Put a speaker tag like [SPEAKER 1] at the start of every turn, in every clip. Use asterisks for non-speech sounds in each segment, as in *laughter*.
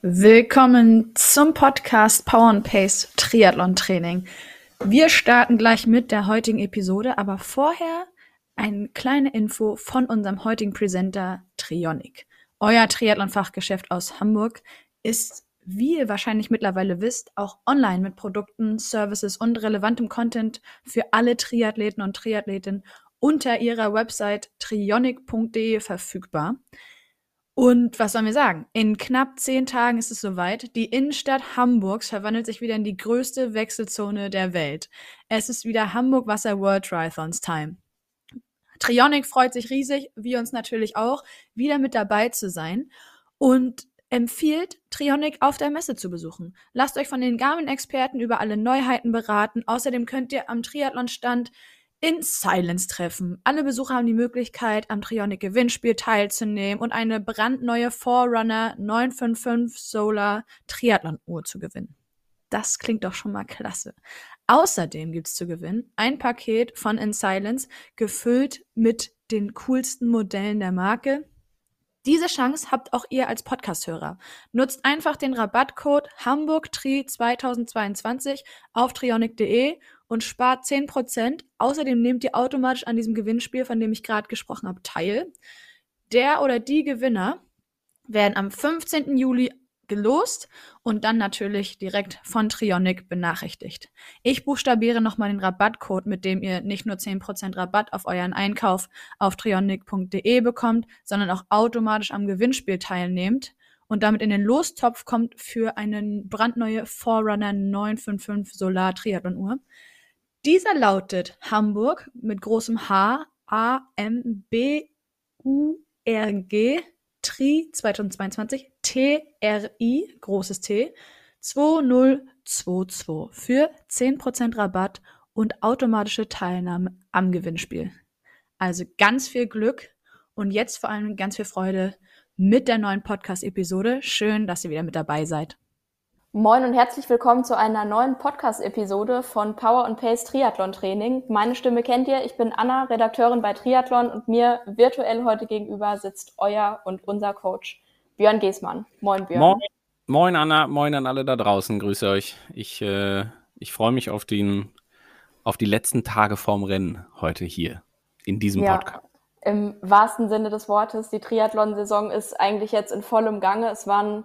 [SPEAKER 1] Willkommen zum Podcast Power and Pace Triathlon Training. Wir starten gleich mit der heutigen Episode, aber vorher eine kleine Info von unserem heutigen Presenter Trionic. Euer Triathlon-Fachgeschäft aus Hamburg ist, wie ihr wahrscheinlich mittlerweile wisst, auch online mit Produkten, Services und relevantem Content für alle Triathleten und Triathletinnen unter ihrer Website trionic.de verfügbar. Und was sollen wir sagen? In knapp zehn Tagen ist es soweit. Die Innenstadt Hamburgs verwandelt sich wieder in die größte Wechselzone der Welt. Es ist wieder Hamburg Wasser World Triathlons Time. Trionic freut sich riesig, wir uns natürlich auch, wieder mit dabei zu sein und empfiehlt, Trionic auf der Messe zu besuchen. Lasst euch von den Garmin-Experten über alle Neuheiten beraten. Außerdem könnt ihr am Triathlon-Stand in Silence treffen. Alle Besucher haben die Möglichkeit, am Trionic Gewinnspiel teilzunehmen und eine brandneue Forerunner 955 Solar Triathlon Uhr zu gewinnen. Das klingt doch schon mal klasse. Außerdem gibt's zu gewinnen ein Paket von In Silence, gefüllt mit den coolsten Modellen der Marke. Diese Chance habt auch ihr als Podcast-Hörer. Nutzt einfach den Rabattcode HamburgTri2022 auf trionic.de und spart 10%. Außerdem nehmt ihr automatisch an diesem Gewinnspiel, von dem ich gerade gesprochen habe, teil. Der oder die Gewinner werden am 15. Juli gelost und dann natürlich direkt von Trionic benachrichtigt. Ich buchstabiere nochmal den Rabattcode, mit dem ihr nicht nur 10% Rabatt auf euren Einkauf auf trionic.de bekommt, sondern auch automatisch am Gewinnspiel teilnehmt und damit in den Lostopf kommt für eine brandneue Forerunner 955 Solar Triathlon Uhr. Dieser lautet Hamburg mit großem H A M B U R G Tri 2022 TRI großes T 2022 für 10% Rabatt und automatische Teilnahme am Gewinnspiel. Also ganz viel Glück und jetzt vor allem ganz viel Freude mit der neuen Podcast-Episode. Schön, dass ihr wieder mit dabei seid.
[SPEAKER 2] Moin und herzlich willkommen zu einer neuen Podcast-Episode von Power and Pace Triathlon Training. Meine Stimme kennt ihr. Ich bin Anna, Redakteurin bei Triathlon und mir virtuell heute gegenüber sitzt euer und unser Coach Björn Geßmann. Moin Björn.
[SPEAKER 3] Moin, moin Anna, moin an alle da draußen. Grüße euch. Ich, äh, ich freue mich auf, den, auf die letzten Tage vorm Rennen heute hier in diesem
[SPEAKER 2] Ja,
[SPEAKER 3] Podcast.
[SPEAKER 2] im wahrsten Sinne des Wortes. Die Triathlon-Saison ist eigentlich jetzt in vollem Gange. Es waren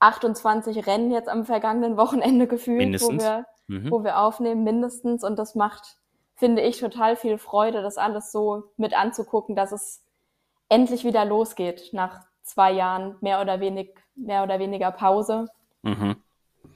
[SPEAKER 2] 28 Rennen jetzt am vergangenen Wochenende gefühlt, wo
[SPEAKER 3] Mindestens.
[SPEAKER 2] wir,
[SPEAKER 3] Mhm.
[SPEAKER 2] wo wir aufnehmen, mindestens. Und das macht, finde ich, total viel Freude, das alles so mit anzugucken, dass es endlich wieder losgeht nach zwei Jahren mehr oder wenig, mehr oder weniger Pause,
[SPEAKER 3] Mhm.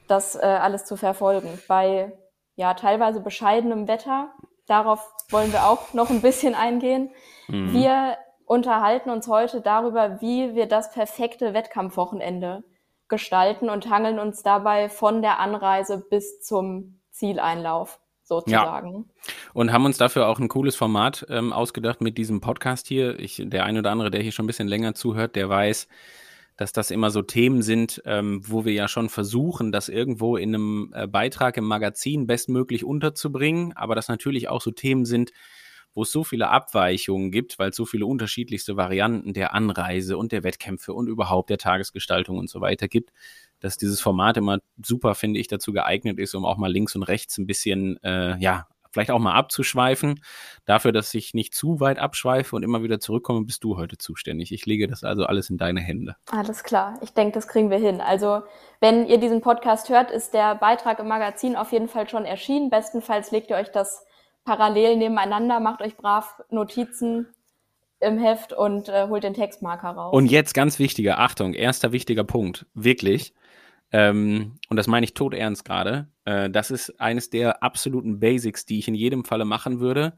[SPEAKER 2] das äh, alles zu verfolgen. Bei ja teilweise bescheidenem Wetter. Darauf wollen wir auch noch ein bisschen eingehen.
[SPEAKER 3] Mhm.
[SPEAKER 2] Wir unterhalten uns heute darüber, wie wir das perfekte Wettkampfwochenende gestalten und hangeln uns dabei von der Anreise bis zum Zieleinlauf sozusagen.
[SPEAKER 3] Und haben uns dafür auch ein cooles Format ähm, ausgedacht mit diesem Podcast hier. Ich, der ein oder andere, der hier schon ein bisschen länger zuhört, der weiß, dass das immer so Themen sind, ähm, wo wir ja schon versuchen, das irgendwo in einem äh, Beitrag im Magazin bestmöglich unterzubringen, aber das natürlich auch so Themen sind, wo es so viele Abweichungen gibt, weil es so viele unterschiedlichste Varianten der Anreise und der Wettkämpfe und überhaupt der Tagesgestaltung und so weiter gibt, dass dieses Format immer super, finde ich, dazu geeignet ist, um auch mal links und rechts ein bisschen, äh, ja, vielleicht auch mal abzuschweifen. Dafür, dass ich nicht zu weit abschweife und immer wieder zurückkomme, bist du heute zuständig. Ich lege das also alles in deine Hände.
[SPEAKER 2] Alles klar. Ich denke, das kriegen wir hin. Also, wenn ihr diesen Podcast hört, ist der Beitrag im Magazin auf jeden Fall schon erschienen. Bestenfalls legt ihr euch das parallel nebeneinander, macht euch brav Notizen im Heft und äh, holt den Textmarker raus.
[SPEAKER 3] Und jetzt ganz wichtiger, Achtung, erster wichtiger Punkt, wirklich. Ähm, und das meine ich tot ernst gerade. Äh, das ist eines der absoluten Basics, die ich in jedem Falle machen würde.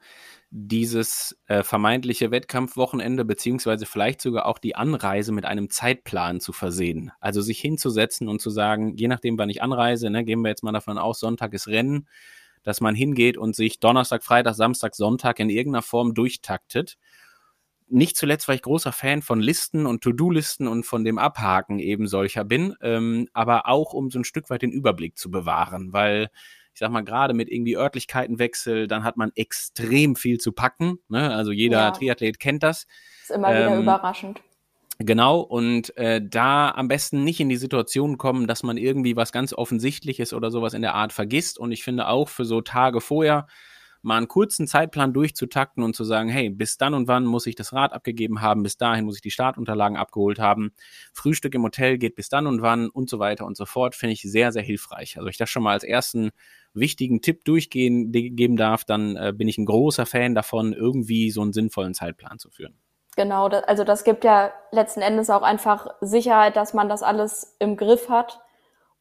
[SPEAKER 3] Dieses äh, vermeintliche Wettkampfwochenende, beziehungsweise vielleicht sogar auch die Anreise mit einem Zeitplan zu versehen. Also sich hinzusetzen und zu sagen, je nachdem, wann ich anreise, ne, gehen wir jetzt mal davon aus, Sonntag ist Rennen, dass man hingeht und sich Donnerstag, Freitag, Samstag, Sonntag in irgendeiner Form durchtaktet nicht zuletzt, weil ich großer Fan von Listen und To-Do-Listen und von dem Abhaken eben solcher bin, ähm, aber auch um so ein Stück weit den Überblick zu bewahren, weil ich sag mal, gerade mit irgendwie Örtlichkeitenwechsel, dann hat man extrem viel zu packen. Ne? Also jeder
[SPEAKER 2] Ja.
[SPEAKER 3] Triathlet kennt das.
[SPEAKER 2] ist immer wieder
[SPEAKER 3] ähm,
[SPEAKER 2] überraschend.
[SPEAKER 3] Genau, und äh, da am besten nicht in die Situation kommen, dass man irgendwie was ganz Offensichtliches oder sowas in der Art vergisst. Und ich finde auch für so Tage vorher mal einen kurzen Zeitplan durchzutakten und zu sagen, hey, bis dann und wann muss ich das Rad abgegeben haben, bis dahin muss ich die Startunterlagen abgeholt haben, Frühstück im Hotel geht bis dann und wann und so weiter und so fort, finde ich sehr, sehr hilfreich. Also ich das schon mal als ersten wichtigen Tipp durchgehen geben darf, dann äh, bin ich ein großer Fan davon, irgendwie so einen sinnvollen Zeitplan zu führen.
[SPEAKER 2] Genau, da, also das gibt ja letzten Endes auch einfach Sicherheit, dass man das alles im Griff hat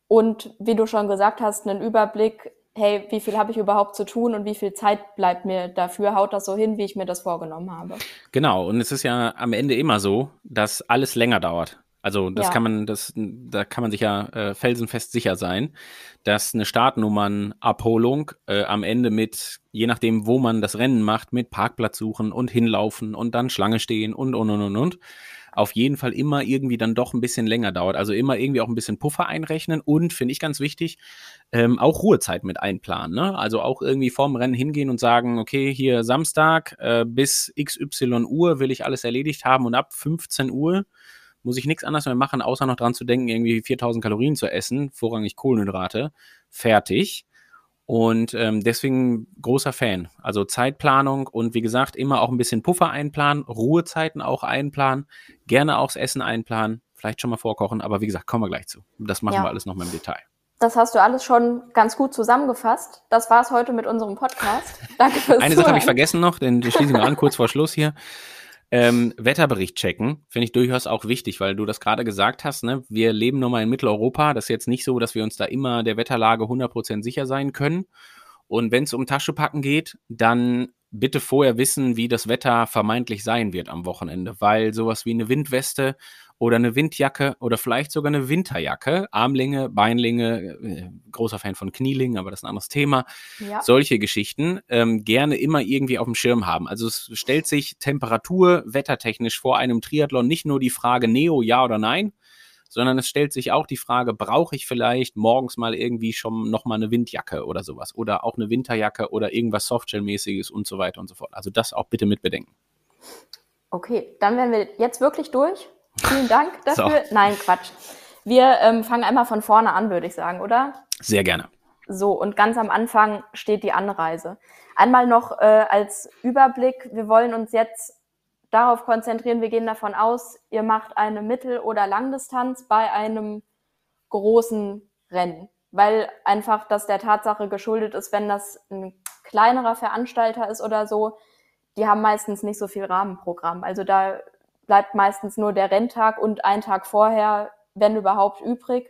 [SPEAKER 2] und wie du schon gesagt hast, einen Überblick, hey, wie viel habe ich überhaupt zu tun und wie viel Zeit bleibt mir dafür, haut das so hin, wie ich mir das vorgenommen habe.
[SPEAKER 3] Genau, und es ist ja am Ende immer so, dass alles länger dauert. Also das
[SPEAKER 2] Ja.
[SPEAKER 3] kann man, das, da kann man sich ja äh, felsenfest sicher sein, dass eine Startnummernabholung äh, am Ende mit, je nachdem, wo man das Rennen macht, mit Parkplatz suchen und hinlaufen und dann Schlange stehen und und und und und, auf jeden Fall immer irgendwie dann doch ein bisschen länger dauert. Also immer irgendwie auch ein bisschen Puffer einrechnen und, finde ich ganz wichtig, ähm, auch Ruhezeit mit einplanen. Ne? Also auch irgendwie vorm Rennen hingehen und sagen, okay, hier Samstag äh, bis XY Uhr will ich alles erledigt haben und ab 15 Uhr muss ich nichts anderes mehr machen, außer noch dran zu denken, irgendwie 4000 Kalorien zu essen, vorrangig Kohlenhydrate, fertig. Und ähm, deswegen großer Fan. Also Zeitplanung und wie gesagt, immer auch ein bisschen Puffer einplanen, Ruhezeiten auch einplanen, gerne auch das Essen einplanen, vielleicht schon mal vorkochen, aber wie gesagt, kommen wir gleich zu. Das machen
[SPEAKER 2] Ja.
[SPEAKER 3] wir alles nochmal im Detail.
[SPEAKER 2] Das hast du alles schon ganz gut zusammengefasst. Das war's heute mit unserem Podcast. Danke fürs
[SPEAKER 3] Eine Sache habe ich vergessen noch, denn wir schließen wir an, kurz vor Schluss hier. Ähm, Wetterbericht checken, finde ich durchaus auch wichtig, weil du das gerade gesagt hast. Ne? Wir leben nun mal in Mitteleuropa. Das ist jetzt nicht so, dass wir uns da immer der Wetterlage 100% sicher sein können. Und wenn es um Taschepacken geht, dann bitte vorher wissen, wie das Wetter vermeintlich sein wird am Wochenende, weil sowas wie eine Windweste oder eine Windjacke oder vielleicht sogar eine Winterjacke, Armlinge, Beinlinge, äh, großer Fan von Knielingen, aber das ist ein anderes Thema,
[SPEAKER 2] Ja.
[SPEAKER 3] solche Geschichten ähm, gerne immer irgendwie auf dem Schirm haben. Also es stellt sich Temperatur wettertechnisch vor einem Triathlon nicht nur die Frage Neo, ja oder nein, sondern es stellt sich auch die Frage, brauche ich vielleicht morgens mal irgendwie schon nochmal eine Windjacke oder sowas oder auch eine Winterjacke oder irgendwas Softshell-mäßiges und so weiter und so fort. Also das auch bitte mit bedenken.
[SPEAKER 2] Okay, dann wären wir jetzt wirklich durch. Vielen Dank *laughs* dafür. Nein, Quatsch. Wir ähm, fangen einmal von vorne an, würde ich sagen, oder?
[SPEAKER 3] Sehr gerne.
[SPEAKER 2] So, und ganz am Anfang steht die Anreise. Einmal noch äh, als Überblick, wir wollen uns jetzt darauf konzentrieren, wir gehen davon aus, ihr macht eine Mittel- oder Langdistanz bei einem großen Rennen, weil einfach das der Tatsache geschuldet ist, wenn das ein kleinerer Veranstalter ist oder so, die haben meistens nicht so viel Rahmenprogramm. Also da bleibt meistens nur der Renntag und ein Tag vorher, wenn überhaupt, übrig.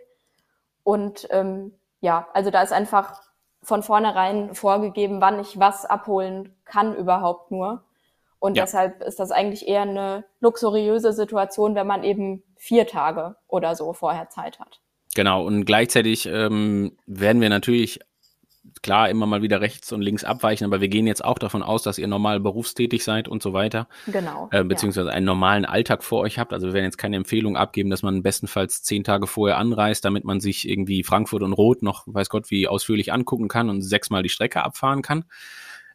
[SPEAKER 2] Und ähm, ja, also da ist einfach von vornherein vorgegeben, wann ich was abholen kann überhaupt nur. Und
[SPEAKER 3] Ja.
[SPEAKER 2] deshalb ist das eigentlich eher eine luxuriöse Situation, wenn man eben vier Tage oder so vorher Zeit hat.
[SPEAKER 3] Genau, und gleichzeitig ähm, werden wir natürlich klar immer mal wieder rechts und links abweichen, aber wir gehen jetzt auch davon aus, dass ihr normal berufstätig seid und so weiter.
[SPEAKER 2] Genau.
[SPEAKER 3] äh, beziehungsweise einen normalen Alltag vor euch habt. Also wir werden jetzt keine Empfehlung abgeben, dass man bestenfalls zehn Tage vorher anreist, damit man sich irgendwie Frankfurt und Rot noch, weiß Gott, wie ausführlich angucken kann und sechsmal die Strecke abfahren kann.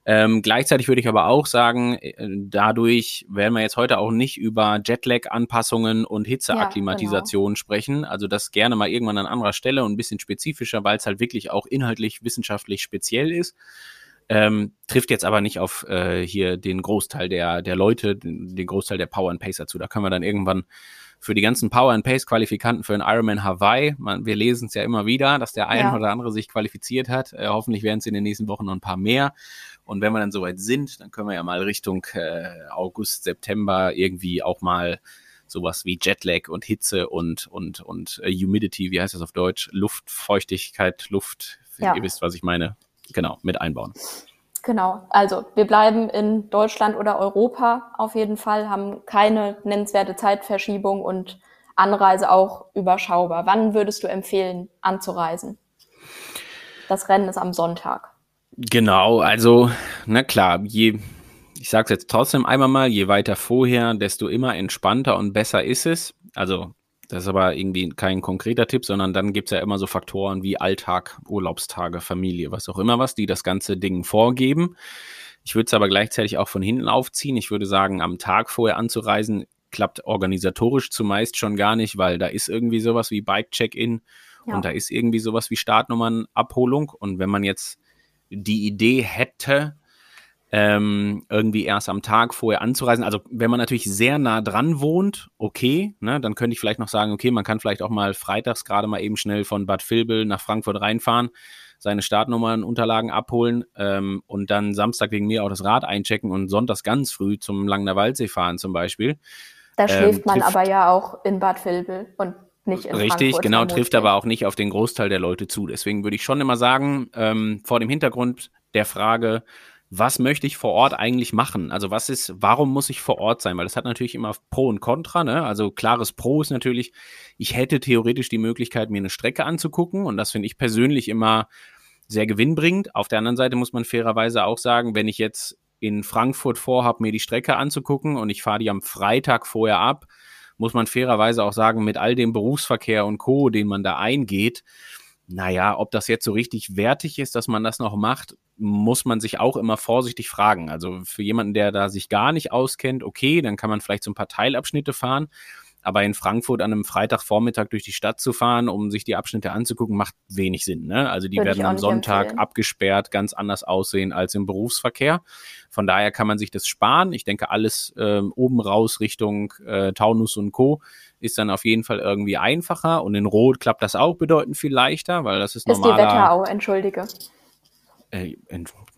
[SPEAKER 3] Ähm, gleichzeitig würde ich aber auch sagen, äh, dadurch werden wir jetzt heute auch nicht über Jetlag-Anpassungen und Hitzeakklimatisation sprechen. Also das gerne mal irgendwann an anderer Stelle und ein bisschen spezifischer, weil es halt wirklich auch inhaltlich wissenschaftlich speziell ist. Ähm, trifft jetzt aber nicht auf äh, hier den Großteil der, der Leute, den Großteil der Power and Pacer zu. Da können wir dann irgendwann für die ganzen Power and Pace Qualifikanten für den Ironman Hawaii, man, wir lesen es ja immer wieder, dass der ein ja. oder andere sich qualifiziert hat. Äh, hoffentlich werden es in den nächsten Wochen noch ein paar mehr. Und wenn wir dann soweit sind, dann können wir ja mal Richtung äh, August, September irgendwie auch mal sowas wie Jetlag und Hitze und und und äh, Humidity, wie heißt das auf Deutsch? Luftfeuchtigkeit, Luft, ja. ihr wisst, was ich meine. Genau, mit einbauen.
[SPEAKER 2] Genau, also wir bleiben in Deutschland oder Europa auf jeden Fall, haben keine nennenswerte Zeitverschiebung und Anreise auch überschaubar. Wann würdest du empfehlen, anzureisen? Das Rennen ist am Sonntag.
[SPEAKER 3] Genau, also, na klar, je, ich sage es jetzt trotzdem einmal mal, je weiter vorher, desto immer entspannter und besser ist es. Also das ist aber irgendwie kein konkreter Tipp, sondern dann gibt's ja immer so Faktoren wie Alltag, Urlaubstage, Familie, was auch immer was, die das ganze Ding vorgeben. Ich würde es aber gleichzeitig auch von hinten aufziehen. Ich würde sagen, am Tag vorher anzureisen, klappt organisatorisch zumeist schon gar nicht, weil da ist irgendwie sowas wie Bike-Check-In ja. und da ist irgendwie sowas wie Startnummernabholung. Und wenn man jetzt die Idee hätte, ähm, irgendwie erst am Tag vorher anzureisen. Also wenn man natürlich sehr nah dran wohnt, okay, ne, dann könnte ich vielleicht noch sagen, okay, man kann vielleicht auch mal freitags gerade mal eben schnell von Bad Vilbel nach Frankfurt reinfahren, seine Startnummern, Unterlagen abholen ähm, und dann Samstag wegen mir auch das Rad einchecken und sonntags ganz früh zum Langner Waldsee fahren zum Beispiel.
[SPEAKER 2] Da schläft ähm, man aber ja auch in Bad Vilbel und nicht in
[SPEAKER 3] Richtig, Frankfurt genau, trifft aber auch nicht auf den Großteil der Leute zu. Deswegen würde ich schon immer sagen, ähm, vor dem Hintergrund der Frage, was möchte ich vor Ort eigentlich machen? Also was ist, warum muss ich vor Ort sein? Weil das hat natürlich immer Pro und Contra, ne? Also klares Pro ist natürlich, ich hätte theoretisch die Möglichkeit, mir eine Strecke anzugucken und das finde ich persönlich immer sehr gewinnbringend. Auf der anderen Seite muss man fairerweise auch sagen, wenn ich jetzt in Frankfurt vorhabe, mir die Strecke anzugucken und ich fahre die am Freitag vorher ab, muss man fairerweise auch sagen, mit all dem Berufsverkehr und Co., den man da eingeht, naja, ob das jetzt so richtig wertig ist, dass man das noch macht, muss man sich auch immer vorsichtig fragen. Also für jemanden, der da sich gar nicht auskennt, okay, dann kann man vielleicht so ein paar Teilabschnitte fahren. Aber in Frankfurt an einem Freitagvormittag durch die Stadt zu fahren, um sich die Abschnitte anzugucken, macht wenig Sinn. Ne? Also die Würde werden am Sonntag empfehlen. abgesperrt, ganz anders aussehen als im Berufsverkehr. Von daher kann man sich das sparen. Ich denke, alles ähm, oben raus Richtung äh, Taunus und Co. ist dann auf jeden Fall irgendwie einfacher. Und in Rot klappt das auch bedeutend viel leichter, weil das ist, ist normaler...
[SPEAKER 2] Ist die Wetterau, entschuldige.
[SPEAKER 3] Äh,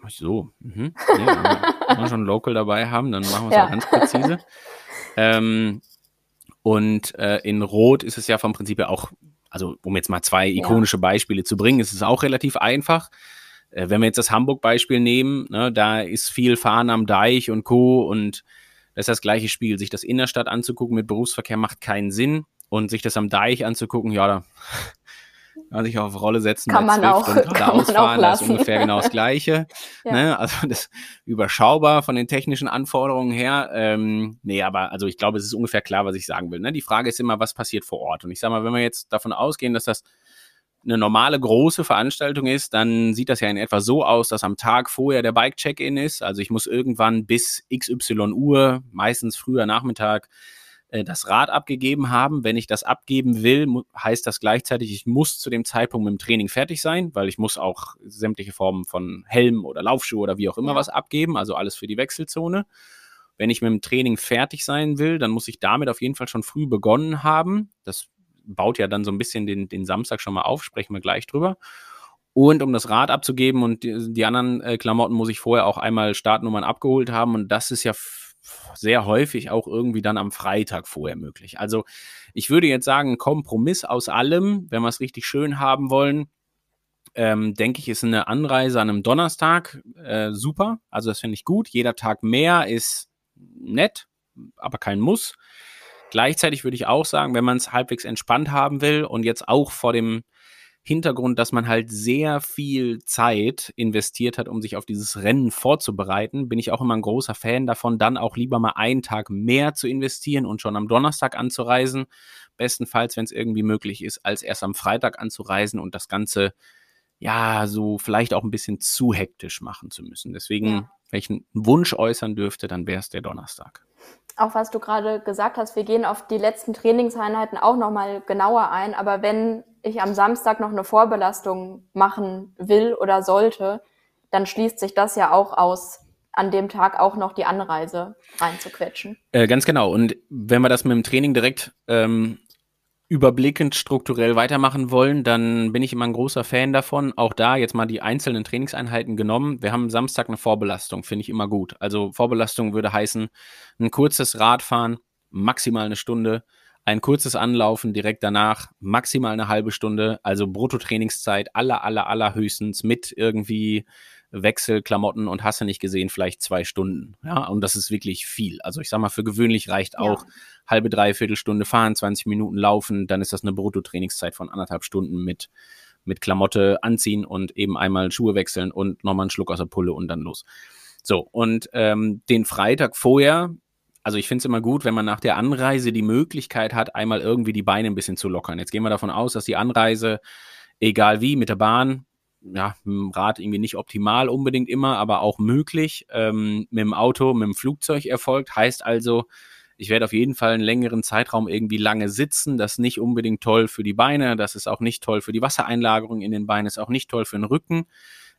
[SPEAKER 3] so, mhm. nee, wenn wir schon Local dabei haben, dann machen wir es ja. auch ganz präzise. *laughs* Ähm, und äh, in Rot ist es ja vom Prinzip her auch, also um jetzt mal zwei ikonische ja. Beispiele zu bringen, ist es auch relativ einfach. Äh, wenn wir jetzt das Hamburg-Beispiel nehmen, ne, da ist viel Fahren am Deich und Co. Und das ist das gleiche Spiel. Sich das Innerstadt anzugucken mit Berufsverkehr macht keinen Sinn. Und sich das am Deich anzugucken, ja, da kann sich auf Rolle setzen,
[SPEAKER 2] kann man auch,
[SPEAKER 3] und *laughs* kann ausfahren, das ist ungefähr genau das *laughs* Gleiche. ja. ne? Also das überschaubar von den technischen Anforderungen her. Ähm, nee, aber also ich glaube, es ist ungefähr klar, was ich sagen will. Ne? Die Frage ist immer, was passiert vor Ort? Und ich sage mal, wenn wir jetzt davon ausgehen, dass das eine normale große Veranstaltung ist, dann sieht das ja in etwa so aus, dass am Tag vorher der Bike-Check-In ist. Also ich muss irgendwann bis XY Uhr, meistens früher Nachmittag, äh, das Rad abgegeben haben. Wenn ich das abgeben will, heißt das gleichzeitig, ich muss zu dem Zeitpunkt mit dem Training fertig sein, weil ich muss auch sämtliche Formen von Helm oder Laufschuhe oder wie auch immer ja. was abgeben, also alles für die Wechselzone. Wenn ich mit dem Training fertig sein will, dann muss ich damit auf jeden Fall schon früh begonnen haben. Das baut ja dann so ein bisschen den, den Samstag schon mal auf, sprechen wir gleich drüber. Und um das Rad abzugeben und die, die anderen äh, Klamotten muss ich vorher auch einmal Startnummern abgeholt haben. Und das ist ja sehr häufig auch irgendwie dann am Freitag vorher möglich. Also ich würde jetzt sagen, Kompromiss aus allem, wenn wir es richtig schön haben wollen, ähm, denke ich, ist eine Anreise an einem Donnerstag äh, super. Also das finde ich gut. Jeder Tag mehr ist nett, aber kein Muss. Gleichzeitig würde ich auch sagen, wenn man es halbwegs entspannt haben will und jetzt auch vor dem Hintergrund, dass man halt sehr viel Zeit investiert hat, um sich auf dieses Rennen vorzubereiten, bin ich auch immer ein großer Fan davon, dann auch lieber mal einen Tag mehr zu investieren und schon am Donnerstag anzureisen. Bestenfalls, wenn es irgendwie möglich ist, als erst am Freitag anzureisen und das Ganze ja so vielleicht auch ein bisschen zu hektisch machen zu müssen. Deswegen, ja. wenn ich einen Wunsch äußern dürfte, dann wäre es der Donnerstag
[SPEAKER 2] auch was du gerade gesagt hast, wir gehen auf die letzten Trainingseinheiten auch nochmal genauer ein. Aber wenn ich am Samstag noch eine Vorbelastung machen will oder sollte, dann schließt sich das ja auch aus, an dem Tag auch noch die Anreise reinzuquetschen.
[SPEAKER 3] Äh, ganz genau. Und wenn wir das mit dem Training direkt ähm, überblickend strukturell weitermachen wollen, dann bin ich immer ein großer Fan davon. Auch da jetzt mal die einzelnen Trainingseinheiten genommen. Wir haben Samstag eine Vorbelastung, finde ich immer gut. Also Vorbelastung würde heißen, ein kurzes Radfahren, maximal eine Stunde, ein kurzes Anlaufen direkt danach, maximal eine halbe Stunde, also Bruttotrainingszeit aller, aller, aller höchstens mit irgendwie Wechselklamotten und hast du nicht gesehen, vielleicht zwei Stunden. Ja, und das ist wirklich viel. Also ich sag mal, für gewöhnlich reicht auch ja. halbe, dreiviertel Stunde fahren, 20 Minuten laufen, dann ist das eine Bruttotrainingszeit von anderthalb Stunden mit, mit Klamotte anziehen und eben einmal Schuhe wechseln und nochmal einen Schluck aus der Pulle und dann los. So, und ähm, den Freitag vorher, also ich finde es immer gut, wenn man nach der Anreise die Möglichkeit hat, einmal irgendwie die Beine ein bisschen zu lockern. Jetzt gehen wir davon aus, dass die Anreise, egal wie, mit der Bahn, ja, mit dem Rad irgendwie nicht optimal unbedingt immer, aber auch möglich, ähm, mit dem Auto, mit dem Flugzeug erfolgt. Heißt also, ich werde auf jeden Fall einen längeren Zeitraum irgendwie lange sitzen. Das ist nicht unbedingt toll für die Beine, das ist auch nicht toll für die Wassereinlagerung in den Beinen, ist auch nicht toll für den Rücken.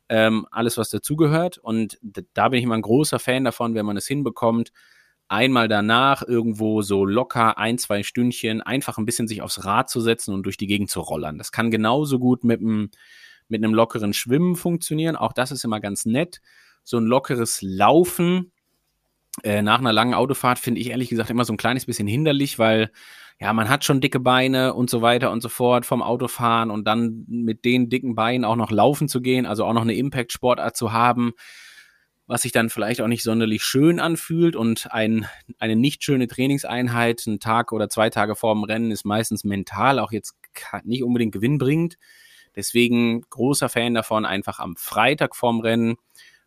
[SPEAKER 3] Ähm, alles, was dazugehört. Und da bin ich immer ein großer Fan davon, wenn man es hinbekommt, einmal danach irgendwo so locker ein, zwei Stündchen einfach ein bisschen sich aufs Rad zu setzen und durch die Gegend zu rollern. Das kann genauso gut mit einem mit einem lockeren Schwimmen funktionieren. Auch das ist immer ganz nett. So ein lockeres Laufen äh, nach einer langen Autofahrt finde ich ehrlich gesagt immer so ein kleines bisschen hinderlich, weil ja, man hat schon dicke Beine und so weiter und so fort vom Autofahren und dann mit den dicken Beinen auch noch laufen zu gehen, also auch noch eine Impact-Sportart zu haben, was sich dann vielleicht auch nicht sonderlich schön anfühlt und ein, eine nicht schöne Trainingseinheit, einen Tag oder zwei Tage vor dem Rennen ist meistens mental auch jetzt nicht unbedingt gewinnbringend. Deswegen großer Fan davon, einfach am Freitag vorm Rennen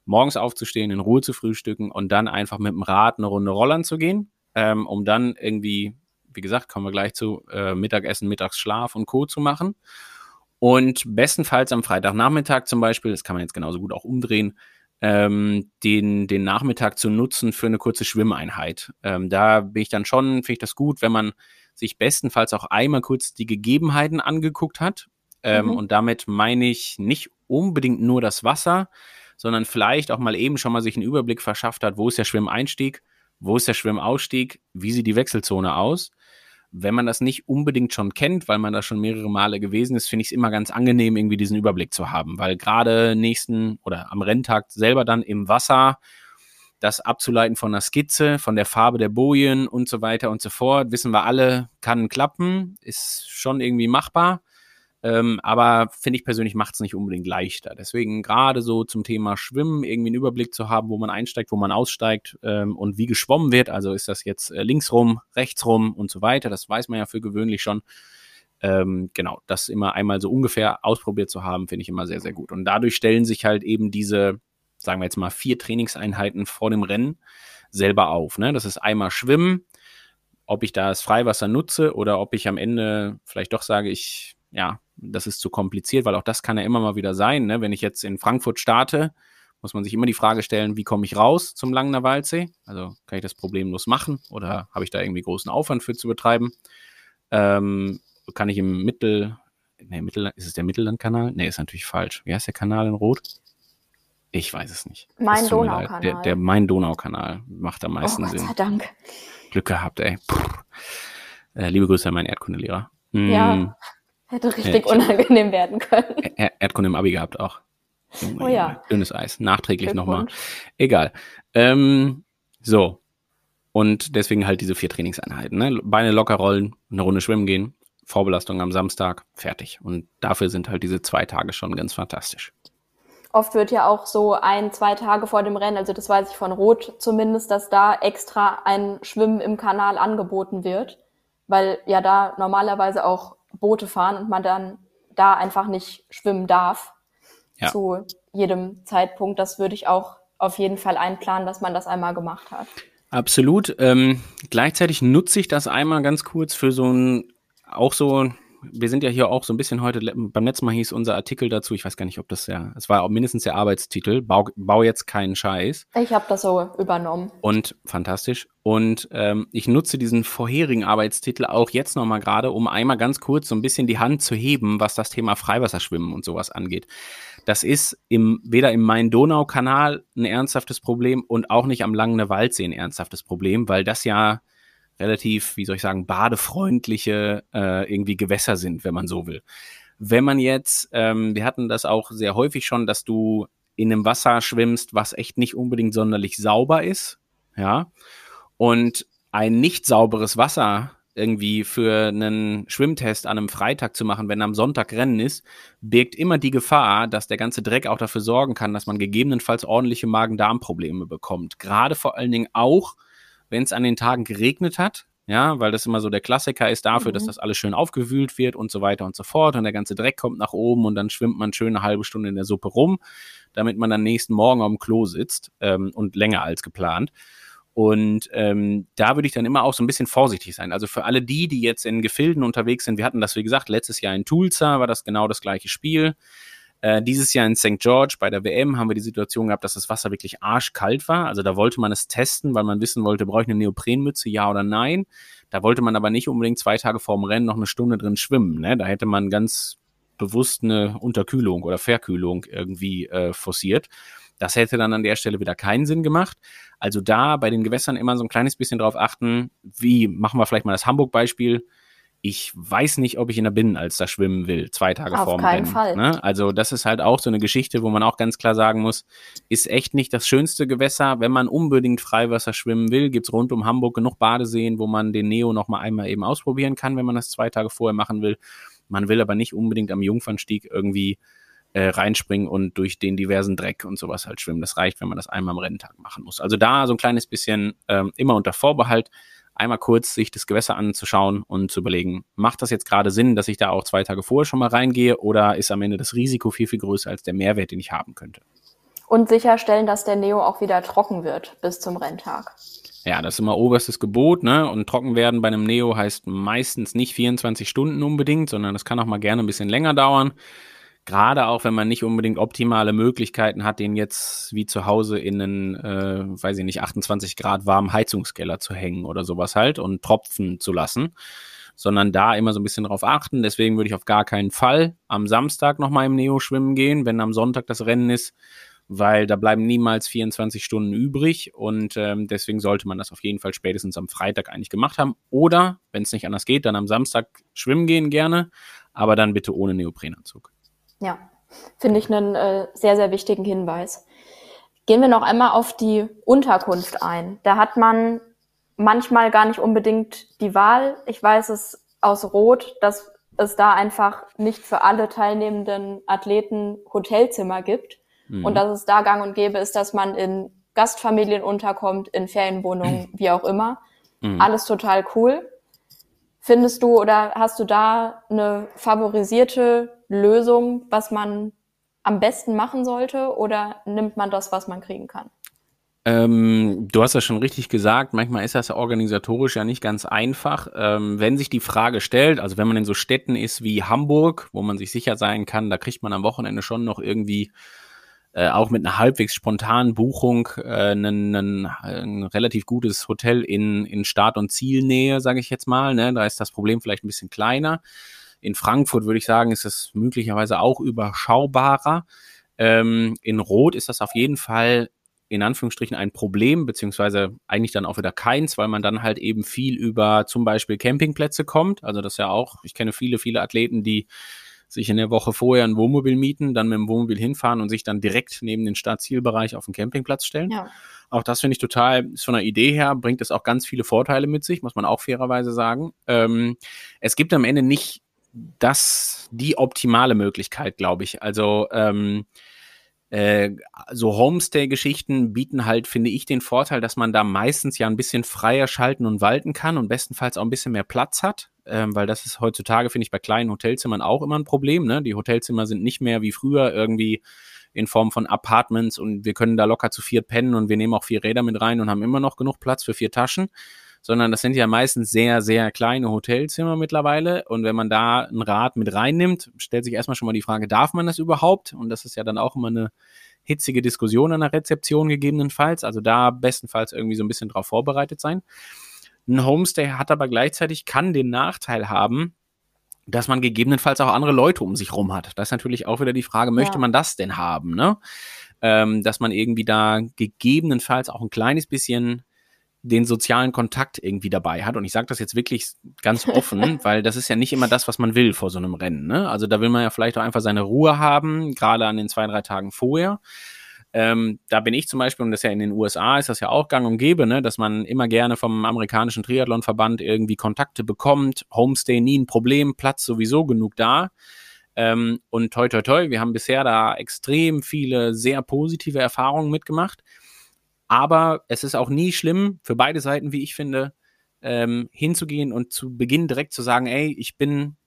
[SPEAKER 3] morgens aufzustehen, in Ruhe zu frühstücken und dann einfach mit dem Rad eine Runde rollern zu gehen, ähm, um dann irgendwie, wie gesagt, kommen wir gleich zu äh, Mittagessen, Mittagsschlaf und Co. zu machen. Und bestenfalls am Freitagnachmittag zum Beispiel, das kann man jetzt genauso gut auch umdrehen, ähm, den, den Nachmittag zu nutzen für eine kurze Schwimmeinheit. Ähm, da bin ich dann schon, finde ich das gut, wenn man sich bestenfalls auch einmal kurz die Gegebenheiten angeguckt hat ähm, mhm. Und damit meine ich nicht unbedingt nur das Wasser, sondern vielleicht auch mal eben schon mal sich einen Überblick verschafft hat, wo ist der Schwimmeinstieg, wo ist der Schwimmausstieg, wie sieht die Wechselzone aus. Wenn man das nicht unbedingt schon kennt, weil man da schon mehrere Male gewesen ist, finde ich es immer ganz angenehm, irgendwie diesen Überblick zu haben, weil gerade nächsten oder am Renntag selber dann im Wasser das abzuleiten von der Skizze, von der Farbe der Bojen und so weiter und so fort, wissen wir alle, kann klappen, ist schon irgendwie machbar. Ähm, aber finde ich persönlich macht es nicht unbedingt leichter. Deswegen gerade so zum Thema Schwimmen irgendwie einen Überblick zu haben, wo man einsteigt, wo man aussteigt ähm, und wie geschwommen wird. Also ist das jetzt äh, links rum, rechts rum und so weiter. Das weiß man ja für gewöhnlich schon. Ähm, genau, das immer einmal so ungefähr ausprobiert zu haben, finde ich immer sehr, sehr gut. Und dadurch stellen sich halt eben diese, sagen wir jetzt mal, vier Trainingseinheiten vor dem Rennen selber auf. Ne? Das ist einmal Schwimmen, ob ich da das Freiwasser nutze oder ob ich am Ende vielleicht doch sage, ich ja, das ist zu kompliziert, weil auch das kann ja immer mal wieder sein. Ne? Wenn ich jetzt in Frankfurt starte, muss man sich immer die Frage stellen, wie komme ich raus zum Langener Waldsee? Also kann ich das problemlos machen oder habe ich da irgendwie großen Aufwand für zu betreiben? Ähm, kann ich im Mittel, nee, Mittel, ist es der Mittellandkanal? Nee, ist natürlich falsch. Wie heißt der Kanal in Rot? Ich weiß es nicht.
[SPEAKER 2] Mein Donaukanal.
[SPEAKER 3] Der, der Main-Donau-Kanal macht am meisten
[SPEAKER 2] oh, Gott
[SPEAKER 3] Sinn.
[SPEAKER 2] sei Dank.
[SPEAKER 3] Glück gehabt, ey. Äh, liebe Grüße an meinen Erdkundelehrer.
[SPEAKER 2] Mm, ja. Hätte richtig ja, unangenehm werden können.
[SPEAKER 3] Erdkunde im Abi gehabt auch.
[SPEAKER 2] Oh ja.
[SPEAKER 3] Dünnes Eis. Nachträglich nochmal. Egal. Ähm, so. Und deswegen halt diese vier Trainingseinheiten. Ne? Beine locker rollen, eine Runde schwimmen gehen, Vorbelastung am Samstag, fertig. Und dafür sind halt diese zwei Tage schon ganz fantastisch.
[SPEAKER 2] Oft wird ja auch so ein, zwei Tage vor dem Rennen, also das weiß ich von Rot zumindest, dass da extra ein Schwimmen im Kanal angeboten wird, weil ja da normalerweise auch Boote fahren und man dann da einfach nicht schwimmen darf ja. zu jedem Zeitpunkt. Das würde ich auch auf jeden Fall einplanen, dass man das einmal gemacht hat.
[SPEAKER 3] Absolut. Ähm, gleichzeitig nutze ich das einmal ganz kurz für so ein, auch so wir sind ja hier auch so ein bisschen heute, beim letzten Mal hieß unser Artikel dazu, ich weiß gar nicht, ob das ja, es war mindestens der Arbeitstitel, bau, bau jetzt keinen Scheiß.
[SPEAKER 2] Ich habe das so übernommen.
[SPEAKER 3] Und fantastisch. Und ähm, ich nutze diesen vorherigen Arbeitstitel auch jetzt nochmal gerade, um einmal ganz kurz so ein bisschen die Hand zu heben, was das Thema Freiwasserschwimmen und sowas angeht. Das ist im, weder im Main-Donau-Kanal ein ernsthaftes Problem und auch nicht am Langener Waldsee ein ernsthaftes Problem, weil das ja relativ, wie soll ich sagen, badefreundliche äh, irgendwie Gewässer sind, wenn man so will. Wenn man jetzt, ähm, wir hatten das auch sehr häufig schon, dass du in einem Wasser schwimmst, was echt nicht unbedingt sonderlich sauber ist, ja, und ein nicht sauberes Wasser irgendwie für einen Schwimmtest an einem Freitag zu machen, wenn am Sonntag Rennen ist, birgt immer die Gefahr, dass der ganze Dreck auch dafür sorgen kann, dass man gegebenenfalls ordentliche Magen-Darm-Probleme bekommt. Gerade vor allen Dingen auch, wenn es an den Tagen geregnet hat, ja, weil das immer so der Klassiker ist dafür, mhm. dass das alles schön aufgewühlt wird und so weiter und so fort und der ganze Dreck kommt nach oben und dann schwimmt man schön eine halbe Stunde in der Suppe rum, damit man dann nächsten Morgen am Klo sitzt ähm, und länger als geplant. Und ähm, da würde ich dann immer auch so ein bisschen vorsichtig sein. Also für alle die, die jetzt in Gefilden unterwegs sind, wir hatten das, wie gesagt, letztes Jahr in Tulsa war das genau das gleiche Spiel. Äh, dieses Jahr in St. George bei der WM haben wir die Situation gehabt, dass das Wasser wirklich arschkalt war. Also da wollte man es testen, weil man wissen wollte, brauche ich eine Neoprenmütze, ja oder nein. Da wollte man aber nicht unbedingt zwei Tage vorm Rennen noch eine Stunde drin schwimmen. Ne? Da hätte man ganz bewusst eine Unterkühlung oder Verkühlung irgendwie äh, forciert. Das hätte dann an der Stelle wieder keinen Sinn gemacht. Also da bei den Gewässern immer so ein kleines bisschen drauf achten, wie machen wir vielleicht mal das Hamburg-Beispiel. Ich weiß nicht, ob ich in der Binnenalster schwimmen will, zwei Tage
[SPEAKER 2] Auf
[SPEAKER 3] vorm
[SPEAKER 2] keinen
[SPEAKER 3] Rennen.
[SPEAKER 2] Fall.
[SPEAKER 3] Ne? Also das ist halt auch so eine Geschichte, wo man auch ganz klar sagen muss, ist echt nicht das schönste Gewässer. Wenn man unbedingt Freiwasser schwimmen will, gibt's rund um Hamburg genug Badeseen, wo man den Neo noch mal einmal eben ausprobieren kann, wenn man das zwei Tage vorher machen will. Man will aber nicht unbedingt am Jungfernstieg irgendwie äh, reinspringen und durch den diversen Dreck und sowas halt schwimmen. Das reicht, wenn man das einmal am Renntag machen muss. Also da so ein kleines bisschen ähm, immer unter Vorbehalt einmal kurz sich das Gewässer anzuschauen und zu überlegen, macht das jetzt gerade Sinn, dass ich da auch zwei Tage vorher schon mal reingehe oder ist am Ende das Risiko viel, viel größer als der Mehrwert, den ich haben könnte?
[SPEAKER 2] Und sicherstellen, dass der Neo auch wieder trocken wird bis zum Renntag.
[SPEAKER 3] Ja, das ist immer oberstes Gebot, ne? Und trocken werden bei einem Neo heißt meistens nicht 24 Stunden unbedingt, sondern es kann auch mal gerne ein bisschen länger dauern. Gerade auch, wenn man nicht unbedingt optimale Möglichkeiten hat, den jetzt wie zu Hause in einen, äh, weiß ich nicht, 28 Grad warmen Heizungskeller zu hängen oder sowas halt und tropfen zu lassen, sondern da immer so ein bisschen drauf achten. Deswegen würde ich auf gar keinen Fall am Samstag nochmal im Neo schwimmen gehen, wenn am Sonntag das Rennen ist, weil da bleiben niemals 24 Stunden übrig und ähm, deswegen sollte man das auf jeden Fall spätestens am Freitag eigentlich gemacht haben. Oder, wenn es nicht anders geht, dann am Samstag schwimmen gehen gerne, aber dann bitte ohne Neoprenanzug.
[SPEAKER 2] Ja, finde ich einen äh, sehr, sehr wichtigen Hinweis. Gehen wir noch einmal auf die Unterkunft ein. Da hat man manchmal gar nicht unbedingt die Wahl. Ich weiß es aus Rot, dass es da einfach nicht für alle teilnehmenden Athleten Hotelzimmer gibt
[SPEAKER 3] Mhm.
[SPEAKER 2] und dass es da gang und gäbe ist, dass man in Gastfamilien unterkommt, in Ferienwohnungen, *clears throat* wie auch immer.
[SPEAKER 3] Mhm.
[SPEAKER 2] Alles total cool. Findest du oder hast du da eine favorisierte Lösung, was man am besten machen sollte oder nimmt man das, was man kriegen kann?
[SPEAKER 3] Ähm, du hast das schon richtig gesagt, manchmal ist das organisatorisch ja nicht ganz einfach. Ähm, wenn sich die Frage stellt, also wenn man in so Städten ist wie Hamburg, wo man sich sicher sein kann, da kriegt man am Wochenende schon noch irgendwie äh, auch mit einer halbwegs spontanen Buchung äh, ein, ein, ein relativ gutes Hotel in, in Start- und Zielnähe, sage ich jetzt mal. Ne? Da ist das Problem vielleicht ein bisschen kleiner. In Frankfurt würde ich sagen, ist es möglicherweise auch überschaubarer. Ähm, in Rot ist das auf jeden Fall in Anführungsstrichen ein Problem, beziehungsweise eigentlich dann auch wieder keins, weil man dann halt eben viel über zum Beispiel Campingplätze kommt. Also das ist ja auch, ich kenne viele, viele Athleten, die sich in der Woche vorher ein Wohnmobil mieten, dann mit dem Wohnmobil hinfahren und sich dann direkt neben den Startzielbereich auf den Campingplatz stellen.
[SPEAKER 2] Ja.
[SPEAKER 3] Auch das finde ich total, ist von der Idee her, bringt es auch ganz viele Vorteile mit sich, muss man auch fairerweise sagen. Ähm, es gibt am Ende nicht das, die optimale Möglichkeit, glaube ich. Also, ähm, äh, so Homestay-Geschichten bieten halt, finde ich, den Vorteil, dass man da meistens ja ein bisschen freier schalten und walten kann und bestenfalls auch ein bisschen mehr Platz hat, ähm, weil das ist heutzutage, finde ich, bei kleinen Hotelzimmern auch immer ein Problem. Ne? Die Hotelzimmer sind nicht mehr wie früher irgendwie in Form von Apartments und wir können da locker zu viert pennen und wir nehmen auch vier Räder mit rein und haben immer noch genug Platz für vier Taschen, sondern das sind ja meistens sehr, sehr kleine Hotelzimmer mittlerweile. Und wenn man da ein Rad mit reinnimmt, stellt sich erstmal schon mal die Frage, darf man das überhaupt? Und das ist ja dann auch immer eine hitzige Diskussion an der Rezeption gegebenenfalls. Also da bestenfalls irgendwie so ein bisschen drauf vorbereitet sein. Ein Homestay hat aber gleichzeitig, kann den Nachteil haben, dass man gegebenenfalls auch andere Leute um sich rum hat. Das ist natürlich auch wieder die Frage, möchte
[SPEAKER 2] Ja.
[SPEAKER 3] man das denn haben, ne? Ähm, dass man irgendwie da gegebenenfalls auch ein kleines bisschen den sozialen Kontakt irgendwie dabei hat. Und ich sage das jetzt wirklich ganz offen, *laughs* weil das ist ja nicht immer das, was man will vor so einem Rennen. Ne? Also da will man ja vielleicht auch einfach seine Ruhe haben, gerade an den zwei, drei Tagen vorher. Ähm, da bin ich zum Beispiel, und das ist ja in den USA, ist das ja auch gang und gäbe, ne, dass man immer gerne vom amerikanischen Triathlonverband irgendwie Kontakte bekommt. Homestay nie ein Problem, Platz sowieso genug da. Ähm, und toi, toi, toi, wir haben bisher da extrem viele sehr positive Erfahrungen mitgemacht. Aber es ist auch nie schlimm, für beide Seiten, wie ich finde, ähm, hinzugehen und zu Beginn direkt zu sagen, ey, ich bin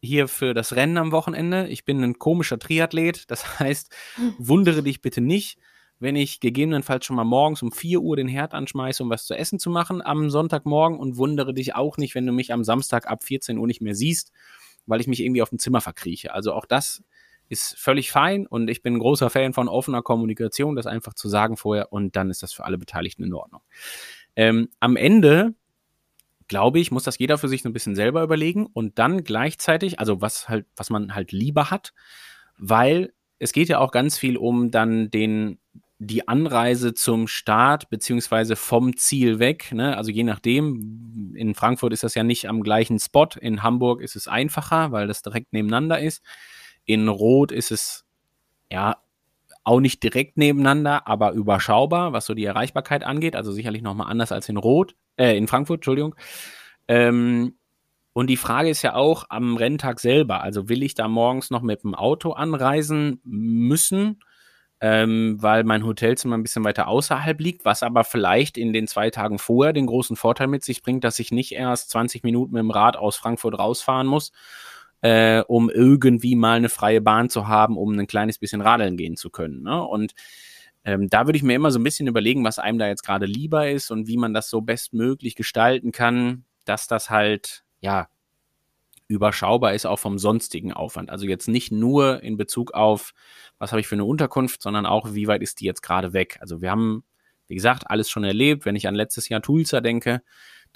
[SPEAKER 3] hier für das Rennen am Wochenende, ich bin ein komischer Triathlet, das *laughs* heißt, wundere dich bitte nicht, wenn ich gegebenenfalls schon mal morgens um 4 Uhr den Herd anschmeiße, um was zu essen zu machen am Sonntagmorgen. Und wundere dich auch nicht, wenn du mich am Samstag ab 14 Uhr nicht mehr siehst, weil ich mich irgendwie auf dem Zimmer verkrieche. Also auch das ist völlig fein und ich bin ein großer Fan von offener Kommunikation, das einfach zu sagen vorher und dann ist das für alle Beteiligten in Ordnung. Ähm, am Ende glaube ich, muss das jeder für sich so ein bisschen selber überlegen und dann gleichzeitig, also was halt, was man halt lieber hat, weil es geht ja auch ganz viel um dann den die Anreise zum Start beziehungsweise vom Ziel weg. Ne? Also je nachdem, in Frankfurt ist das ja nicht am gleichen Spot, in Hamburg ist es einfacher, weil das direkt nebeneinander ist. In Rot ist es ja auch nicht direkt nebeneinander, aber überschaubar, was so die Erreichbarkeit angeht. Also sicherlich nochmal anders als in Rot, äh, in Frankfurt, Entschuldigung. Ähm, und die Frage ist ja auch am Renntag selber. Also will ich da morgens noch mit dem Auto anreisen müssen, ähm, weil mein Hotelzimmer ein bisschen weiter außerhalb liegt, was aber vielleicht in den zwei Tagen vorher den großen Vorteil mit sich bringt, dass ich nicht erst 20 Minuten mit dem Rad aus Frankfurt rausfahren muss, äh, um irgendwie mal eine freie Bahn zu haben, um ein kleines bisschen radeln gehen zu können. Ne? Und ähm, da würde ich mir immer so ein bisschen überlegen, was einem da jetzt gerade lieber ist und wie man das so bestmöglich gestalten kann, dass das halt, ja, überschaubar ist auch vom sonstigen Aufwand. Also jetzt nicht nur in Bezug auf, was habe ich für eine Unterkunft, sondern auch, wie weit ist die jetzt gerade weg. Also wir haben, wie gesagt, alles schon erlebt. Wenn ich an letztes Jahr Tulsa denke,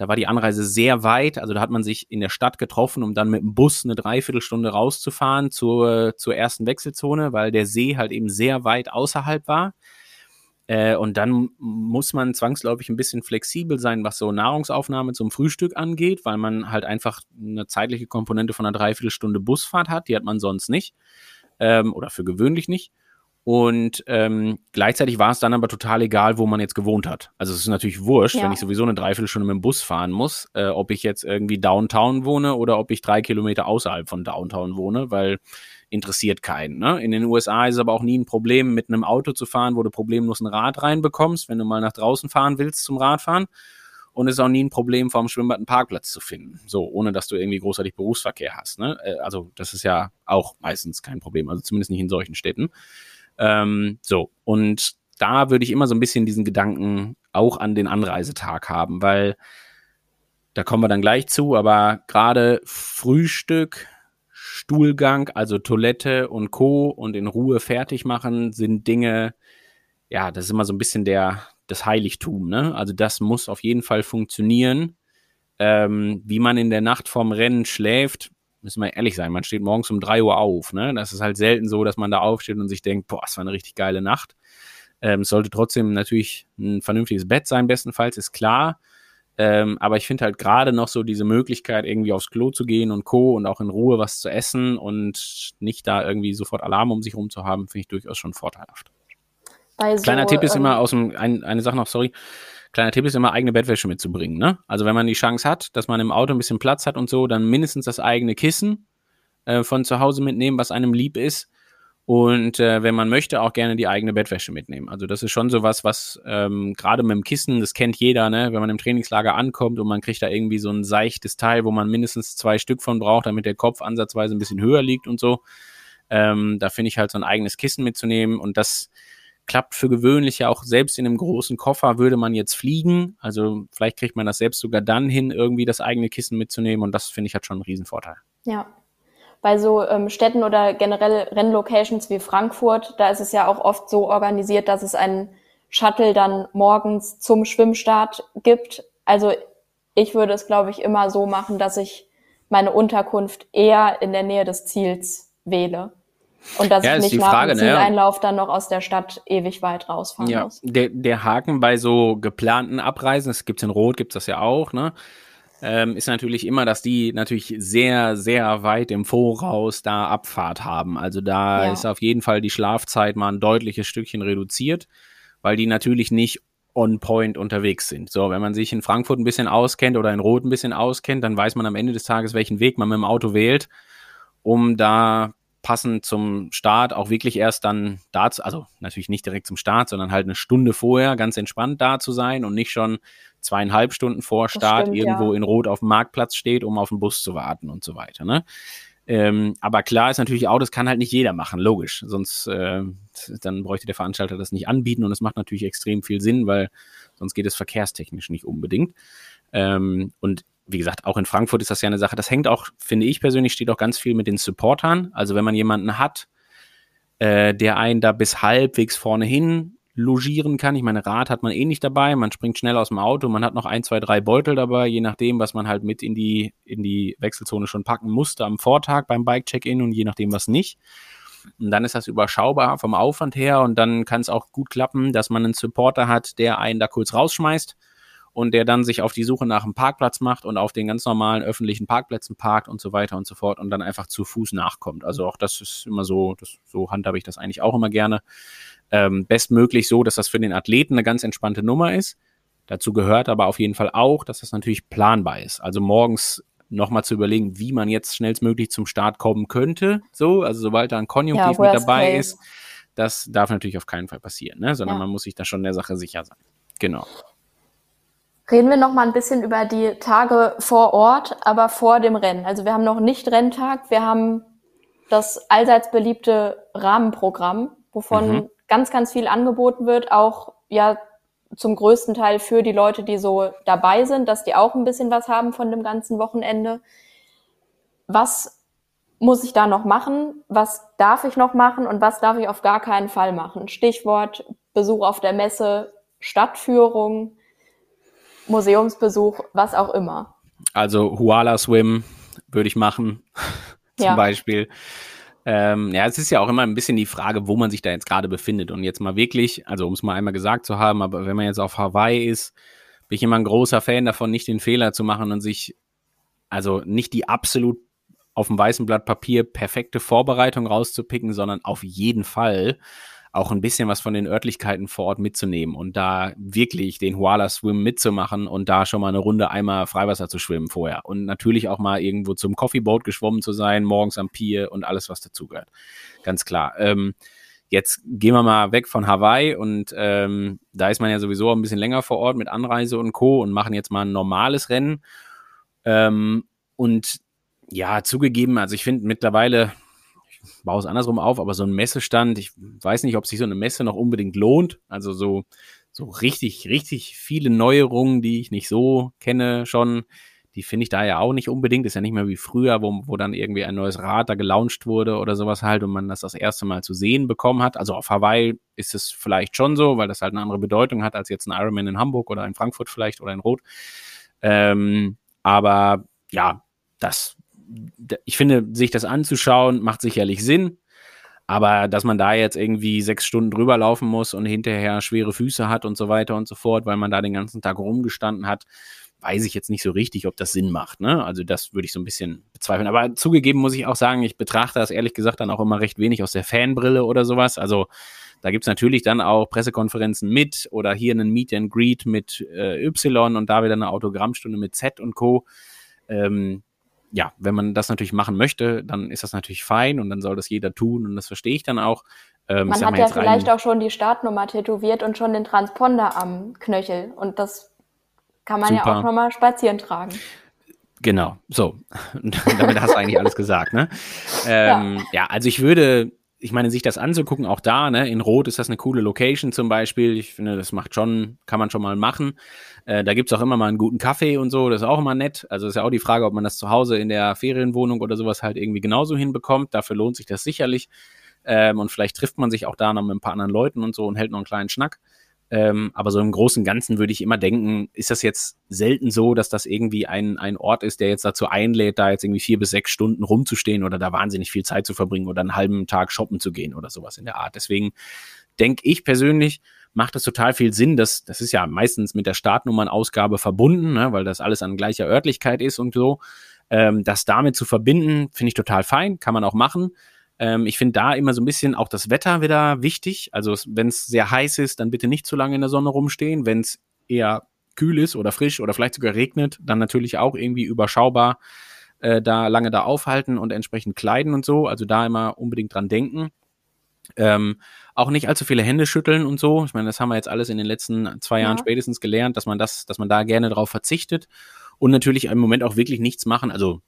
[SPEAKER 3] da war die Anreise sehr weit. Also da hat man sich in der Stadt getroffen, um dann mit dem Bus eine Dreiviertelstunde rauszufahren zur, zur ersten Wechselzone, weil der See halt eben sehr weit außerhalb war. Äh, und dann muss man zwangsläufig ein bisschen flexibel sein, was so Nahrungsaufnahme zum Frühstück angeht, weil man halt einfach eine zeitliche Komponente von einer Dreiviertelstunde Busfahrt hat. Die hat man sonst nicht. Ähm, oder für gewöhnlich nicht. Und ähm, gleichzeitig war es dann aber total egal, wo man jetzt gewohnt hat. Also es ist natürlich wurscht,
[SPEAKER 2] Ja.
[SPEAKER 3] wenn ich sowieso eine Dreiviertelstunde mit dem Bus fahren muss, äh, ob ich jetzt irgendwie Downtown wohne oder ob ich drei Kilometer außerhalb von Downtown wohne, weil interessiert keinen. Ne? In den USA ist es aber auch nie ein Problem, mit einem Auto zu fahren, wo du problemlos ein Rad reinbekommst, wenn du mal nach draußen fahren willst zum Radfahren. Und es ist auch nie ein Problem, vorm Schwimmbad einen Parkplatz zu finden. So, ohne dass du irgendwie großartig Berufsverkehr hast. Ne? Äh, Also, das ist ja auch meistens kein Problem. Also zumindest nicht in solchen Städten. Ähm, so, und da würde ich immer so ein bisschen diesen Gedanken auch an den Anreisetag haben, weil da kommen wir dann gleich zu, aber gerade Frühstück, Stuhlgang, also Toilette und Co. und in Ruhe fertig machen, sind Dinge, ja, das ist immer so ein bisschen der, das Heiligtum, ne? Also das muss auf jeden Fall funktionieren. Ähm, wie man in der Nacht vorm Rennen schläft, müssen wir ehrlich sein, man steht morgens um drei Uhr auf, ne? Das ist halt selten so, dass man da aufsteht und sich denkt, boah, es war eine richtig geile Nacht. Ähm, es sollte trotzdem natürlich ein vernünftiges Bett sein, bestenfalls, ist klar. Ähm, aber ich finde halt gerade noch so diese Möglichkeit, irgendwie aufs Klo zu gehen und Co. und auch in Ruhe was zu essen und nicht da irgendwie sofort Alarm um sich rum zu haben, finde ich durchaus schon vorteilhaft.
[SPEAKER 2] So,
[SPEAKER 3] Kleiner Tipp ist
[SPEAKER 2] ähm,
[SPEAKER 3] immer aus dem, ein, eine Sache noch, sorry. Kleiner Tipp ist immer, eigene Bettwäsche mitzubringen. Ne? Also wenn man die Chance hat, dass man im Auto ein bisschen Platz hat und so, dann mindestens das eigene Kissen äh, von zu Hause mitnehmen, was einem lieb ist. Und äh, wenn man möchte, auch gerne die eigene Bettwäsche mitnehmen. Also das ist schon sowas, was ähm, gerade mit dem Kissen, das kennt jeder, ne? wenn man im Trainingslager ankommt und man kriegt da irgendwie so ein seichtes Teil, wo man mindestens zwei Stück von braucht, damit der Kopf ansatzweise ein bisschen höher liegt und so. Ähm, da finde ich halt so ein eigenes Kissen mitzunehmen und das klappt für gewöhnlich ja auch selbst in einem großen Koffer würde man jetzt fliegen. Also vielleicht kriegt man das selbst sogar dann hin, irgendwie das eigene Kissen mitzunehmen und das finde ich hat schon einen Riesenvorteil.
[SPEAKER 2] Ja. Bei so ähm, Städten oder generell Rennlocations wie Frankfurt, da ist es ja auch oft so organisiert, dass es einen Shuttle dann morgens zum Schwimmstart gibt. Also ich würde es, glaube ich, immer so machen, dass ich meine Unterkunft eher in der Nähe des Ziels wähle. Und dass
[SPEAKER 3] Ja,
[SPEAKER 2] ich
[SPEAKER 3] ist
[SPEAKER 2] nicht
[SPEAKER 3] die
[SPEAKER 2] nach
[SPEAKER 3] Frage,
[SPEAKER 2] dem
[SPEAKER 3] ne?
[SPEAKER 2] Zieleinlauf dann noch aus der Stadt ewig weit rausfahren
[SPEAKER 3] Ja,
[SPEAKER 2] muss.
[SPEAKER 3] der, der Haken bei so geplanten Abreisen, das gibt's in Rot, gibt's das ja auch, ne? Ähm, ist natürlich immer, dass die natürlich sehr, sehr weit im Voraus da Abfahrt haben. Also da
[SPEAKER 2] Ja.
[SPEAKER 3] ist auf jeden Fall die Schlafzeit mal ein deutliches Stückchen reduziert, weil die natürlich nicht on point unterwegs sind. So, wenn man sich in Frankfurt ein bisschen auskennt oder in Rot ein bisschen auskennt, dann weiß man am Ende des Tages, welchen Weg man mit dem Auto wählt, um da passend zum Start auch wirklich erst dann da zu, also natürlich nicht direkt zum Start, sondern halt eine Stunde vorher ganz entspannt da zu sein und nicht schon zweieinhalb Stunden vor Start
[SPEAKER 2] stimmt,
[SPEAKER 3] irgendwo
[SPEAKER 2] ja.
[SPEAKER 3] in Rot auf dem Marktplatz steht, um auf den Bus zu warten und so weiter. Ne? Ähm, aber klar ist natürlich auch, das kann halt nicht jeder machen, logisch. Sonst äh, dann bräuchte der Veranstalter das nicht anbieten und es macht natürlich extrem viel Sinn, weil sonst geht es verkehrstechnisch nicht unbedingt. Ähm, und wie gesagt, auch in Frankfurt ist das ja eine Sache. Das hängt auch, finde ich persönlich, steht auch ganz viel mit den Supportern. Also wenn man jemanden hat, äh, der einen da bis halbwegs vorne hin logieren kann. Ich meine, Rad hat man eh nicht dabei, man springt schnell aus dem Auto, man hat noch ein, zwei, drei Beutel dabei, je nachdem, was man halt mit in die, in die Wechselzone schon packen musste am Vortag beim Bike-Check-In und je nachdem, was nicht. Und dann ist das überschaubar vom Aufwand her und dann kann es auch gut klappen, dass man einen Supporter hat, der einen da kurz rausschmeißt und der dann sich auf die Suche nach einem Parkplatz macht und auf den ganz normalen öffentlichen Parkplätzen parkt und so weiter und so fort und dann einfach zu Fuß nachkommt. Also auch das ist immer so, das, so handhabe ich das eigentlich auch immer gerne. Ähm, bestmöglich so, dass das für den Athleten eine ganz entspannte Nummer ist. Dazu gehört aber auf jeden Fall auch, dass das natürlich planbar ist. Also morgens nochmal zu überlegen, wie man jetzt schnellstmöglich zum Start kommen könnte. So, also sobald da ein Konjunktiv
[SPEAKER 2] Ja,
[SPEAKER 3] mit dabei ist, das darf natürlich auf keinen Fall passieren, ne? sondern
[SPEAKER 2] Ja.
[SPEAKER 3] man muss sich da schon der Sache sicher sein. Genau.
[SPEAKER 2] Reden wir noch mal ein bisschen über die Tage vor Ort, aber vor dem Rennen. Also wir haben noch nicht Renntag, wir haben das allseits beliebte Rahmenprogramm, wovon
[SPEAKER 3] Mhm.
[SPEAKER 2] ganz, ganz viel angeboten wird, auch ja zum größten Teil für die Leute, die so dabei sind, dass die auch ein bisschen was haben von dem ganzen Wochenende. Was muss ich da noch machen? Was darf ich noch machen und was darf ich auf gar keinen Fall machen? Stichwort Besuch auf der Messe, Stadtführung, Museumsbesuch, was auch immer.
[SPEAKER 3] Also Huala Swim würde ich machen, *laughs* zum
[SPEAKER 2] Ja.
[SPEAKER 3] Beispiel. Ähm, ja, es ist ja auch immer ein bisschen die Frage, wo man sich da jetzt gerade befindet. Und jetzt mal wirklich, also um es mal einmal gesagt zu haben, aber wenn man jetzt auf Hawaii ist, bin ich immer ein großer Fan davon, nicht den Fehler zu machen und sich, also nicht die absolut auf dem weißen Blatt Papier perfekte Vorbereitung rauszupicken, sondern auf jeden Fall auch ein bisschen was von den Örtlichkeiten vor Ort mitzunehmen und da wirklich den Huala Swim mitzumachen und da schon mal eine Runde einmal Freiwasser zu schwimmen vorher. Und natürlich auch mal irgendwo zum Coffeeboat geschwommen zu sein, morgens am Pier und alles, was dazugehört. Ganz klar. Ähm, jetzt gehen wir mal weg von Hawaii und ähm, da ist man ja sowieso ein bisschen länger vor Ort mit Anreise und Co. und machen jetzt mal ein normales Rennen. Ähm, und ja, zugegeben, also ich finde mittlerweile, ich baue es andersrum auf, aber so ein Messestand, ich weiß nicht, ob sich so eine Messe noch unbedingt lohnt. Also so, so richtig, richtig viele Neuerungen, die ich nicht so kenne schon, die finde ich da ja auch nicht unbedingt. Ist ja nicht mehr wie früher, wo, wo dann irgendwie ein neues Rad da gelauncht wurde oder sowas halt und man das das erste Mal zu sehen bekommen hat. Also auf Hawaii ist es vielleicht schon so, weil das halt eine andere Bedeutung hat als jetzt ein Ironman in Hamburg oder in Frankfurt vielleicht oder in Rot. Ähm, aber ja, das, ich finde, sich das anzuschauen, macht sicherlich Sinn. Aber dass man da jetzt irgendwie sechs Stunden drüber laufen muss und hinterher schwere Füße hat und so weiter und so fort, weil man da den ganzen Tag rumgestanden hat, weiß ich jetzt nicht so richtig, ob das Sinn macht. Ne? Also das würde ich so ein bisschen bezweifeln. Aber zugegeben muss ich auch sagen, ich betrachte das ehrlich gesagt dann auch immer recht wenig aus der Fanbrille oder sowas. Also da gibt's natürlich dann auch Pressekonferenzen mit oder hier einen Meet and Greet mit äh, Y und da wieder eine Autogrammstunde mit Z und Co. Ähm, ja, wenn man das natürlich machen möchte, dann ist das natürlich fein und dann soll das jeder tun und das verstehe ich dann auch. Ähm,
[SPEAKER 2] Man hat ja
[SPEAKER 3] rein-
[SPEAKER 2] vielleicht auch schon die Startnummer tätowiert und schon den Transponder am Knöchel. Und das kann man ja
[SPEAKER 3] Super.
[SPEAKER 2] auch nochmal spazieren tragen.
[SPEAKER 3] Genau, so. *laughs* Damit hast du eigentlich alles gesagt, ne? *laughs* Ähm, ja. also ich würde, ich meine, sich das anzugucken, auch da, ne, in Rot ist das eine coole Location zum Beispiel. Ich finde, das macht schon, kann man schon mal machen. Äh, da gibt's auch immer mal einen guten Kaffee und so, das ist auch immer nett. Also ist ja auch die Frage, ob man das zu Hause in der Ferienwohnung oder sowas halt irgendwie genauso hinbekommt. Dafür lohnt sich das sicherlich. Ähm, und vielleicht trifft man sich auch da noch mit ein paar anderen Leuten und so und hält noch einen kleinen Schnack. Ähm, aber so im Großen und Ganzen würde ich immer denken, ist das jetzt selten so, dass das irgendwie ein, ein Ort ist, der jetzt dazu einlädt, da jetzt irgendwie vier bis sechs Stunden rumzustehen oder da wahnsinnig viel Zeit zu verbringen oder einen halben Tag shoppen zu gehen oder sowas in der Art. Deswegen denke ich persönlich, macht es total viel Sinn, dass das ist ja meistens mit der Startnummernausgabe verbunden, ne, weil das alles an gleicher Örtlichkeit ist und so. Ähm, das damit zu verbinden, finde ich total fein, kann man auch machen. Ähm, ich finde da immer so ein bisschen auch das Wetter wieder wichtig. Also wenn es sehr heiß ist, dann bitte nicht zu lange in der Sonne rumstehen. Wenn es eher kühl ist oder frisch oder vielleicht sogar regnet, dann natürlich auch irgendwie überschaubar äh, da lange da aufhalten und entsprechend kleiden und so. Also da immer unbedingt dran denken. Ähm, auch nicht allzu viele Hände schütteln und so. Ich meine, das haben wir jetzt alles in den letzten zwei Jahren ja. spätestens gelernt, dass man das, dass man da gerne drauf verzichtet und natürlich im Moment auch wirklich nichts machen. Also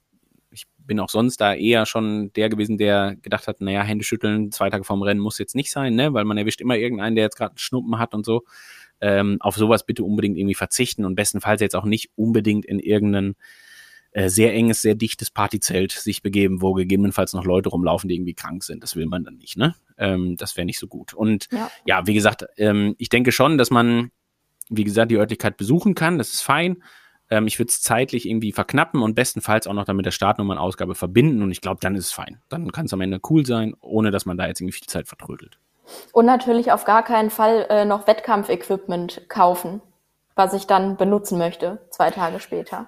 [SPEAKER 3] bin auch sonst da eher schon der gewesen, der gedacht hat, naja, Hände schütteln, zwei Tage vorm Rennen muss jetzt nicht sein, ne? weil man erwischt immer irgendeinen, der jetzt gerade Schnuppen hat und so. Ähm, auf sowas bitte unbedingt irgendwie verzichten und bestenfalls jetzt auch nicht unbedingt in irgendein äh, sehr enges, sehr dichtes Partyzelt sich begeben, wo gegebenenfalls noch Leute rumlaufen, die irgendwie krank sind. Das will man dann nicht, ne? Ähm, das wäre nicht so gut. Und ja, ja wie gesagt, ähm, ich denke schon, dass man, wie gesagt, die Örtlichkeit besuchen kann. Das ist fein. Ähm, ich würde es zeitlich irgendwie verknappen und bestenfalls auch noch dann mit der Startnummernausgabe verbinden. Und ich glaube, dann ist es fein. Dann kann es am Ende cool sein, ohne dass man da jetzt irgendwie viel Zeit vertrödelt.
[SPEAKER 2] Und natürlich auf gar keinen Fall äh, noch Wettkampfequipment kaufen, was ich dann benutzen möchte, zwei Tage später.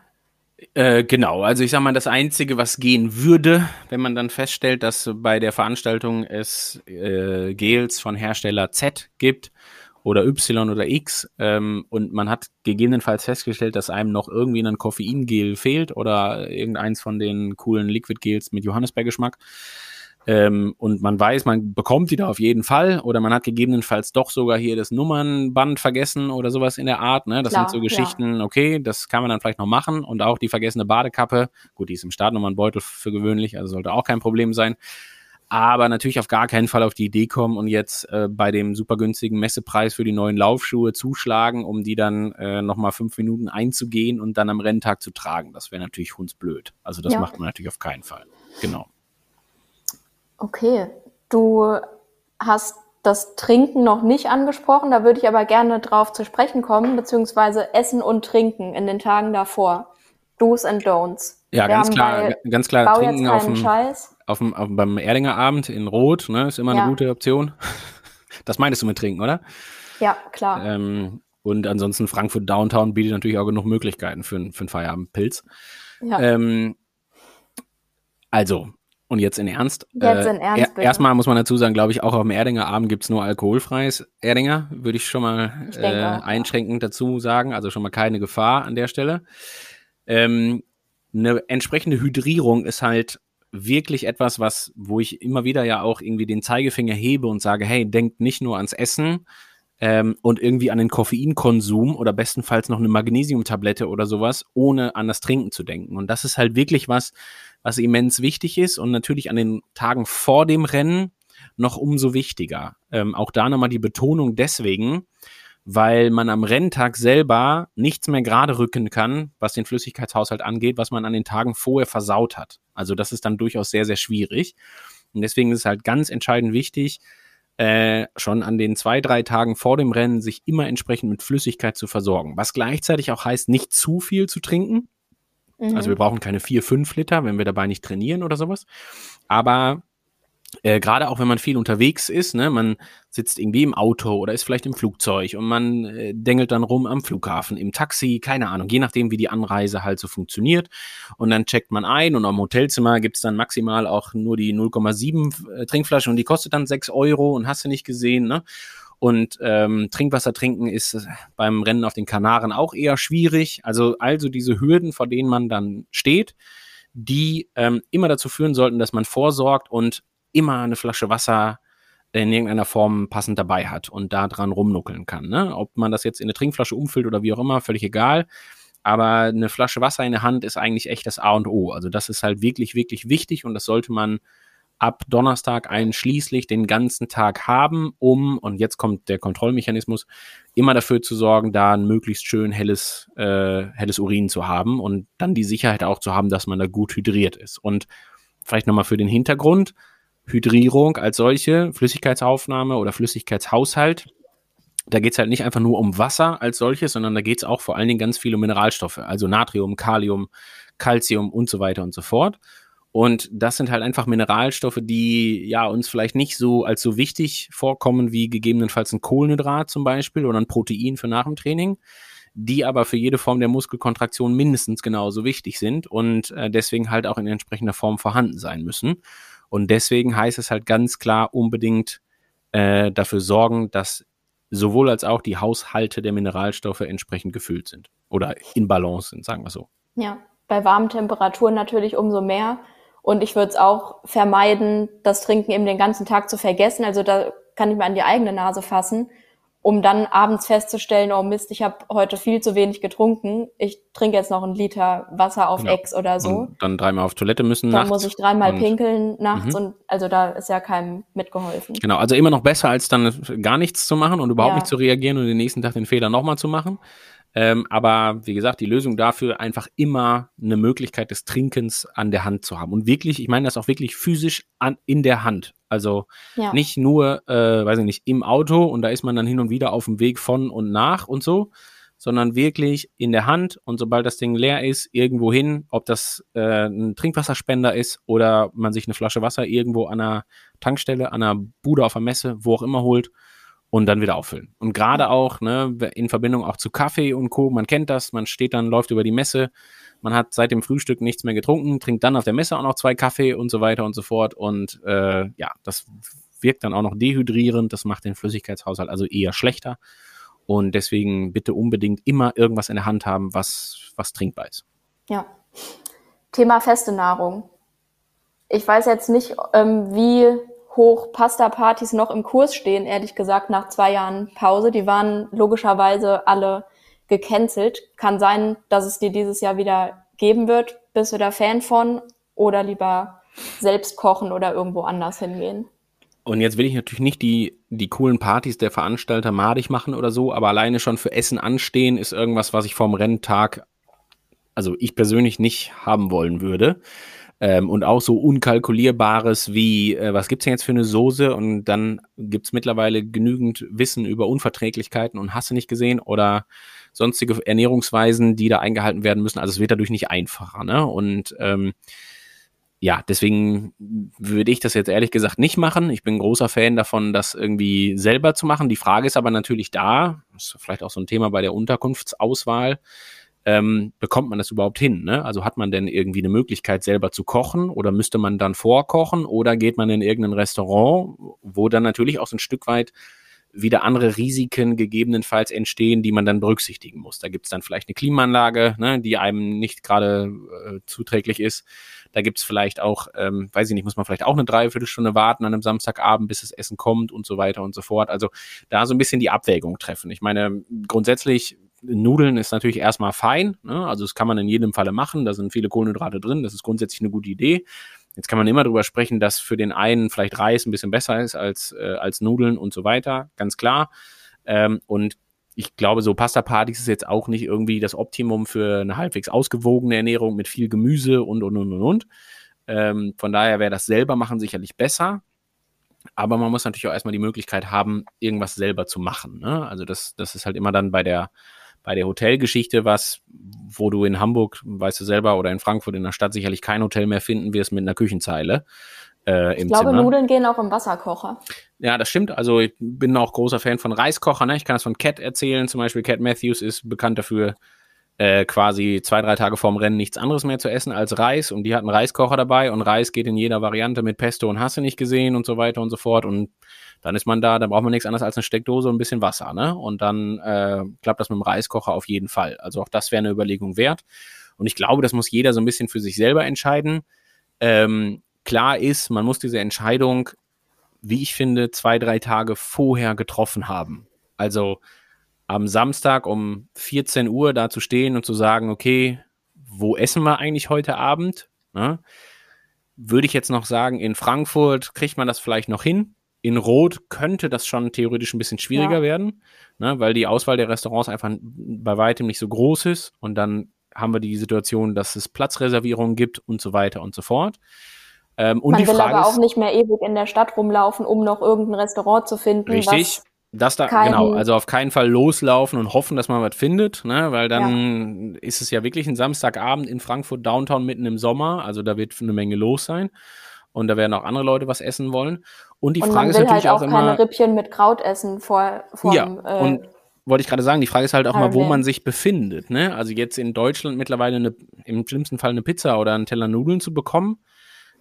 [SPEAKER 3] Äh, genau, also ich sag mal, das Einzige, was gehen würde, wenn man dann feststellt, dass bei der Veranstaltung es äh, Gels von Hersteller Z gibt oder Y oder X ähm, und man hat gegebenenfalls festgestellt, dass einem noch irgendwie ein Koffeingel fehlt oder irgendeins von den coolen Liquid Gels mit Johannisbeergeschmack ähm, und man weiß, man bekommt die da auf jeden Fall oder man hat gegebenenfalls doch sogar hier das Nummernband vergessen oder sowas in der Art. Ne? Das Klar, sind so Geschichten, ja. okay, das kann man dann vielleicht noch machen und auch die vergessene Badekappe, gut, die ist im Startnummernbeutel für gewöhnlich, also sollte auch kein Problem sein aber natürlich auf gar keinen Fall auf die Idee kommen und jetzt äh, bei dem super günstigen Messepreis für die neuen Laufschuhe zuschlagen, um die dann äh, nochmal fünf Minuten einzugehen und dann am Renntag zu tragen. Das wäre natürlich hundsblöd. Also das ja. macht man natürlich auf keinen Fall. Genau.
[SPEAKER 2] Okay, du hast das Trinken noch nicht angesprochen, da würde ich aber gerne drauf zu sprechen kommen, beziehungsweise Essen und Trinken in den Tagen davor. Do's and Don'ts.
[SPEAKER 3] Ja, Wir ganz klar, ganz klar Trinken auf dem, Scheiß auf dem, auf, beim Erdinger Abend in Rot, ne, ist immer eine gute Option. *laughs* Das meinst du mit Trinken, oder?
[SPEAKER 2] Ja, klar.
[SPEAKER 3] Ähm, und ansonsten Frankfurt Downtown bietet natürlich auch genug Möglichkeiten für, für einen Feierabendpilz. Ja. Ähm, also, und jetzt in Ernst.
[SPEAKER 2] Jetzt in Ernst.
[SPEAKER 3] Äh, erstmal muss man dazu sagen, glaube ich, auch auf dem Erdinger Abend gibt es nur alkoholfreies Erdinger, würde ich schon mal ich äh, einschränkend dazu sagen. Also schon mal keine Gefahr an der Stelle. Ähm, eine entsprechende Hydrierung ist halt wirklich etwas, was, wo ich immer wieder ja auch irgendwie den Zeigefinger hebe und sage, hey, denkt nicht nur ans Essen ähm, und irgendwie an den Koffeinkonsum oder bestenfalls noch eine Magnesiumtablette oder sowas, ohne an das Trinken zu denken. Und das ist halt wirklich was, was immens wichtig ist und natürlich an den Tagen vor dem Rennen noch umso wichtiger. Ähm, auch da nochmal die Betonung deswegen, weil man am Renntag selber nichts mehr gerade rücken kann, was den Flüssigkeitshaushalt angeht, was man an den Tagen vorher versaut hat. Also das ist dann durchaus sehr, sehr schwierig. Und deswegen ist es halt ganz entscheidend wichtig, äh, schon an den zwei, drei Tagen vor dem Rennen sich immer entsprechend mit Flüssigkeit zu versorgen. Was gleichzeitig auch heißt, nicht zu viel zu trinken. Mhm. Also wir brauchen keine vier, fünf Liter, wenn wir dabei nicht trainieren oder sowas. Aber äh, gerade auch wenn man viel unterwegs ist, ne, man sitzt irgendwie im Auto oder ist vielleicht im Flugzeug und man äh, dengelt dann rum am Flughafen, im Taxi, keine Ahnung, je nachdem, wie die Anreise halt so funktioniert. Und dann checkt man ein und am Hotelzimmer gibt's dann maximal auch nur die 0,7 äh, Trinkflasche und die kostet dann 6 Euro und hast du nicht gesehen, ne? Und ähm, Trinkwasser trinken ist äh, beim Rennen auf den Kanaren auch eher schwierig. Also, also diese Hürden, vor denen man dann steht, die ähm, immer dazu führen sollten, dass man vorsorgt und immer eine Flasche Wasser in irgendeiner Form passend dabei hat und da dran rumnuckeln kann. Ne? Ob man das jetzt in eine Trinkflasche umfüllt oder wie auch immer, völlig egal. Aber eine Flasche Wasser in der Hand ist eigentlich echt das A und O. Also das ist halt wirklich, wirklich wichtig und das sollte man ab Donnerstag einschließlich den ganzen Tag haben, um, und jetzt kommt der Kontrollmechanismus, immer dafür zu sorgen, da ein möglichst schön helles, äh, helles Urin zu haben und dann die Sicherheit auch zu haben, dass man da gut hydriert ist. Und vielleicht nochmal für den Hintergrund, Hydrierung als solche, Flüssigkeitsaufnahme oder Flüssigkeitshaushalt, da geht es halt nicht einfach nur um Wasser als solches, sondern da geht es auch vor allen Dingen ganz viel um Mineralstoffe, also Natrium, Kalium, Calcium und so weiter und so fort. Und das sind halt einfach Mineralstoffe, die ja uns vielleicht nicht so als so wichtig vorkommen wie gegebenenfalls ein Kohlenhydrat zum Beispiel oder ein Protein für nach dem Training, die aber für jede Form der Muskelkontraktion mindestens genauso wichtig sind und äh, deswegen halt auch in entsprechender Form vorhanden sein müssen. Und deswegen heißt es halt ganz klar unbedingt äh, dafür sorgen, dass sowohl als auch die Haushalte der Mineralstoffe entsprechend gefüllt sind oder in Balance sind, sagen wir so.
[SPEAKER 2] Ja, bei warmen Temperaturen natürlich umso mehr. Und ich würde es auch vermeiden, das Trinken eben den ganzen Tag zu vergessen. Also da kann ich mir an die eigene Nase fassen, um dann abends festzustellen, oh Mist, ich habe heute viel zu wenig getrunken. Ich trinke jetzt noch einen Liter Wasser auf
[SPEAKER 3] Genau.
[SPEAKER 2] Ex oder so.
[SPEAKER 3] Und dann dreimal auf Toilette müssen
[SPEAKER 2] Dann
[SPEAKER 3] nachts.
[SPEAKER 2] muss ich dreimal pinkeln nachts
[SPEAKER 3] Mhm.
[SPEAKER 2] und also da ist ja keinem mitgeholfen.
[SPEAKER 3] Genau, also immer noch besser, als dann gar nichts zu machen und überhaupt
[SPEAKER 2] Ja.
[SPEAKER 3] nicht zu reagieren und den nächsten Tag den Fehler nochmal zu machen. Ähm, aber wie gesagt, die Lösung dafür einfach immer eine Möglichkeit des Trinkens an der Hand zu haben. Und wirklich, ich meine das auch wirklich physisch an, in der Hand. Also
[SPEAKER 2] Ja.
[SPEAKER 3] nicht nur, äh, weiß ich nicht, im Auto und da ist man dann hin und wieder auf dem Weg von und nach und so, sondern wirklich in der Hand und sobald das Ding leer ist, irgendwo hin, ob das äh, ein Trinkwasserspender ist oder man sich eine Flasche Wasser irgendwo an einer Tankstelle, an einer Bude auf der Messe, wo auch immer holt und dann wieder auffüllen. Und gerade auch ne, in Verbindung auch zu Kaffee und Co. Man kennt das, man steht dann, läuft über die Messe, man hat seit dem Frühstück nichts mehr getrunken, trinkt dann auf der Messe auch noch zwei Kaffee und so weiter und so fort. Und äh, ja, das wirkt dann auch noch dehydrierend, das macht den Flüssigkeitshaushalt also eher schlechter. Und deswegen bitte unbedingt immer irgendwas in der Hand haben, was, was trinkbar ist.
[SPEAKER 2] Ja. Thema feste Nahrung. Ich weiß jetzt nicht, ähm, wie hoch Pasta-Partys noch im Kurs stehen, ehrlich gesagt, nach zwei Jahren Pause. Die waren logischerweise alle gecancelt. Kann sein, dass es die dieses Jahr wieder geben wird. Bist du da Fan von? Oder lieber selbst kochen oder irgendwo anders hingehen?
[SPEAKER 3] Und jetzt will ich natürlich nicht die, die coolen Partys der Veranstalter madig machen oder so, aber alleine schon für Essen anstehen ist irgendwas, was ich vorm Renntag, also ich persönlich nicht haben wollen würde. Ähm, und auch so unkalkulierbares wie, äh, was gibt's denn jetzt für eine Soße? Und dann gibt's mittlerweile genügend Wissen über Unverträglichkeiten und hast du nicht gesehen oder sonstige Ernährungsweisen, die da eingehalten werden müssen. Also es wird dadurch nicht einfacher. Ne? Und ähm, ja, deswegen würde ich das jetzt ehrlich gesagt nicht machen. Ich bin großer Fan davon, das irgendwie selber zu machen. Die Frage ist aber natürlich da, ist vielleicht auch so ein Thema bei der Unterkunftsauswahl, ähm, bekommt man das überhaupt hin? Ne? Also hat man denn irgendwie eine Möglichkeit, selber zu kochen oder müsste man dann vorkochen oder geht man in irgendein Restaurant, wo dann natürlich auch so ein Stück weit wieder andere Risiken gegebenenfalls entstehen, die man dann berücksichtigen muss. Da gibt es dann vielleicht eine Klimaanlage, ne, die einem nicht gerade äh, zuträglich ist. Da gibt es vielleicht auch, ähm, weiß ich nicht, muss man vielleicht auch eine Dreiviertelstunde warten an einem Samstagabend, bis das Essen kommt und so weiter und so fort. Also da so ein bisschen die Abwägung treffen. Ich meine, grundsätzlich Nudeln ist natürlich erstmal fein, ne? also das kann man in jedem Falle machen, da sind viele Kohlenhydrate drin, das ist grundsätzlich eine gute Idee. Jetzt kann man immer drüber sprechen, dass für den einen vielleicht Reis ein bisschen besser ist als, äh, als Nudeln und so weiter, ganz klar. Ähm, und ich glaube, so Pasta-Partys ist jetzt auch nicht irgendwie das Optimum für eine halbwegs ausgewogene Ernährung mit viel Gemüse und, und, und, und, und. Ähm, von daher wäre das selber machen sicherlich besser. Aber man muss natürlich auch erstmal die Möglichkeit haben, irgendwas selber zu machen. Ne? Also das, das ist halt immer dann bei der, bei der Hotelgeschichte was, wo du in Hamburg, weißt du selber, oder in Frankfurt in der Stadt sicherlich kein Hotel mehr finden wirst mit einer Küchenzeile äh, im
[SPEAKER 2] Ich glaube,
[SPEAKER 3] Zimmer.
[SPEAKER 2] Nudeln gehen auch im Wasserkocher.
[SPEAKER 3] Ja, das stimmt. Also ich bin auch großer Fan von Reiskochern. Ne? Ich kann das von Cat erzählen. Zum Beispiel Cat Matthews ist bekannt dafür, äh, quasi zwei, drei Tage vorm Rennen nichts anderes mehr zu essen als Reis. Und die hat einen Reiskocher dabei und Reis geht in jeder Variante mit Pesto und Hasse nicht gesehen und so weiter und so fort. Und dann ist man da, da braucht man nichts anderes als eine Steckdose und ein bisschen Wasser. Ne? Und dann äh, klappt das mit dem Reiskocher auf jeden Fall. Also auch das wäre eine Überlegung wert. Und ich glaube, das muss jeder so ein bisschen für sich selber entscheiden. Ähm, klar ist, man muss diese Entscheidung wie ich finde, zwei, drei Tage vorher getroffen haben. Also am Samstag um 14 Uhr da zu stehen und zu sagen, okay, wo essen wir eigentlich heute Abend? Ne? Würde ich jetzt noch sagen, in Frankfurt kriegt man das vielleicht noch hin. In Rot könnte das schon theoretisch ein bisschen schwieriger
[SPEAKER 2] Ja.
[SPEAKER 3] werden, ne? weil die Auswahl der Restaurants einfach bei weitem nicht so groß ist. Und dann haben wir die Situation, dass es Platzreservierungen gibt und so weiter und so fort. Ähm, und
[SPEAKER 2] Man
[SPEAKER 3] die
[SPEAKER 2] will
[SPEAKER 3] Frage
[SPEAKER 2] aber
[SPEAKER 3] ist,
[SPEAKER 2] auch nicht mehr ewig in der Stadt rumlaufen, um noch irgendein Restaurant zu finden,
[SPEAKER 3] Richtig. Das da,
[SPEAKER 2] keinen-
[SPEAKER 3] genau, also auf keinen Fall loslaufen und hoffen, dass man was findet, ne? weil dann ist es ja wirklich ein Samstagabend in Frankfurt Downtown mitten im Sommer, also da wird eine Menge los sein und da werden auch andere Leute was essen wollen. Und die
[SPEAKER 2] und
[SPEAKER 3] Frage
[SPEAKER 2] man
[SPEAKER 3] ist natürlich
[SPEAKER 2] halt
[SPEAKER 3] auch
[SPEAKER 2] auch
[SPEAKER 3] immer,
[SPEAKER 2] keine Rippchen mit Kraut essen vor, vor
[SPEAKER 3] ja,
[SPEAKER 2] äh,
[SPEAKER 3] und wollte ich gerade sagen, die Frage ist halt auch mal, wo man sich befindet. Ne? Also jetzt in Deutschland mittlerweile eine, im schlimmsten Fall eine Pizza oder einen Teller Nudeln zu bekommen,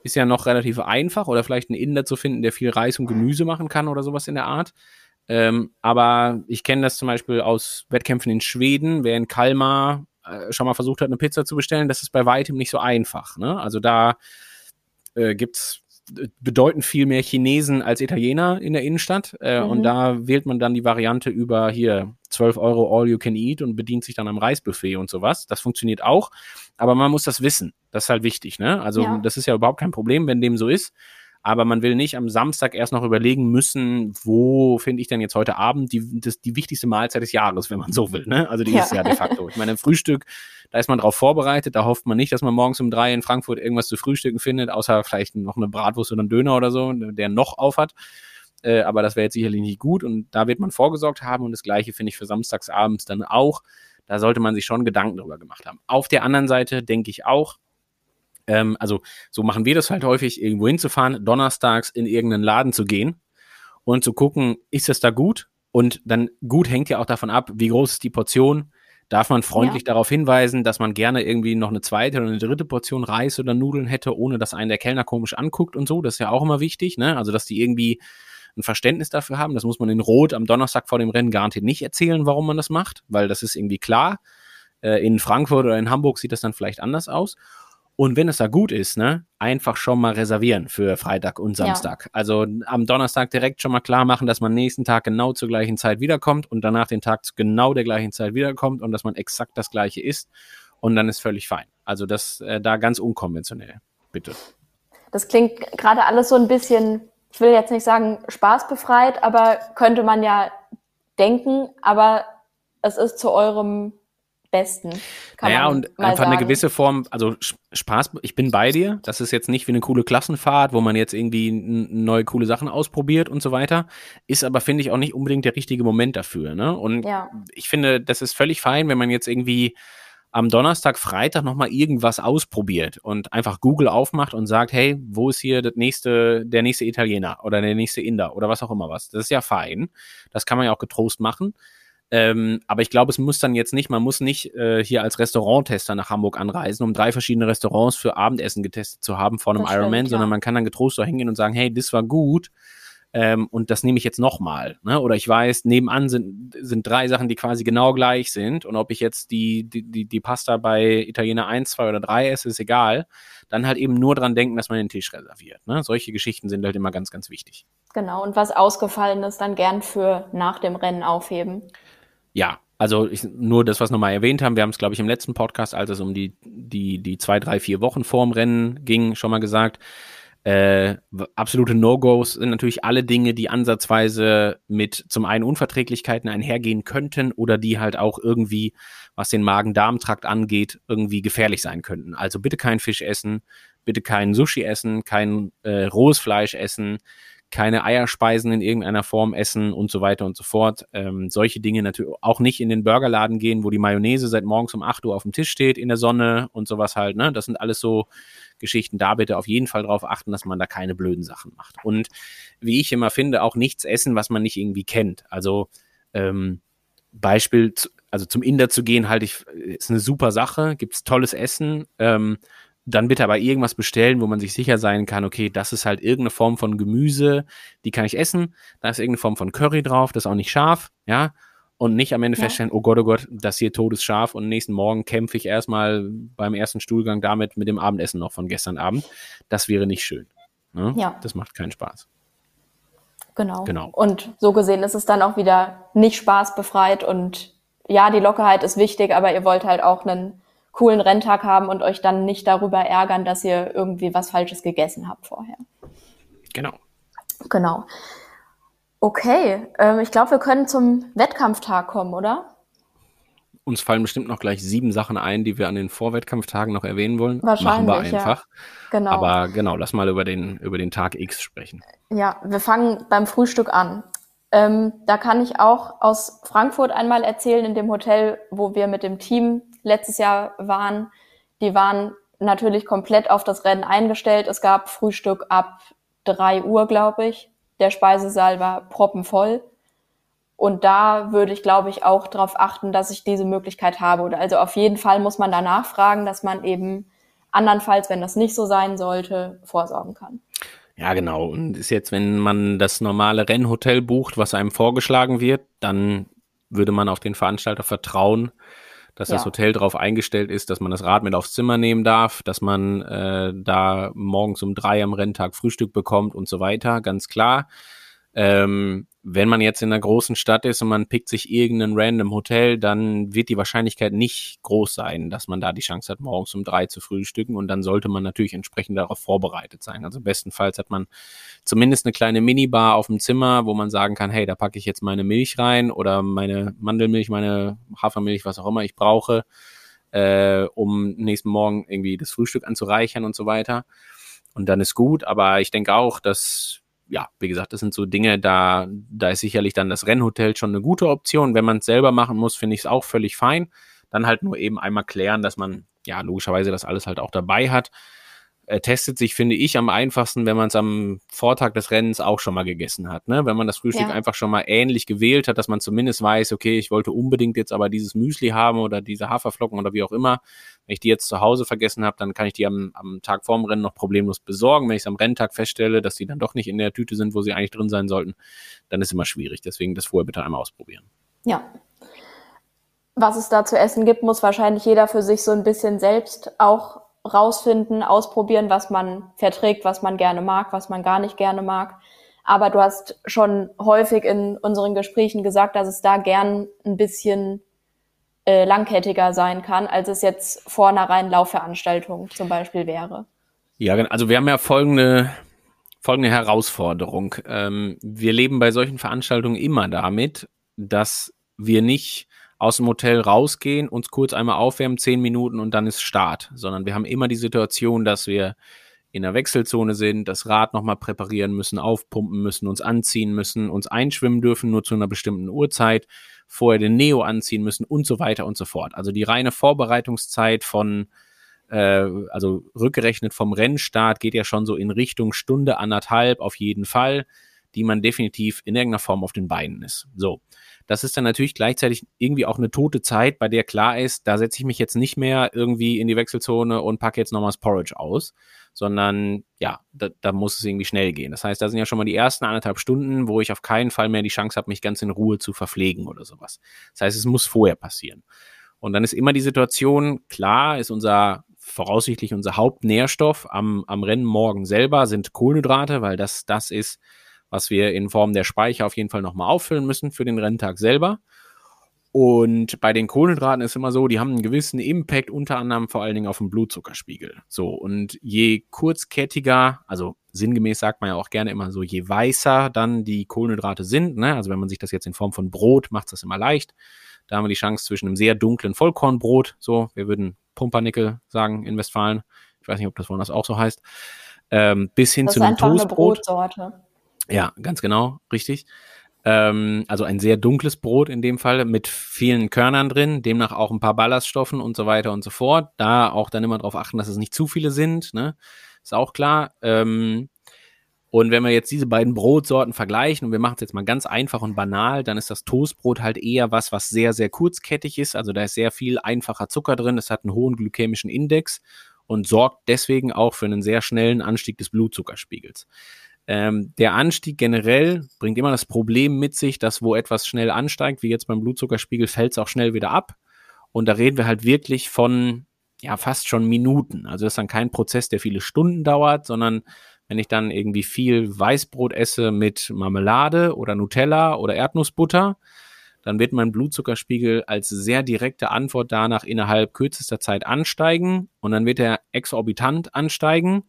[SPEAKER 3] ist ja noch relativ einfach oder vielleicht einen Inder zu finden, der viel Reis und Gemüse machen kann oder sowas in der Art. Ähm, aber ich kenne das zum Beispiel aus Wettkämpfen in Schweden, wer in Kalmar äh, schon mal versucht hat, eine Pizza zu bestellen, das ist bei weitem nicht so einfach. Ne? Also da äh, gibt's äh, bedeutend viel mehr Chinesen als Italiener in der Innenstadt. Äh,
[SPEAKER 2] Mhm.
[SPEAKER 3] Und da wählt man dann die Variante über hier 12 Euro All You Can Eat und bedient sich dann am Reisbuffet und sowas. Das funktioniert auch. Aber man muss das wissen. Das ist halt wichtig. Ne? Also
[SPEAKER 2] Ja.
[SPEAKER 3] das ist ja überhaupt kein Problem, wenn dem so ist. Aber man will nicht am Samstag erst noch überlegen müssen, wo finde ich denn jetzt heute Abend die, das, die wichtigste Mahlzeit des Jahres, wenn man so will. Ne? Also die
[SPEAKER 2] Ja.
[SPEAKER 3] ist ja de facto. Ich meine, im Frühstück, da ist man drauf vorbereitet, da hofft man nicht, dass man morgens um drei in Frankfurt irgendwas zu frühstücken findet, außer vielleicht noch eine Bratwurst oder einen Döner oder so, der noch auf hat. Äh, aber das wäre jetzt sicherlich nicht gut und da wird man vorgesorgt haben und das gleiche finde ich für samstagsabends dann auch. Da sollte man sich schon Gedanken drüber gemacht haben. Auf der anderen Seite denke ich auch, ähm, also so machen wir das halt häufig, irgendwo hinzufahren, donnerstags in irgendeinen Laden zu gehen und zu gucken, ist es da gut? Und dann gut hängt ja auch davon ab, wie groß ist die Portion. Darf man freundlich darauf hinweisen, dass man gerne irgendwie noch eine zweite oder eine dritte Portion Reis oder Nudeln hätte, ohne dass einen der Kellner komisch anguckt und so. Das ist ja auch immer wichtig, ne? Also, dass die irgendwie ein Verständnis dafür haben. Das muss man in Rot am Donnerstag vor dem Rennen garantiert nicht erzählen, warum man das macht, weil das ist irgendwie klar. Äh, in Frankfurt oder in Hamburg sieht das dann vielleicht anders aus. Und wenn es da gut ist, ne, einfach schon mal reservieren für Freitag und
[SPEAKER 2] Ja.
[SPEAKER 3] Samstag. Also am Donnerstag direkt schon mal klar machen, dass man nächsten Tag genau zur gleichen Zeit wiederkommt und danach den Tag zu genau der gleichen Zeit wiederkommt und dass man exakt das gleiche isst. Und dann ist völlig fein. Also das äh, da ganz unkonventionell, bitte.
[SPEAKER 2] Das klingt gerade alles so ein bisschen, ich will jetzt nicht sagen spaßbefreit, aber könnte man ja denken, aber es ist zu eurem Besten. Kann
[SPEAKER 3] naja, und einfach eine
[SPEAKER 2] sagen.
[SPEAKER 3] gewisse Form, also Spaß, ich bin bei dir. Das ist jetzt nicht wie eine coole Klassenfahrt, wo man jetzt irgendwie neue coole Sachen ausprobiert und so weiter. Ist aber, finde ich, auch nicht unbedingt der richtige Moment dafür. Ne? Und
[SPEAKER 2] Ja.
[SPEAKER 3] ich finde, das ist völlig fein, wenn man jetzt irgendwie am Donnerstag, Freitag nochmal irgendwas ausprobiert und einfach Google aufmacht und sagt, hey, wo ist hier das nächste, der nächste Italiener oder der nächste Inder oder was auch immer was. Das ist ja fein. Das kann man ja auch getrost machen. Ähm, aber ich glaube, es muss dann jetzt nicht, man muss nicht äh, hier als Restauranttester nach Hamburg anreisen, um drei verschiedene Restaurants für Abendessen getestet zu haben vor einem Ironman, sondern man kann dann getrost da hingehen und sagen, hey, das war gut. Ähm, und das nehme ich jetzt nochmal. Ne? Oder ich weiß, nebenan sind, sind drei Sachen, die quasi genau gleich sind. Und ob ich jetzt die, die, die, die Pasta bei Italiener 1, 2 oder 3 esse, ist egal. Dann halt eben nur dran denken, dass man den Tisch reserviert. Ne? Solche Geschichten sind halt immer ganz, ganz wichtig.
[SPEAKER 2] Genau, und was ausgefallen ist, dann gern für nach dem Rennen aufheben.
[SPEAKER 3] Ja, also ich, nur das, was wir mal erwähnt haben, wir haben es, glaube ich, im letzten Podcast, als es um die, die, die zwei, drei, vier Wochen vorm Rennen ging, schon mal gesagt. Äh, absolute No-Gos sind natürlich alle Dinge, die ansatzweise mit zum einen Unverträglichkeiten einhergehen könnten oder die halt auch irgendwie, was den Magen-Darm-Trakt angeht, irgendwie gefährlich sein könnten. Also bitte kein Fisch essen, bitte kein Sushi essen, kein äh, rohes Fleisch essen, keine Eierspeisen in irgendeiner Form essen und so weiter und so fort. Ähm, solche Dinge natürlich auch nicht in den Burgerladen gehen, wo die Mayonnaise seit morgens um 8 Uhr auf dem Tisch steht in der Sonne und sowas halt. Ne? Das sind alles so Geschichten. Da bitte auf jeden Fall darauf achten, dass man da keine blöden Sachen macht. Und wie ich immer finde, auch nichts essen, was man nicht irgendwie kennt. Also ähm, Beispiel, also zum Inder zu gehen, halte ich, ist eine super Sache, gibt's tolles Essen. Ähm, dann bitte aber irgendwas bestellen, wo man sich sicher sein kann, okay, das ist halt irgendeine Form von Gemüse, die kann ich essen. Da ist irgendeine Form von Curry drauf, das ist auch nicht scharf, ja. Und nicht am Ende
[SPEAKER 2] Ja.
[SPEAKER 3] feststellen, oh Gott, oh Gott, das hier todesscharf und nächsten Morgen kämpfe ich erstmal beim ersten Stuhlgang damit mit dem Abendessen noch von gestern Abend. Das wäre nicht schön. Ne?
[SPEAKER 2] Ja.
[SPEAKER 3] Das macht keinen Spaß.
[SPEAKER 2] Genau.
[SPEAKER 3] Genau.
[SPEAKER 2] Und so gesehen ist es dann auch wieder nicht spaßbefreit und ja, die Lockerheit ist wichtig, aber ihr wollt halt auch einen coolen Renntag haben und euch dann nicht darüber ärgern, dass ihr irgendwie was Falsches gegessen habt vorher.
[SPEAKER 3] Genau.
[SPEAKER 2] Genau. Okay, ähm, ich glaube, wir können zum Wettkampftag kommen, oder?
[SPEAKER 3] Uns fallen bestimmt noch gleich sieben Sachen ein, die wir an den Vorwettkampftagen noch erwähnen wollen.
[SPEAKER 2] Wahrscheinlich,
[SPEAKER 3] Machen wir
[SPEAKER 2] ja.
[SPEAKER 3] einfach.
[SPEAKER 2] Genau.
[SPEAKER 3] Aber genau, lass mal über den, über den Tag X sprechen.
[SPEAKER 2] Ja, wir fangen beim Frühstück an. Ähm, da kann ich auch aus Frankfurt einmal erzählen, in dem Hotel, wo wir mit dem Team letztes Jahr waren. Die waren natürlich komplett auf das Rennen eingestellt. Es gab Frühstück ab drei Uhr, glaube ich. Der Speisesaal war proppenvoll. Und da würde ich, glaube ich, auch darauf achten, dass ich diese Möglichkeit habe. Oder also auf jeden Fall muss man danach fragen, dass man eben andernfalls, wenn das nicht so sein sollte, vorsorgen kann.
[SPEAKER 3] Ja, genau. Und ist jetzt, wenn man das normale Rennhotel bucht, was einem vorgeschlagen wird, dann würde man auf den Veranstalter vertrauen, dass ja. das Hotel darauf eingestellt ist, dass man das Rad mit aufs Zimmer nehmen darf, dass man äh, da morgens um drei am Renntag Frühstück bekommt und so weiter, ganz klar. Ähm, wenn man jetzt in einer großen Stadt ist und man pickt sich irgendein random Hotel, dann wird die Wahrscheinlichkeit nicht groß sein, dass man da die Chance hat, morgens um drei zu frühstücken und dann sollte man natürlich entsprechend darauf vorbereitet sein. Also bestenfalls hat man zumindest eine kleine Minibar auf dem Zimmer, wo man sagen kann, hey, da packe ich jetzt meine Milch rein oder meine Mandelmilch, meine Hafermilch, was auch immer ich brauche, äh, um nächsten Morgen irgendwie das Frühstück anzureichern und so weiter. Und dann ist gut, aber ich denke auch, dass ja, wie gesagt, das sind so Dinge, da, da ist sicherlich dann das Rennhotel schon eine gute Option. Wenn man es selber machen muss, finde ich es auch völlig fein. Dann halt nur eben einmal klären, dass man ja logischerweise das alles halt auch dabei hat äh, testet sich, finde ich, am einfachsten, wenn man es am Vortag des Rennens auch schon mal gegessen hat. Ne? Wenn man das Frühstück ja. einfach schon mal ähnlich gewählt hat, dass man zumindest weiß, okay, ich wollte unbedingt jetzt aber dieses Müsli haben oder diese Haferflocken oder wie auch immer. Wenn ich die jetzt zu Hause vergessen habe, dann kann ich die am, am Tag vorm Rennen noch problemlos besorgen. Wenn ich es am Renntag feststelle, dass die dann doch nicht in der Tüte sind, wo sie eigentlich drin sein sollten, dann ist immer schwierig. Deswegen das vorher bitte einmal ausprobieren.
[SPEAKER 2] Ja, was es da zu essen gibt, muss wahrscheinlich jeder für sich so ein bisschen selbst auch rausfinden, ausprobieren, was man verträgt, was man gerne mag, was man gar nicht gerne mag. Aber du hast schon häufig in unseren Gesprächen gesagt, dass es da gern ein bisschen äh, langkettiger sein kann, als es jetzt vor einer reinen Laufveranstaltung zum Beispiel wäre.
[SPEAKER 3] Ja, also wir haben ja folgende, folgende Herausforderung. Ähm, wir leben bei solchen Veranstaltungen immer damit, dass wir nicht aus dem Hotel rausgehen, uns kurz einmal aufwärmen, zehn Minuten und dann ist Start, sondern wir haben immer die Situation, dass wir in der Wechselzone sind, das Rad nochmal präparieren müssen, aufpumpen müssen, uns anziehen müssen, uns einschwimmen dürfen, nur zu einer bestimmten Uhrzeit, vorher den Neo anziehen müssen und so weiter und so fort. Also die reine Vorbereitungszeit von, äh, also rückgerechnet vom Rennstart geht ja schon so in Richtung Stunde, anderthalb auf jeden Fall, die man definitiv in irgendeiner Form auf den Beinen ist. So. Das ist dann natürlich gleichzeitig irgendwie auch eine tote Zeit, bei der klar ist, da setze ich mich jetzt nicht mehr irgendwie in die Wechselzone und packe jetzt nochmal das Porridge aus, sondern ja, da, da muss es irgendwie schnell gehen. Das heißt, da sind ja schon mal die ersten anderthalb Stunden, wo ich auf keinen Fall mehr die Chance habe, mich ganz in Ruhe zu verpflegen oder sowas. Das heißt, es muss vorher passieren. Und dann ist immer die Situation, klar, ist unser voraussichtlich unser Hauptnährstoff am, am Rennen morgen selber sind Kohlenhydrate, weil das das ist, was wir in Form der Speicher auf jeden Fall nochmal auffüllen müssen für den Renntag selber. Und bei den Kohlenhydraten ist immer so, die haben einen gewissen Impact, unter anderem vor allen Dingen auf den Blutzuckerspiegel. So, und je kurzkettiger, also sinngemäß sagt man ja auch gerne immer so, je weißer dann die Kohlenhydrate sind, ne? also wenn man sich das jetzt in Form von Brot macht, das immer leicht. Da haben wir die Chance zwischen einem sehr dunklen Vollkornbrot, so, wir würden Pumpernickel sagen in Westfalen. Ich weiß nicht, ob das woanders auch so heißt. Ähm, bis hin das zu einem Toastbrot. Brotsorte. Ja, ganz genau, richtig. Ähm, also ein sehr dunkles Brot in dem Fall mit vielen Körnern drin, demnach auch ein paar Ballaststoffen und so weiter und so fort. Da auch dann immer darauf achten, dass es nicht zu viele sind, ne? Ist auch klar. Ähm, und wenn wir jetzt diese beiden Brotsorten vergleichen und wir machen es jetzt mal ganz einfach und banal, dann ist das Toastbrot halt eher was, was sehr, sehr kurzkettig ist. Also da ist sehr viel einfacher Zucker drin. Es hat einen hohen glykämischen Index und sorgt deswegen auch für einen sehr schnellen Anstieg des Blutzuckerspiegels. Ähm, der Anstieg generell bringt immer das Problem mit sich, dass wo etwas schnell ansteigt, wie jetzt beim Blutzuckerspiegel, fällt es auch schnell wieder ab. Und da reden wir halt wirklich von ja fast schon Minuten. Also das ist dann kein Prozess, der viele Stunden dauert, sondern wenn ich dann irgendwie viel Weißbrot esse mit Marmelade oder Nutella oder Erdnussbutter, dann wird mein Blutzuckerspiegel als sehr direkte Antwort danach innerhalb kürzester Zeit ansteigen und dann wird er exorbitant ansteigen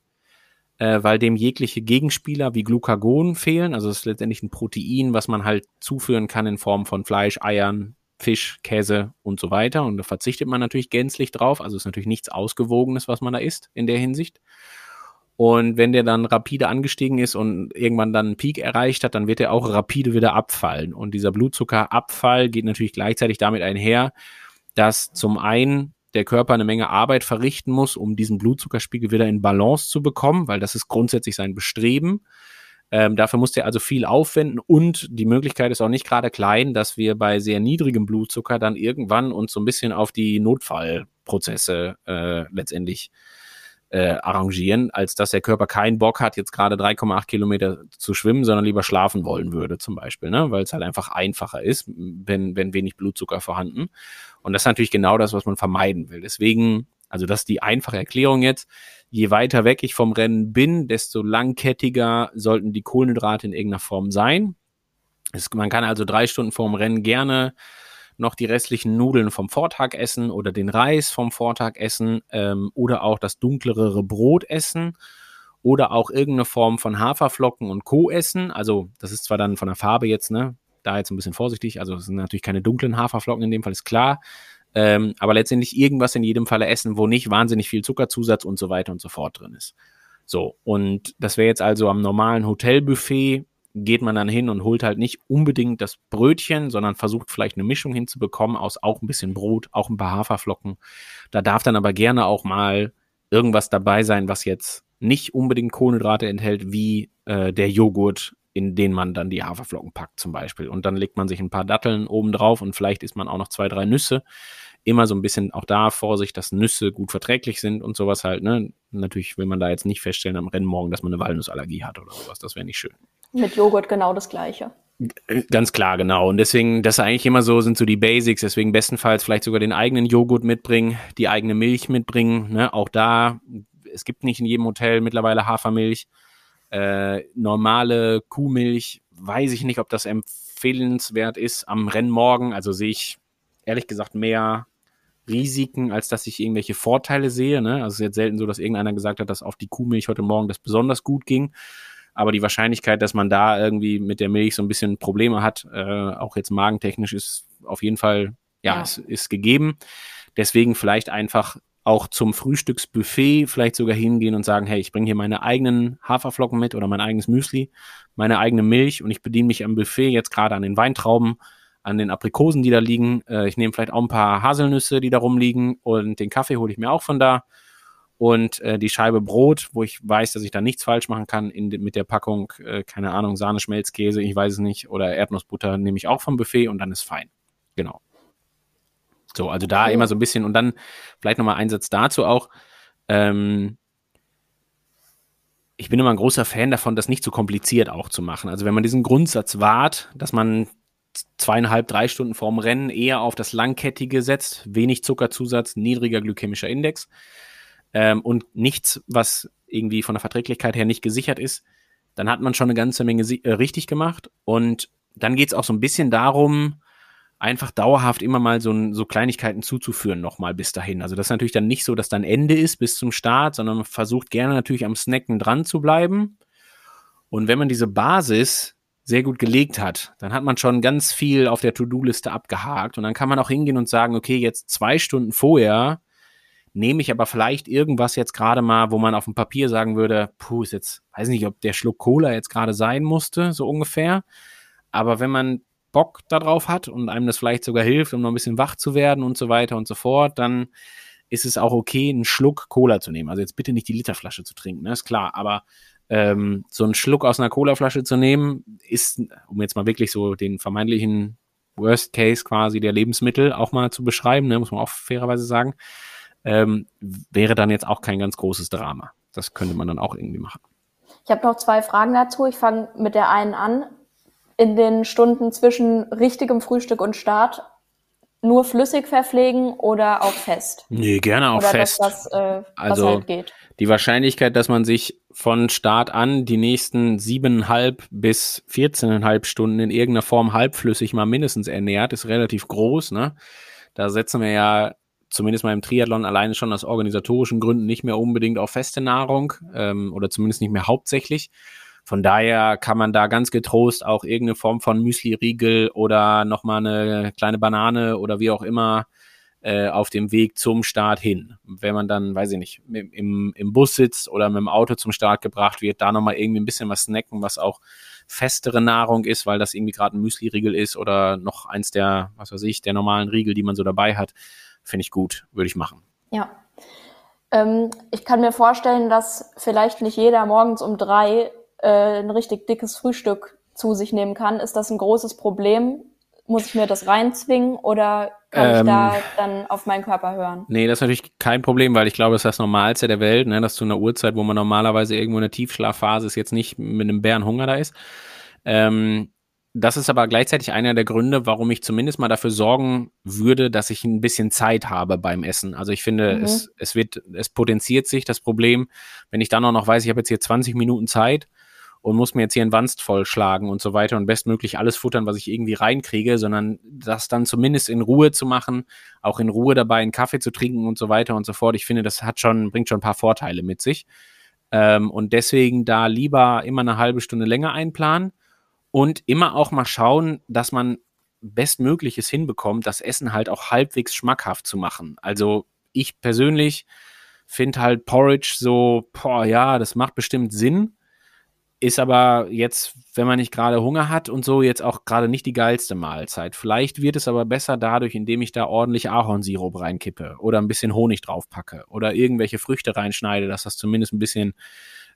[SPEAKER 3] äh, weil dem jegliche Gegenspieler wie Glucagon fehlen. Also es ist letztendlich ein Protein, was man halt zuführen kann in Form von Fleisch, Eiern, Fisch, Käse und so weiter. Und da verzichtet man natürlich gänzlich drauf. Also ist natürlich nichts Ausgewogenes, was man da isst in der Hinsicht. Und wenn der dann rapide angestiegen ist und irgendwann dann einen Peak erreicht hat, dann wird er auch rapide wieder abfallen. Und dieser Blutzuckerabfall geht natürlich gleichzeitig damit einher, dass zum einen der Körper eine Menge Arbeit verrichten muss, um diesen Blutzuckerspiegel wieder in Balance zu bekommen, weil das ist grundsätzlich sein Bestreben. Ähm, dafür muss der also viel aufwenden und die Möglichkeit ist auch nicht gerade klein, dass wir bei sehr niedrigem Blutzucker dann irgendwann uns so ein bisschen auf die Notfallprozesse äh, letztendlich äh, arrangieren, als dass der Körper keinen Bock hat, jetzt gerade 3,8 Kilometer zu schwimmen, sondern lieber schlafen wollen würde, zum Beispiel, ne? weil es halt einfach einfacher ist, wenn, wenn wenig Blutzucker vorhanden. Und das ist natürlich genau das, was man vermeiden will. Deswegen, also das ist die einfache Erklärung jetzt. Je weiter weg ich vom Rennen bin, desto langkettiger sollten die Kohlenhydrate in irgendeiner Form sein. Es, man kann also drei Stunden vorm Rennen gerne noch die restlichen Nudeln vom Vortag essen oder den Reis vom Vortag essen ähm, oder auch das dunklere Brot essen oder auch irgendeine Form von Haferflocken und Co. essen. Also das ist zwar dann von der Farbe jetzt, ne, da jetzt ein bisschen vorsichtig, also es sind natürlich keine dunklen Haferflocken in dem Fall, ist klar. Ähm, aber letztendlich irgendwas in jedem Falle essen, wo nicht wahnsinnig viel Zuckerzusatz und so weiter und so fort drin ist. So, und das wäre jetzt also am normalen Hotelbuffet geht man dann hin und holt halt nicht unbedingt das Brötchen, sondern versucht vielleicht eine Mischung hinzubekommen aus auch ein bisschen Brot, auch ein paar Haferflocken. Da darf dann aber gerne auch mal irgendwas dabei sein, was jetzt nicht unbedingt Kohlenhydrate enthält, wie äh, der Joghurt, in den man dann die Haferflocken packt zum Beispiel. Und dann legt man sich ein paar Datteln oben drauf und vielleicht isst man auch noch zwei, drei Nüsse. Immer so ein bisschen auch da Vorsicht, dass Nüsse gut verträglich sind und sowas halt. Ne? Natürlich will man da jetzt nicht feststellen am Rennmorgen, dass man eine Walnussallergie hat oder sowas. Das wäre nicht schön.
[SPEAKER 2] Mit Joghurt genau das Gleiche.
[SPEAKER 3] Ganz klar, genau. Und deswegen, das ist eigentlich immer so, sind so die Basics. Deswegen bestenfalls vielleicht sogar den eigenen Joghurt mitbringen, die eigene Milch mitbringen. Ne? Auch da, es gibt nicht in jedem Hotel mittlerweile Hafermilch. Äh, normale Kuhmilch, weiß ich nicht, ob das empfehlenswert ist am Rennmorgen. Also sehe ich ehrlich gesagt mehr Risiken, als dass ich irgendwelche Vorteile sehe. Ne? Also es ist jetzt selten so, dass irgendeiner gesagt hat, dass auf die Kuhmilch heute Morgen das besonders gut ging aber die Wahrscheinlichkeit, dass man da irgendwie mit der Milch so ein bisschen Probleme hat, äh, auch jetzt magentechnisch, ist auf jeden Fall, ja, ja. Ist, ist gegeben. Deswegen vielleicht einfach auch zum Frühstücksbuffet vielleicht sogar hingehen und sagen, hey, ich bringe hier meine eigenen Haferflocken mit oder mein eigenes Müsli, meine eigene Milch und ich bediene mich am Buffet jetzt gerade an den Weintrauben, an den Aprikosen, die da liegen. Äh, ich nehme vielleicht auch ein paar Haselnüsse, die da rumliegen und den Kaffee hole ich mir auch von da und äh, die Scheibe Brot, wo ich weiß, dass ich da nichts falsch machen kann in, mit der Packung, äh, keine Ahnung, Sahne, Schmelzkäse, ich weiß es nicht, oder Erdnussbutter nehme ich auch vom Buffet und dann ist fein. Genau. So, also da immer so ein bisschen und dann vielleicht nochmal ein Satz dazu auch. Ähm, ich bin immer ein großer Fan davon, das nicht zu kompliziert auch zu machen. Also wenn man diesen Grundsatz wahrt, dass man zweieinhalb, drei Stunden vorm Rennen eher auf das Langkettige setzt, wenig Zuckerzusatz, niedriger glykämischer Index, ähm, und nichts, was irgendwie von der Verträglichkeit her nicht gesichert ist, dann hat man schon eine ganze Menge äh, richtig gemacht. Und dann geht es auch so ein bisschen darum, einfach dauerhaft immer mal so, so Kleinigkeiten zuzuführen, nochmal bis dahin. Also das ist natürlich dann nicht so, dass dann Ende ist bis zum Start, sondern man versucht gerne natürlich am Snacken dran zu bleiben. Und wenn man diese Basis sehr gut gelegt hat, dann hat man schon ganz viel auf der To-Do-Liste abgehakt und dann kann man auch hingehen und sagen, okay, jetzt zwei Stunden vorher nehme ich aber vielleicht irgendwas jetzt gerade mal, wo man auf dem Papier sagen würde, puh, ist jetzt, weiß nicht, ob der Schluck Cola jetzt gerade sein musste, so ungefähr. Aber wenn man Bock darauf hat und einem das vielleicht sogar hilft, um noch ein bisschen wach zu werden und so weiter und so fort, dann ist es auch okay, einen Schluck Cola zu nehmen. Also jetzt bitte nicht die Literflasche zu trinken, ne? ist klar, aber ähm, so einen Schluck aus einer Colaflasche zu nehmen, ist, um jetzt mal wirklich so den vermeintlichen Worst Case quasi der Lebensmittel auch mal zu beschreiben, ne? muss man auch fairerweise sagen, ähm, wäre dann jetzt auch kein ganz großes Drama. Das könnte man dann auch irgendwie machen.
[SPEAKER 2] Ich habe noch zwei Fragen dazu. Ich fange mit der einen an. In den Stunden zwischen richtigem Frühstück und Start nur flüssig verpflegen oder auch fest?
[SPEAKER 3] Nee, gerne auch oder fest.
[SPEAKER 2] Das, was, äh,
[SPEAKER 3] also
[SPEAKER 2] halt geht.
[SPEAKER 3] die Wahrscheinlichkeit, dass man sich von Start an die nächsten siebeneinhalb bis 14,5 Stunden in irgendeiner Form halbflüssig mal mindestens ernährt, ist relativ groß. Ne? Da setzen wir ja zumindest mal im Triathlon alleine schon aus organisatorischen Gründen nicht mehr unbedingt auf feste Nahrung ähm, oder zumindest nicht mehr hauptsächlich. Von daher kann man da ganz getrost auch irgendeine Form von Müsli-Riegel oder nochmal eine kleine Banane oder wie auch immer äh, auf dem Weg zum Start hin. Wenn man dann, weiß ich nicht, im, im Bus sitzt oder mit dem Auto zum Start gebracht wird, da nochmal irgendwie ein bisschen was snacken, was auch festere Nahrung ist, weil das irgendwie gerade ein Müsli-Riegel ist oder noch eins der, was weiß ich, der normalen Riegel, die man so dabei hat, finde ich gut, würde ich machen.
[SPEAKER 2] Ja. Ähm, ich kann mir vorstellen, dass vielleicht nicht jeder morgens um drei äh, ein richtig dickes Frühstück zu sich nehmen kann. Ist das ein großes Problem? Muss ich mir das reinzwingen oder kann ähm, ich da dann auf meinen Körper hören?
[SPEAKER 3] Nee, das ist natürlich kein Problem, weil ich glaube, das ist das Normalste der Welt, ne, dass zu einer Uhrzeit, wo man normalerweise irgendwo in der Tiefschlafphase ist, jetzt nicht mit einem Bärenhunger da ist. Ähm, das ist aber gleichzeitig einer der Gründe, warum ich zumindest mal dafür sorgen würde, dass ich ein bisschen Zeit habe beim Essen. Also ich finde, mhm. es, es wird, es potenziert sich das Problem, wenn ich dann auch noch weiß, ich habe jetzt hier 20 Minuten Zeit und muss mir jetzt hier einen Wanst vollschlagen und so weiter und bestmöglich alles futtern, was ich irgendwie reinkriege, sondern das dann zumindest in Ruhe zu machen, auch in Ruhe dabei einen Kaffee zu trinken und so weiter und so fort. Ich finde, das hat schon, bringt schon ein paar Vorteile mit sich. Ähm, und deswegen da lieber immer eine halbe Stunde länger einplanen und immer auch mal schauen, dass man Bestmögliches hinbekommt, das Essen halt auch halbwegs schmackhaft zu machen. Also ich persönlich finde halt Porridge so, boah, ja, das macht bestimmt Sinn ist aber jetzt, wenn man nicht gerade Hunger hat und so, jetzt auch gerade nicht die geilste Mahlzeit. Vielleicht wird es aber besser dadurch, indem ich da ordentlich Ahornsirup reinkippe oder ein bisschen Honig draufpacke oder irgendwelche Früchte reinschneide, dass das zumindest ein bisschen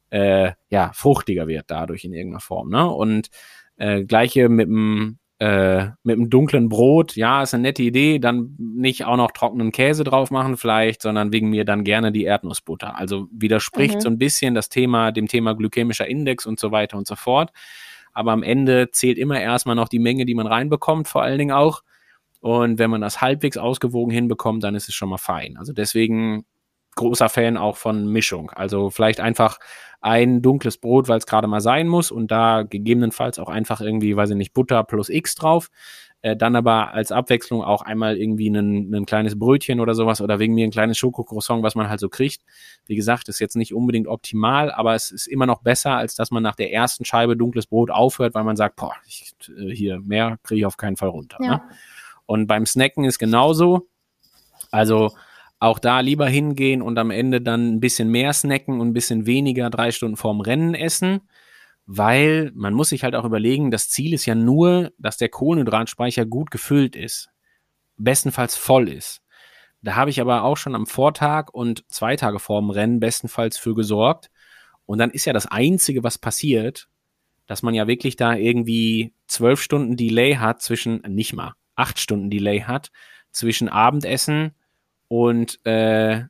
[SPEAKER 3] äh, ja, fruchtiger wird dadurch in irgendeiner Form. Ne? Und äh, gleiche mit dem äh, mit einem dunklen Brot, ja, ist eine nette Idee, dann nicht auch noch trockenen Käse drauf machen vielleicht, sondern wegen mir dann gerne die Erdnussbutter. Also widerspricht mhm. so ein bisschen das Thema, dem Thema glykämischer Index und so weiter und so fort. Aber am Ende zählt immer erstmal noch die Menge, die man reinbekommt, vor allen Dingen auch. Und wenn man das halbwegs ausgewogen hinbekommt, dann ist es schon mal fein. Also deswegen großer Fan auch von Mischung. Also vielleicht einfach ein dunkles Brot, weil es gerade mal sein muss und da gegebenenfalls auch einfach irgendwie, weiß ich nicht, Butter plus X drauf. Äh, dann aber als Abwechslung auch einmal irgendwie ein, ein kleines Brötchen oder sowas oder wegen mir ein kleines Schokocroissant, was man halt so kriegt. Wie gesagt, ist jetzt nicht unbedingt optimal, aber es ist immer noch besser, als dass man nach der ersten Scheibe dunkles Brot aufhört, weil man sagt, boah, ich, äh, hier mehr kriege ich auf keinen Fall runter. Ja. Ne? Und beim Snacken ist genauso. Also auch da lieber hingehen und am Ende dann ein bisschen mehr snacken und ein bisschen weniger drei Stunden vorm Rennen essen, weil man muss sich halt auch überlegen, das Ziel ist ja nur, dass der Kohlenhydratspeicher gut gefüllt ist, bestenfalls voll ist. Da habe ich aber auch schon am Vortag und zwei Tage vorm Rennen bestenfalls für gesorgt. Und dann ist ja das Einzige, was passiert, dass man ja wirklich da irgendwie zwölf Stunden Delay hat zwischen, nicht mal, acht Stunden Delay hat zwischen Abendessen und äh,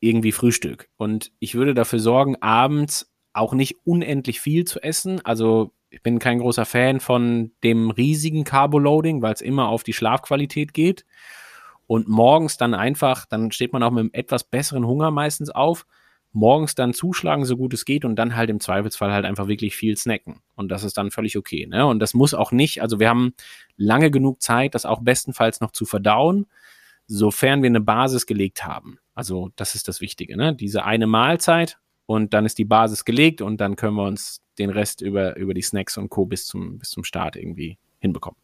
[SPEAKER 3] irgendwie Frühstück. Und ich würde dafür sorgen, abends auch nicht unendlich viel zu essen. Also ich bin kein großer Fan von dem riesigen Carboloading, weil es immer auf die Schlafqualität geht. Und morgens dann einfach, dann steht man auch mit einem etwas besseren Hunger meistens auf. Morgens dann zuschlagen, so gut es geht, und dann halt im Zweifelsfall halt einfach wirklich viel snacken. Und das ist dann völlig okay. Ne? Und das muss auch nicht, also wir haben lange genug Zeit, das auch bestenfalls noch zu verdauen sofern wir eine Basis gelegt haben. Also das ist das Wichtige, ne? Diese eine Mahlzeit und dann ist die Basis gelegt und dann können wir uns den Rest über, über die Snacks und Co. bis zum, bis zum Start irgendwie hinbekommen.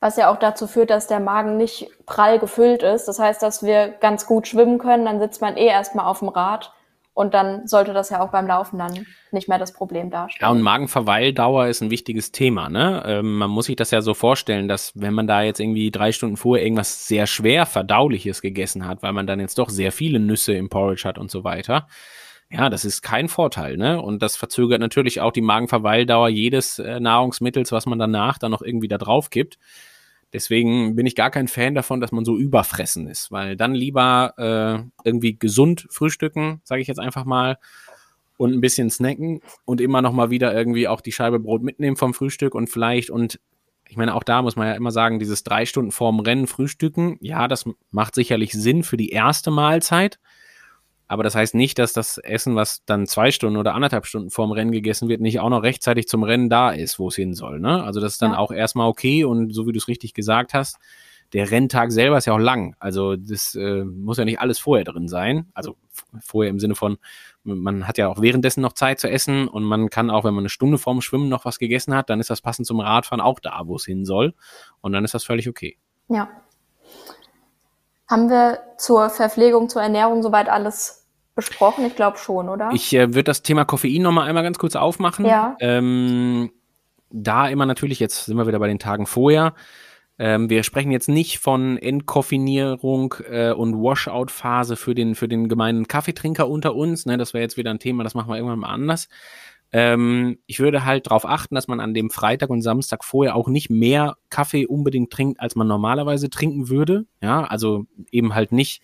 [SPEAKER 2] Was ja auch dazu führt, dass der Magen nicht prall gefüllt ist. Das heißt, dass wir ganz gut schwimmen können. Dann sitzt man eh erstmal auf dem Rad und dann sollte das ja auch beim Laufen dann nicht mehr das Problem darstellen.
[SPEAKER 3] Ja, und Magenverweildauer ist ein wichtiges Thema. Ne? Ähm, man muss sich das ja so vorstellen, dass wenn man da jetzt irgendwie drei Stunden vorher irgendwas sehr schwer Verdauliches gegessen hat, weil man dann jetzt doch sehr viele Nüsse im Porridge hat und so weiter, ja, das ist kein Vorteil, ne? Und das verzögert natürlich auch die Magenverweildauer jedes äh, Nahrungsmittels, was man danach dann noch irgendwie da drauf gibt. Deswegen bin ich gar kein Fan davon, dass man so überfressen ist, weil dann lieber äh, irgendwie gesund frühstücken, sage ich jetzt einfach mal, und ein bisschen snacken und immer noch mal wieder irgendwie auch die Scheibe Brot mitnehmen vom Frühstück und vielleicht und ich meine, auch da muss man ja immer sagen, dieses drei Stunden vorm Rennen frühstücken, ja, das macht sicherlich Sinn für die erste Mahlzeit. Aber das heißt nicht, dass das Essen, was dann zwei Stunden oder anderthalb Stunden vorm Rennen gegessen wird, nicht auch noch rechtzeitig zum Rennen da ist, wo es hin soll. Ne? Also das ist dann ja. auch erstmal okay und so wie du es richtig gesagt hast, der Renntag selber ist ja auch lang. Also das äh, muss ja nicht alles vorher drin sein. Also vorher im Sinne von, man hat ja auch währenddessen noch Zeit zu essen und man kann auch, wenn man eine Stunde vorm Schwimmen noch was gegessen hat, dann ist das passend zum Radfahren auch da, wo es hin soll. Und dann ist das völlig okay.
[SPEAKER 2] Ja, Haben wir zur Verpflegung, zur Ernährung soweit alles besprochen? Ich glaube schon, oder?
[SPEAKER 3] Ich äh, würde das Thema Koffein nochmal einmal ganz kurz aufmachen.
[SPEAKER 2] Ja.
[SPEAKER 3] Ähm, da immer natürlich, jetzt sind wir wieder bei den Tagen vorher. Ähm, wir sprechen jetzt nicht von Entkoffinierung äh, und Washout-Phase für den, für den gemeinen Kaffeetrinker unter uns. Ne? Das wäre jetzt wieder ein Thema, das machen wir irgendwann mal anders. Ähm, ich würde halt darauf achten, dass man an dem Freitag und Samstag vorher auch nicht mehr Kaffee unbedingt trinkt, als man normalerweise trinken würde. Ja, also eben halt nicht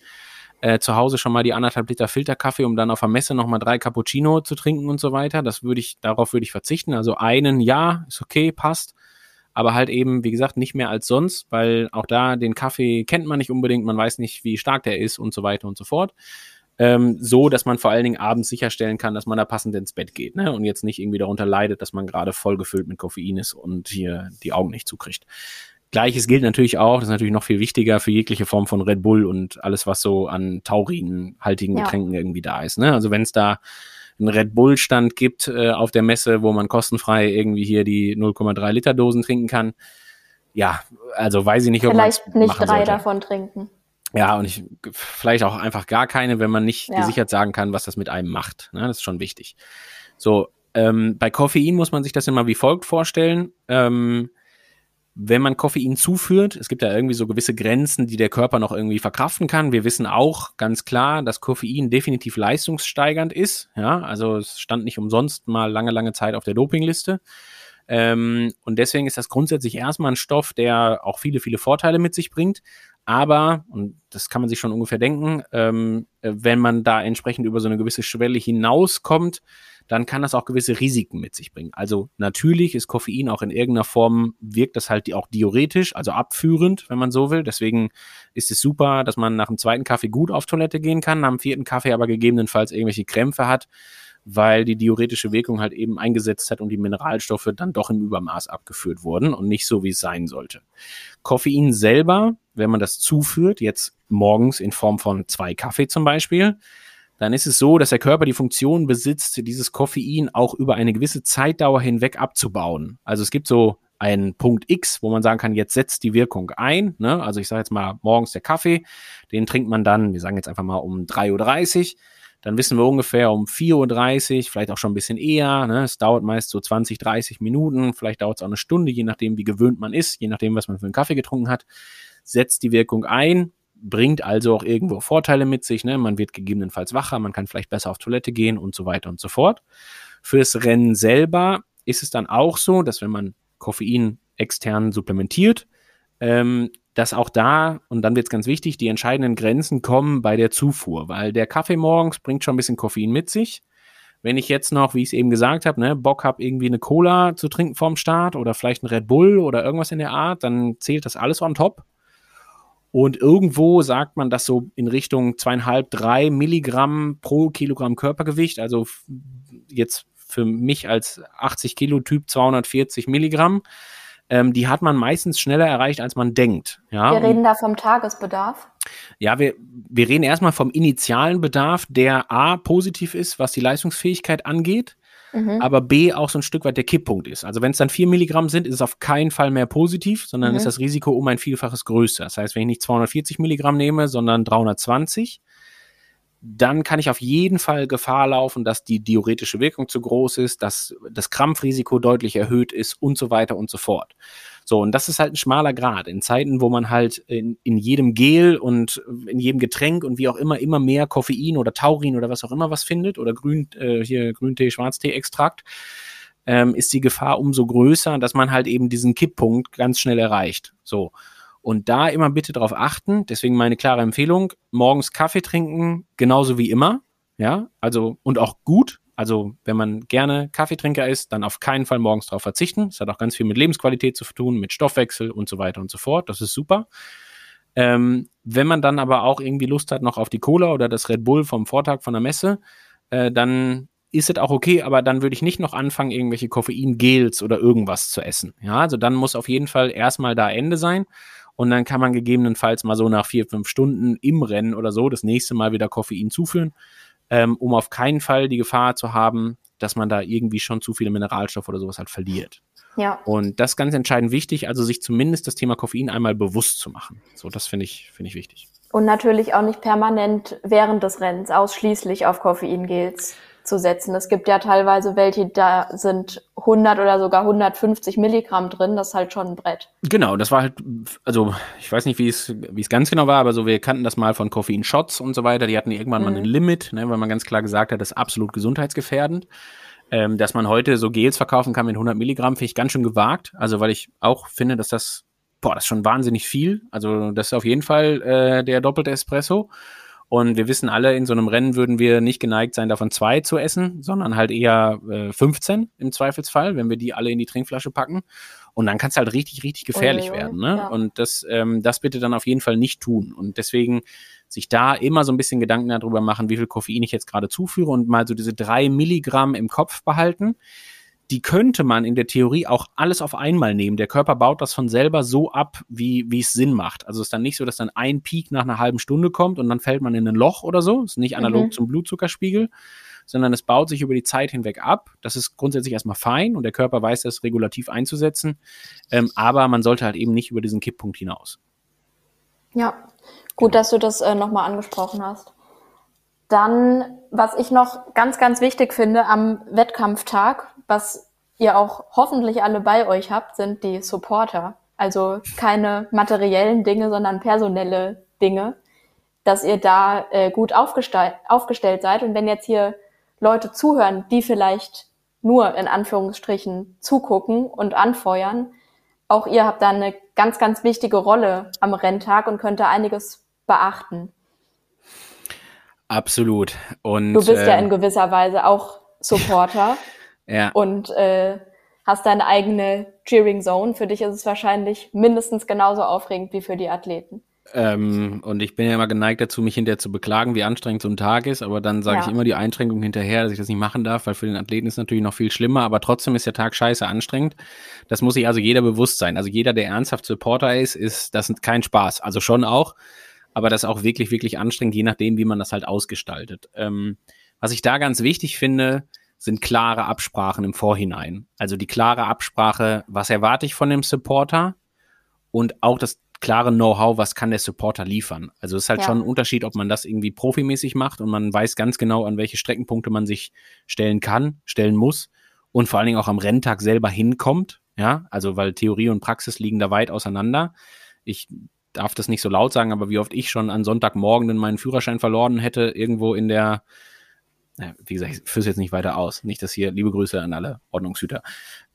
[SPEAKER 3] äh, zu Hause schon mal die anderthalb Liter Filterkaffee, um dann auf der Messe nochmal drei Cappuccino zu trinken und so weiter. Das würde ich, darauf würde ich verzichten. Also einen, ja, ist okay, passt. Aber halt eben, wie gesagt, nicht mehr als sonst, weil auch da den Kaffee kennt man nicht unbedingt, man weiß nicht, wie stark der ist und so weiter und so fort. Ähm, so, dass man vor allen Dingen abends sicherstellen kann, dass man da passend ins Bett geht, ne? Und jetzt nicht irgendwie darunter leidet, dass man gerade vollgefüllt mit Koffein ist und hier die Augen nicht zukriegt. Gleiches gilt natürlich auch, das ist natürlich noch viel wichtiger für jegliche Form von Red Bull und alles, was so an taurinhaltigen
[SPEAKER 2] Ja.
[SPEAKER 3] Getränken irgendwie da ist. Ne? Also wenn es da einen Red Bull-Stand gibt äh, auf der Messe, wo man kostenfrei irgendwie hier die 0,3 Liter Dosen trinken kann, ja, also weiß ich nicht, ob man's
[SPEAKER 2] Vielleicht nicht drei
[SPEAKER 3] sollte.
[SPEAKER 2] davon trinken.
[SPEAKER 3] Ja, und ich vielleicht auch einfach gar keine, wenn man nicht
[SPEAKER 2] Ja.
[SPEAKER 3] gesichert sagen kann, was das mit einem macht. Ne? Das ist schon wichtig. So, ähm, bei Koffein muss man sich das immer wie folgt vorstellen. Ähm, wenn man Koffein zuführt, es gibt ja irgendwie so gewisse Grenzen, die der Körper noch irgendwie verkraften kann. Wir wissen auch ganz klar, dass Koffein definitiv leistungssteigernd ist. Ja, also es stand nicht umsonst mal lange, lange Zeit auf der Dopingliste. Ähm, und deswegen ist das grundsätzlich erstmal ein Stoff, der auch viele, viele Vorteile mit sich bringt. Aber, und das kann man sich schon ungefähr denken, ähm, äh, wenn man da entsprechend über so eine gewisse Schwelle hinauskommt, dann kann das auch gewisse Risiken mit sich bringen. Also natürlich ist Koffein auch in irgendeiner Form, wirkt das halt auch diuretisch, also abführend, wenn man so will. Deswegen ist es super, dass man nach dem zweiten Kaffee gut auf Toilette gehen kann, nach dem vierten Kaffee aber gegebenenfalls irgendwelche Krämpfe hat, weil die diuretische Wirkung halt eben eingesetzt hat und die Mineralstoffe dann doch im Übermaß abgeführt wurden und nicht so, wie es sein sollte. Koffein selber, wenn man das zuführt, jetzt morgens in Form von zwei Kaffee zum Beispiel, dann ist es so, dass der Körper die Funktion besitzt, dieses Koffein auch über eine gewisse Zeitdauer hinweg abzubauen. Also es gibt so einen Punkt X, wo man sagen kann, jetzt setzt die Wirkung ein. Ne? Also ich sage jetzt mal morgens der Kaffee, den trinkt man dann, wir sagen jetzt einfach mal um 3.30 Uhr. Dann wissen wir ungefähr um 4.30 Uhr, vielleicht auch schon ein bisschen eher. Ne? Es dauert meist so 20, 30 Minuten, vielleicht dauert es auch eine Stunde, je nachdem, wie gewöhnt man ist, je nachdem, was man für einen Kaffee getrunken hat. Setzt die Wirkung ein, bringt also auch irgendwo Vorteile mit sich. Ne? Man wird gegebenenfalls wacher, man kann vielleicht besser auf Toilette gehen und so weiter und so fort. Fürs Rennen selber ist es dann auch so, dass wenn man Koffein extern supplementiert, ähm, dass auch da, und dann wird es ganz wichtig, die entscheidenden Grenzen kommen bei der Zufuhr, weil der Kaffee morgens bringt schon ein bisschen Koffein mit sich. Wenn ich jetzt noch, wie ich es eben gesagt habe, ne, Bock habe, irgendwie eine Cola zu trinken vorm Start oder vielleicht ein Red Bull oder irgendwas in der Art, dann zählt das alles on top. Und irgendwo sagt man das so in Richtung zweieinhalb, drei Milligramm pro Kilogramm Körpergewicht. Also jetzt für mich als 80 Kilo Typ 240 Milligramm. Ähm, die hat man meistens schneller erreicht, als man denkt. Ja,
[SPEAKER 2] Wir reden da vom Tagesbedarf.
[SPEAKER 3] ja, wir, wir reden erstmal vom initialen Bedarf, der A positiv ist, was die Leistungsfähigkeit angeht,
[SPEAKER 2] Mhm.
[SPEAKER 3] aber B auch so ein Stück weit der Kipppunkt ist. Also wenn es dann 4 Milligramm sind, ist es auf keinen Fall mehr positiv, sondern
[SPEAKER 2] Mhm.
[SPEAKER 3] ist das Risiko um ein Vielfaches größer. Das heißt, wenn ich nicht 240 Milligramm nehme, sondern 320, dann kann ich auf jeden Fall Gefahr laufen, dass die diuretische Wirkung zu groß ist, dass das Krampfrisiko deutlich erhöht ist und so weiter und so fort. So, und das ist halt ein schmaler Grad. In Zeiten, wo man halt in, in jedem Gel und in jedem Getränk und wie auch immer immer mehr Koffein oder Taurin oder was auch immer was findet oder Grün, äh, hier Grüntee, Schwarztee-Extrakt, ähm, ist die Gefahr umso größer, dass man halt eben diesen Kipppunkt ganz schnell erreicht. So. Und da immer bitte darauf achten. Deswegen meine klare Empfehlung: morgens Kaffee trinken, genauso wie immer. Ja, also und auch gut. Also, wenn man gerne Kaffeetrinker ist, dann auf keinen Fall morgens darauf verzichten. Das hat auch ganz viel mit Lebensqualität zu tun, mit Stoffwechsel und so weiter und so fort. Das ist super. Ähm, wenn man dann aber auch irgendwie Lust hat noch auf die Cola oder das Red Bull vom Vortag von der Messe, äh, dann ist es auch okay, aber dann würde ich nicht noch anfangen, irgendwelche Koffeingels oder irgendwas zu essen. Ja, also dann muss auf jeden Fall erstmal da Ende sein. Und dann kann man gegebenenfalls mal so nach vier, fünf Stunden im Rennen oder so das nächste Mal wieder Koffein zuführen, ähm, um auf keinen Fall die Gefahr zu haben, dass man da irgendwie schon zu viele Mineralstoffe oder sowas halt verliert.
[SPEAKER 2] Ja.
[SPEAKER 3] Und das ist ganz entscheidend wichtig, also sich zumindest das Thema Koffein einmal bewusst zu machen. So, das finde ich, finde ich wichtig.
[SPEAKER 2] Und natürlich auch nicht permanent während des Rennens ausschließlich auf Koffeingels zu setzen. Es gibt ja teilweise welche, da sind 100 oder sogar 150 Milligramm drin. Das ist halt schon ein Brett.
[SPEAKER 3] Genau, das war halt, also ich weiß nicht, wie es wie es ganz genau war, aber so wir kannten das mal von Koffeinshots und so weiter. Die hatten irgendwann
[SPEAKER 2] Mhm.
[SPEAKER 3] mal ein Limit, ne, weil man ganz klar gesagt hat, das ist absolut gesundheitsgefährdend. Ähm, dass man heute so Gels verkaufen kann mit 100 Milligramm, finde ich ganz schön gewagt. Also weil ich auch finde, dass das, boah, das ist schon wahnsinnig viel. Also das ist auf jeden Fall äh, der doppelte Espresso. Und wir wissen alle, in so einem Rennen würden wir nicht geneigt sein, davon zwei zu essen, sondern halt eher äh, 15 im Zweifelsfall, wenn wir die alle in die Trinkflasche packen. Und dann kann es halt richtig, richtig gefährlich
[SPEAKER 2] Uiuiui,
[SPEAKER 3] werden. Ne?
[SPEAKER 2] ja.
[SPEAKER 3] Und das, ähm, das bitte dann auf jeden Fall nicht tun. Und deswegen sich da immer so ein bisschen Gedanken darüber machen, wie viel Koffein ich jetzt gerade zuführe und mal so diese drei Milligramm im Kopf behalten. Die könnte man in der Theorie auch alles auf einmal nehmen. Der Körper baut das von selber so ab, wie, wie es Sinn macht. Also es ist dann nicht so, dass dann ein Peak nach einer halben Stunde kommt und dann fällt man in ein Loch oder so. ist nicht analog
[SPEAKER 2] Mhm.
[SPEAKER 3] zum Blutzuckerspiegel, sondern es baut sich über die Zeit hinweg ab. Das ist grundsätzlich erstmal fein und der Körper weiß das regulativ einzusetzen. Ähm, aber man sollte halt eben nicht über diesen Kipppunkt hinaus.
[SPEAKER 2] Ja, gut, dass du das äh, nochmal angesprochen hast. Dann, was ich noch ganz, ganz wichtig finde am Wettkampftag, was ihr auch hoffentlich alle bei euch habt, sind die Supporter. Also keine materiellen Dinge, sondern personelle Dinge, dass ihr da äh, gut aufgestell aufgestellt seid. Und wenn jetzt hier Leute zuhören, die vielleicht nur in Anführungsstrichen zugucken und anfeuern, auch ihr habt da eine ganz, ganz wichtige Rolle am Renntag und könnt da einiges beachten.
[SPEAKER 3] Absolut. Und,
[SPEAKER 2] Du bist ja
[SPEAKER 3] äh,
[SPEAKER 2] in gewisser Weise auch Supporter *laughs*
[SPEAKER 3] ja,
[SPEAKER 2] und äh, hast deine eigene Cheering Zone. Für dich ist es wahrscheinlich mindestens genauso aufregend wie für die Athleten.
[SPEAKER 3] Ähm, und ich bin ja immer geneigt dazu, mich hinterher zu beklagen, wie anstrengend so ein Tag ist, aber dann sage
[SPEAKER 2] Ja.
[SPEAKER 3] ich immer die Einschränkung hinterher, dass ich das nicht machen darf, weil für den Athleten ist es natürlich noch viel schlimmer, aber trotzdem ist der Tag scheiße anstrengend. Das muss sich also jeder bewusst sein. Also jeder, der ernsthaft Supporter ist, ist das ist kein Spaß. Also schon auch, aber das ist auch wirklich, wirklich anstrengend, je nachdem, wie man das halt ausgestaltet. Ähm, was ich da ganz wichtig finde, sind klare Absprachen im Vorhinein. Also die klare Absprache, was erwarte ich von dem Supporter und auch das klare Know-how, was kann der Supporter liefern. Also es ist halt
[SPEAKER 2] Ja.
[SPEAKER 3] schon ein Unterschied, ob man das irgendwie profimäßig macht und man weiß ganz genau, an welche Streckenpunkte man sich stellen kann, stellen muss und vor allen Dingen auch am Renntag selber hinkommt. Ja, also weil Theorie und Praxis liegen da weit auseinander. Ich darf das nicht so laut sagen, aber wie oft ich schon an Sonntagmorgen meinen Führerschein verloren hätte, irgendwo in der, wie gesagt, ich führe es jetzt nicht weiter aus. Nicht, dass hier, liebe Grüße an alle Ordnungshüter.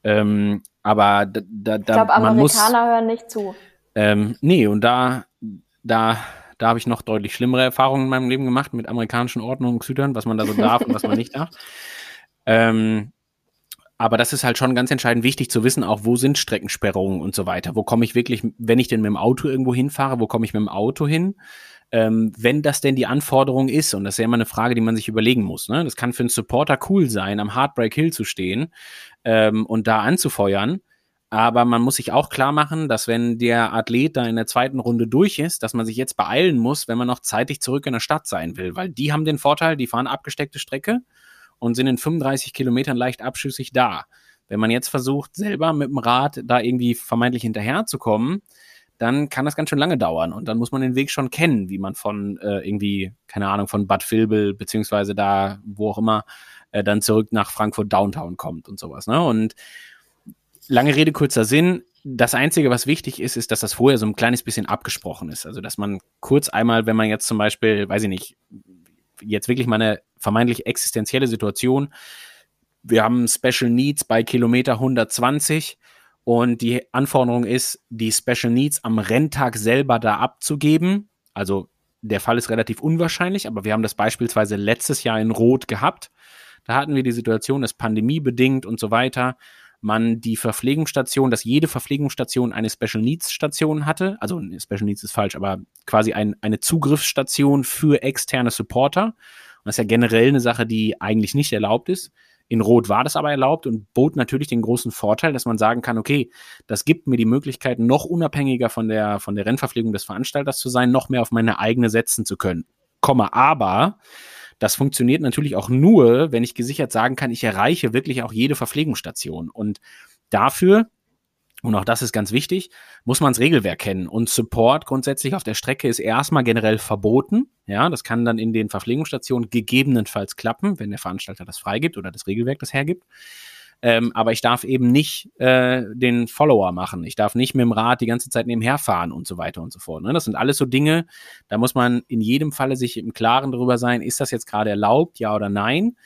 [SPEAKER 3] Ähm, aber da, da,
[SPEAKER 2] Ich glaube,
[SPEAKER 3] man muss,
[SPEAKER 2] Amerikaner hören nicht zu.
[SPEAKER 3] ähm, nee, und da, da, da habe ich noch deutlich schlimmere Erfahrungen in meinem Leben gemacht mit amerikanischen Ordnungshütern, was man da so darf und was man nicht darf. *laughs* Ähm, aber das ist halt schon ganz entscheidend wichtig zu wissen, auch wo sind Streckensperrungen und so weiter. Wo komme ich wirklich, wenn ich denn mit dem Auto irgendwo hinfahre, wo komme ich mit dem Auto hin? Ähm, wenn das denn die Anforderung ist, und das ist ja immer eine Frage, die man sich überlegen muss. Ne? Das kann für einen Supporter cool sein, am Heartbreak Hill zu stehen ähm, und da anzufeuern. Aber man muss sich auch klar machen, dass wenn der Athlet da in der zweiten Runde durch ist, dass man sich jetzt beeilen muss, wenn man noch zeitig zurück in der Stadt sein will. Weil die haben den Vorteil, die fahren abgesteckte Strecke und sind in 35 Kilometern leicht abschüssig da. Wenn man jetzt versucht, selber mit dem Rad da irgendwie vermeintlich hinterherzukommen, dann kann das ganz schön lange dauern. Und dann muss man den Weg schon kennen, wie man von äh, irgendwie, keine Ahnung, von Bad Vilbel, beziehungsweise da, wo auch immer, äh, dann zurück nach Frankfurt Downtown kommt und sowas. Ne? Und lange Rede, kurzer Sinn. Das Einzige, was wichtig ist, ist, dass das vorher so ein kleines bisschen abgesprochen ist. Also, dass man kurz einmal, wenn man jetzt zum Beispiel, weiß ich nicht, jetzt wirklich mal eine vermeintlich existenzielle Situation, wir haben Special Needs bei Kilometer 120 und die Anforderung ist, die Special Needs am Renntag selber da abzugeben. Also der Fall ist relativ unwahrscheinlich, aber wir haben das beispielsweise letztes Jahr in Rot gehabt. Da hatten wir die Situation, dass pandemiebedingt und so weiter man die Verpflegungsstation, dass jede Verpflegungsstation eine Special Needs Station hatte. Also Special Needs ist falsch, aber quasi ein, eine Zugriffsstation für externe Supporter. Und das ist ja generell eine Sache, die eigentlich nicht erlaubt ist. In Rot war das aber erlaubt und bot natürlich den großen Vorteil, dass man sagen kann, okay, das gibt mir die Möglichkeit, noch unabhängiger von der, von der Rennverpflegung des Veranstalters zu sein, noch mehr auf meine eigene setzen zu können. Komma, aber das funktioniert natürlich auch nur, wenn ich gesichert sagen kann, ich erreiche wirklich auch jede Verpflegungsstation. Und dafür und auch das ist ganz wichtig, muss man das Regelwerk kennen. Und Support grundsätzlich auf der Strecke ist erstmal generell verboten. Ja, das kann dann in den Verpflegungsstationen gegebenenfalls klappen, wenn der Veranstalter das freigibt oder das Regelwerk das hergibt. Ähm, aber ich darf eben nicht äh, den Follower machen. Ich darf nicht mit dem Rad die ganze Zeit nebenher fahren und so weiter und so fort. Ne? Das sind alles so Dinge, da muss man in jedem Falle sich im Klaren darüber sein, ist das jetzt gerade erlaubt, ja oder nein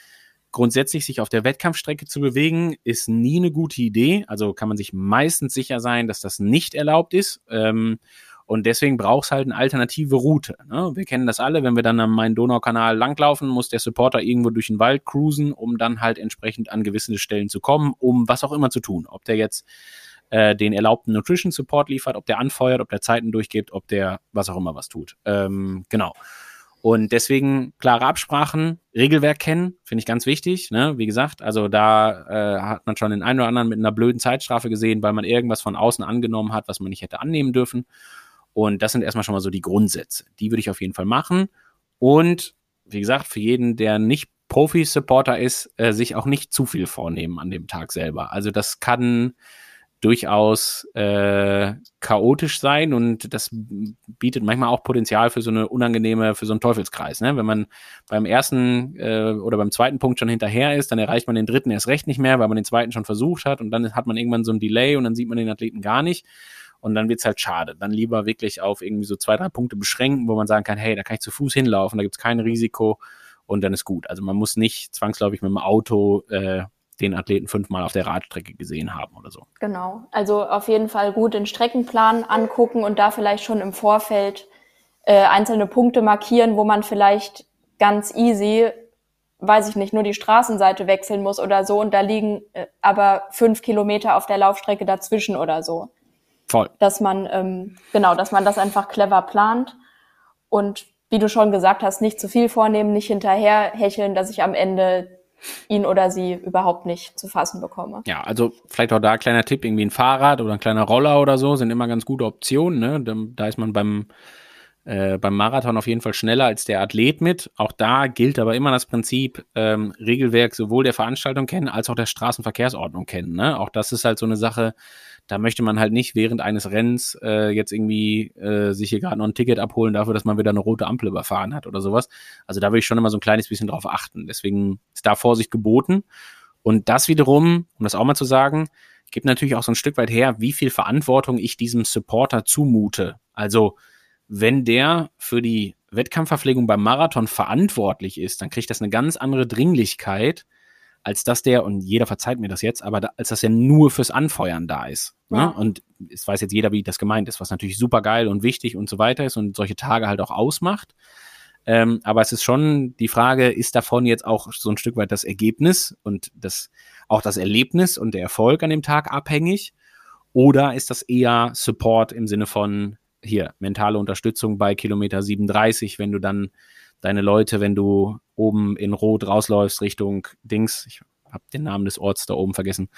[SPEAKER 3] grundsätzlich sich auf der Wettkampfstrecke zu bewegen, ist nie eine gute Idee. Also kann man sich meistens sicher sein, dass das nicht erlaubt ist. Ähm, und deswegen braucht es halt eine alternative Route. Ne? Wir kennen das alle, wenn wir dann am Main-Donau-Kanal langlaufen, muss der Supporter irgendwo durch den Wald cruisen, um dann halt entsprechend an gewisse Stellen zu kommen, um was auch immer zu tun. Ob der jetzt äh, den erlaubten Nutrition Support liefert, ob der anfeuert, ob der Zeiten durchgibt, ob der was auch immer was tut. Ähm, genau. Und deswegen klare Absprachen, Regelwerk kennen, finde ich ganz wichtig. Ne? Wie gesagt, also da äh, hat man schon den einen oder anderen mit einer blöden Zeitstrafe gesehen, weil man irgendwas von außen angenommen hat, was man nicht hätte annehmen dürfen. Und das sind erstmal schon mal so die Grundsätze. Die würde ich auf jeden Fall machen. Und wie gesagt, für jeden, der nicht Profi-Supporter ist, äh, sich auch nicht zu viel vornehmen an dem Tag selber. Also das kann durchaus äh, chaotisch sein und das bietet manchmal auch Potenzial für so eine unangenehme, für so einen Teufelskreis. Ne? Wenn man beim ersten äh, oder beim zweiten Punkt schon hinterher ist, dann erreicht man den dritten erst recht nicht mehr, weil man den zweiten schon versucht hat und dann hat man irgendwann so ein Delay und dann sieht man den Athleten gar nicht. Und dann wird's halt schade. Dann lieber wirklich auf irgendwie so zwei, drei Punkte beschränken, wo man sagen kann, hey, da kann ich zu Fuß hinlaufen, da gibt's kein Risiko und dann ist gut. Also man muss nicht zwangsläufig mit dem Auto äh, den Athleten fünfmal auf der Radstrecke gesehen haben oder so.
[SPEAKER 2] Genau. Also auf jeden Fall gut den Streckenplan angucken und da vielleicht schon im Vorfeld äh, einzelne Punkte markieren, wo man vielleicht ganz easy, weiß ich nicht, nur die Straßenseite wechseln muss oder so und da liegen äh, aber fünf Kilometer auf der Laufstrecke dazwischen oder so.
[SPEAKER 3] Voll.
[SPEAKER 2] Dass man, ähm, genau, dass man das einfach clever plant und wie du schon gesagt hast, nicht zu viel vornehmen, nicht hinterher hecheln, dass ich am Ende ihn oder sie überhaupt nicht zu fassen bekomme.
[SPEAKER 3] Ja, also vielleicht auch da ein kleiner Tipp, irgendwie ein Fahrrad oder ein kleiner Roller oder so sind immer ganz gute Optionen. Ne? Da, ist man beim, äh, beim Marathon auf jeden Fall schneller als der Athlet mit. Auch da gilt aber immer das Prinzip, ähm, Regelwerk sowohl der Veranstaltung kennen als auch der Straßenverkehrsordnung kennen. Ne? Auch das ist halt so eine Sache, da möchte man halt nicht während eines Rennens äh, jetzt irgendwie äh, sich hier gerade noch ein Ticket abholen dafür, dass man wieder eine rote Ampel überfahren hat oder sowas. Also da will ich schon immer so ein kleines bisschen drauf achten. Deswegen ist da Vorsicht geboten. Und das wiederum, um das auch mal zu sagen, gibt natürlich auch so ein Stück weit her, wie viel Verantwortung ich diesem Supporter zumute. Also wenn der für die Wettkampfverpflegung beim Marathon verantwortlich ist, dann kriegt das eine ganz andere Dringlichkeit, als dass der, und jeder verzeiht mir das jetzt, aber da, als dass er nur fürs Anfeuern da ist. Ne? Ja. Ne? Und es weiß jetzt jeder, wie das gemeint ist, was natürlich super geil und wichtig und so weiter ist und solche Tage halt auch ausmacht. Ähm, aber es ist schon die Frage, ist davon jetzt auch so ein Stück weit das Ergebnis und das, auch das Erlebnis und der Erfolg an dem Tag abhängig? Oder ist das eher Support im Sinne von hier mentale Unterstützung bei Kilometer 37, wenn du dann deine Leute, wenn du oben in Rot rausläufst Richtung Dings, ich habe den Namen des Orts da oben vergessen,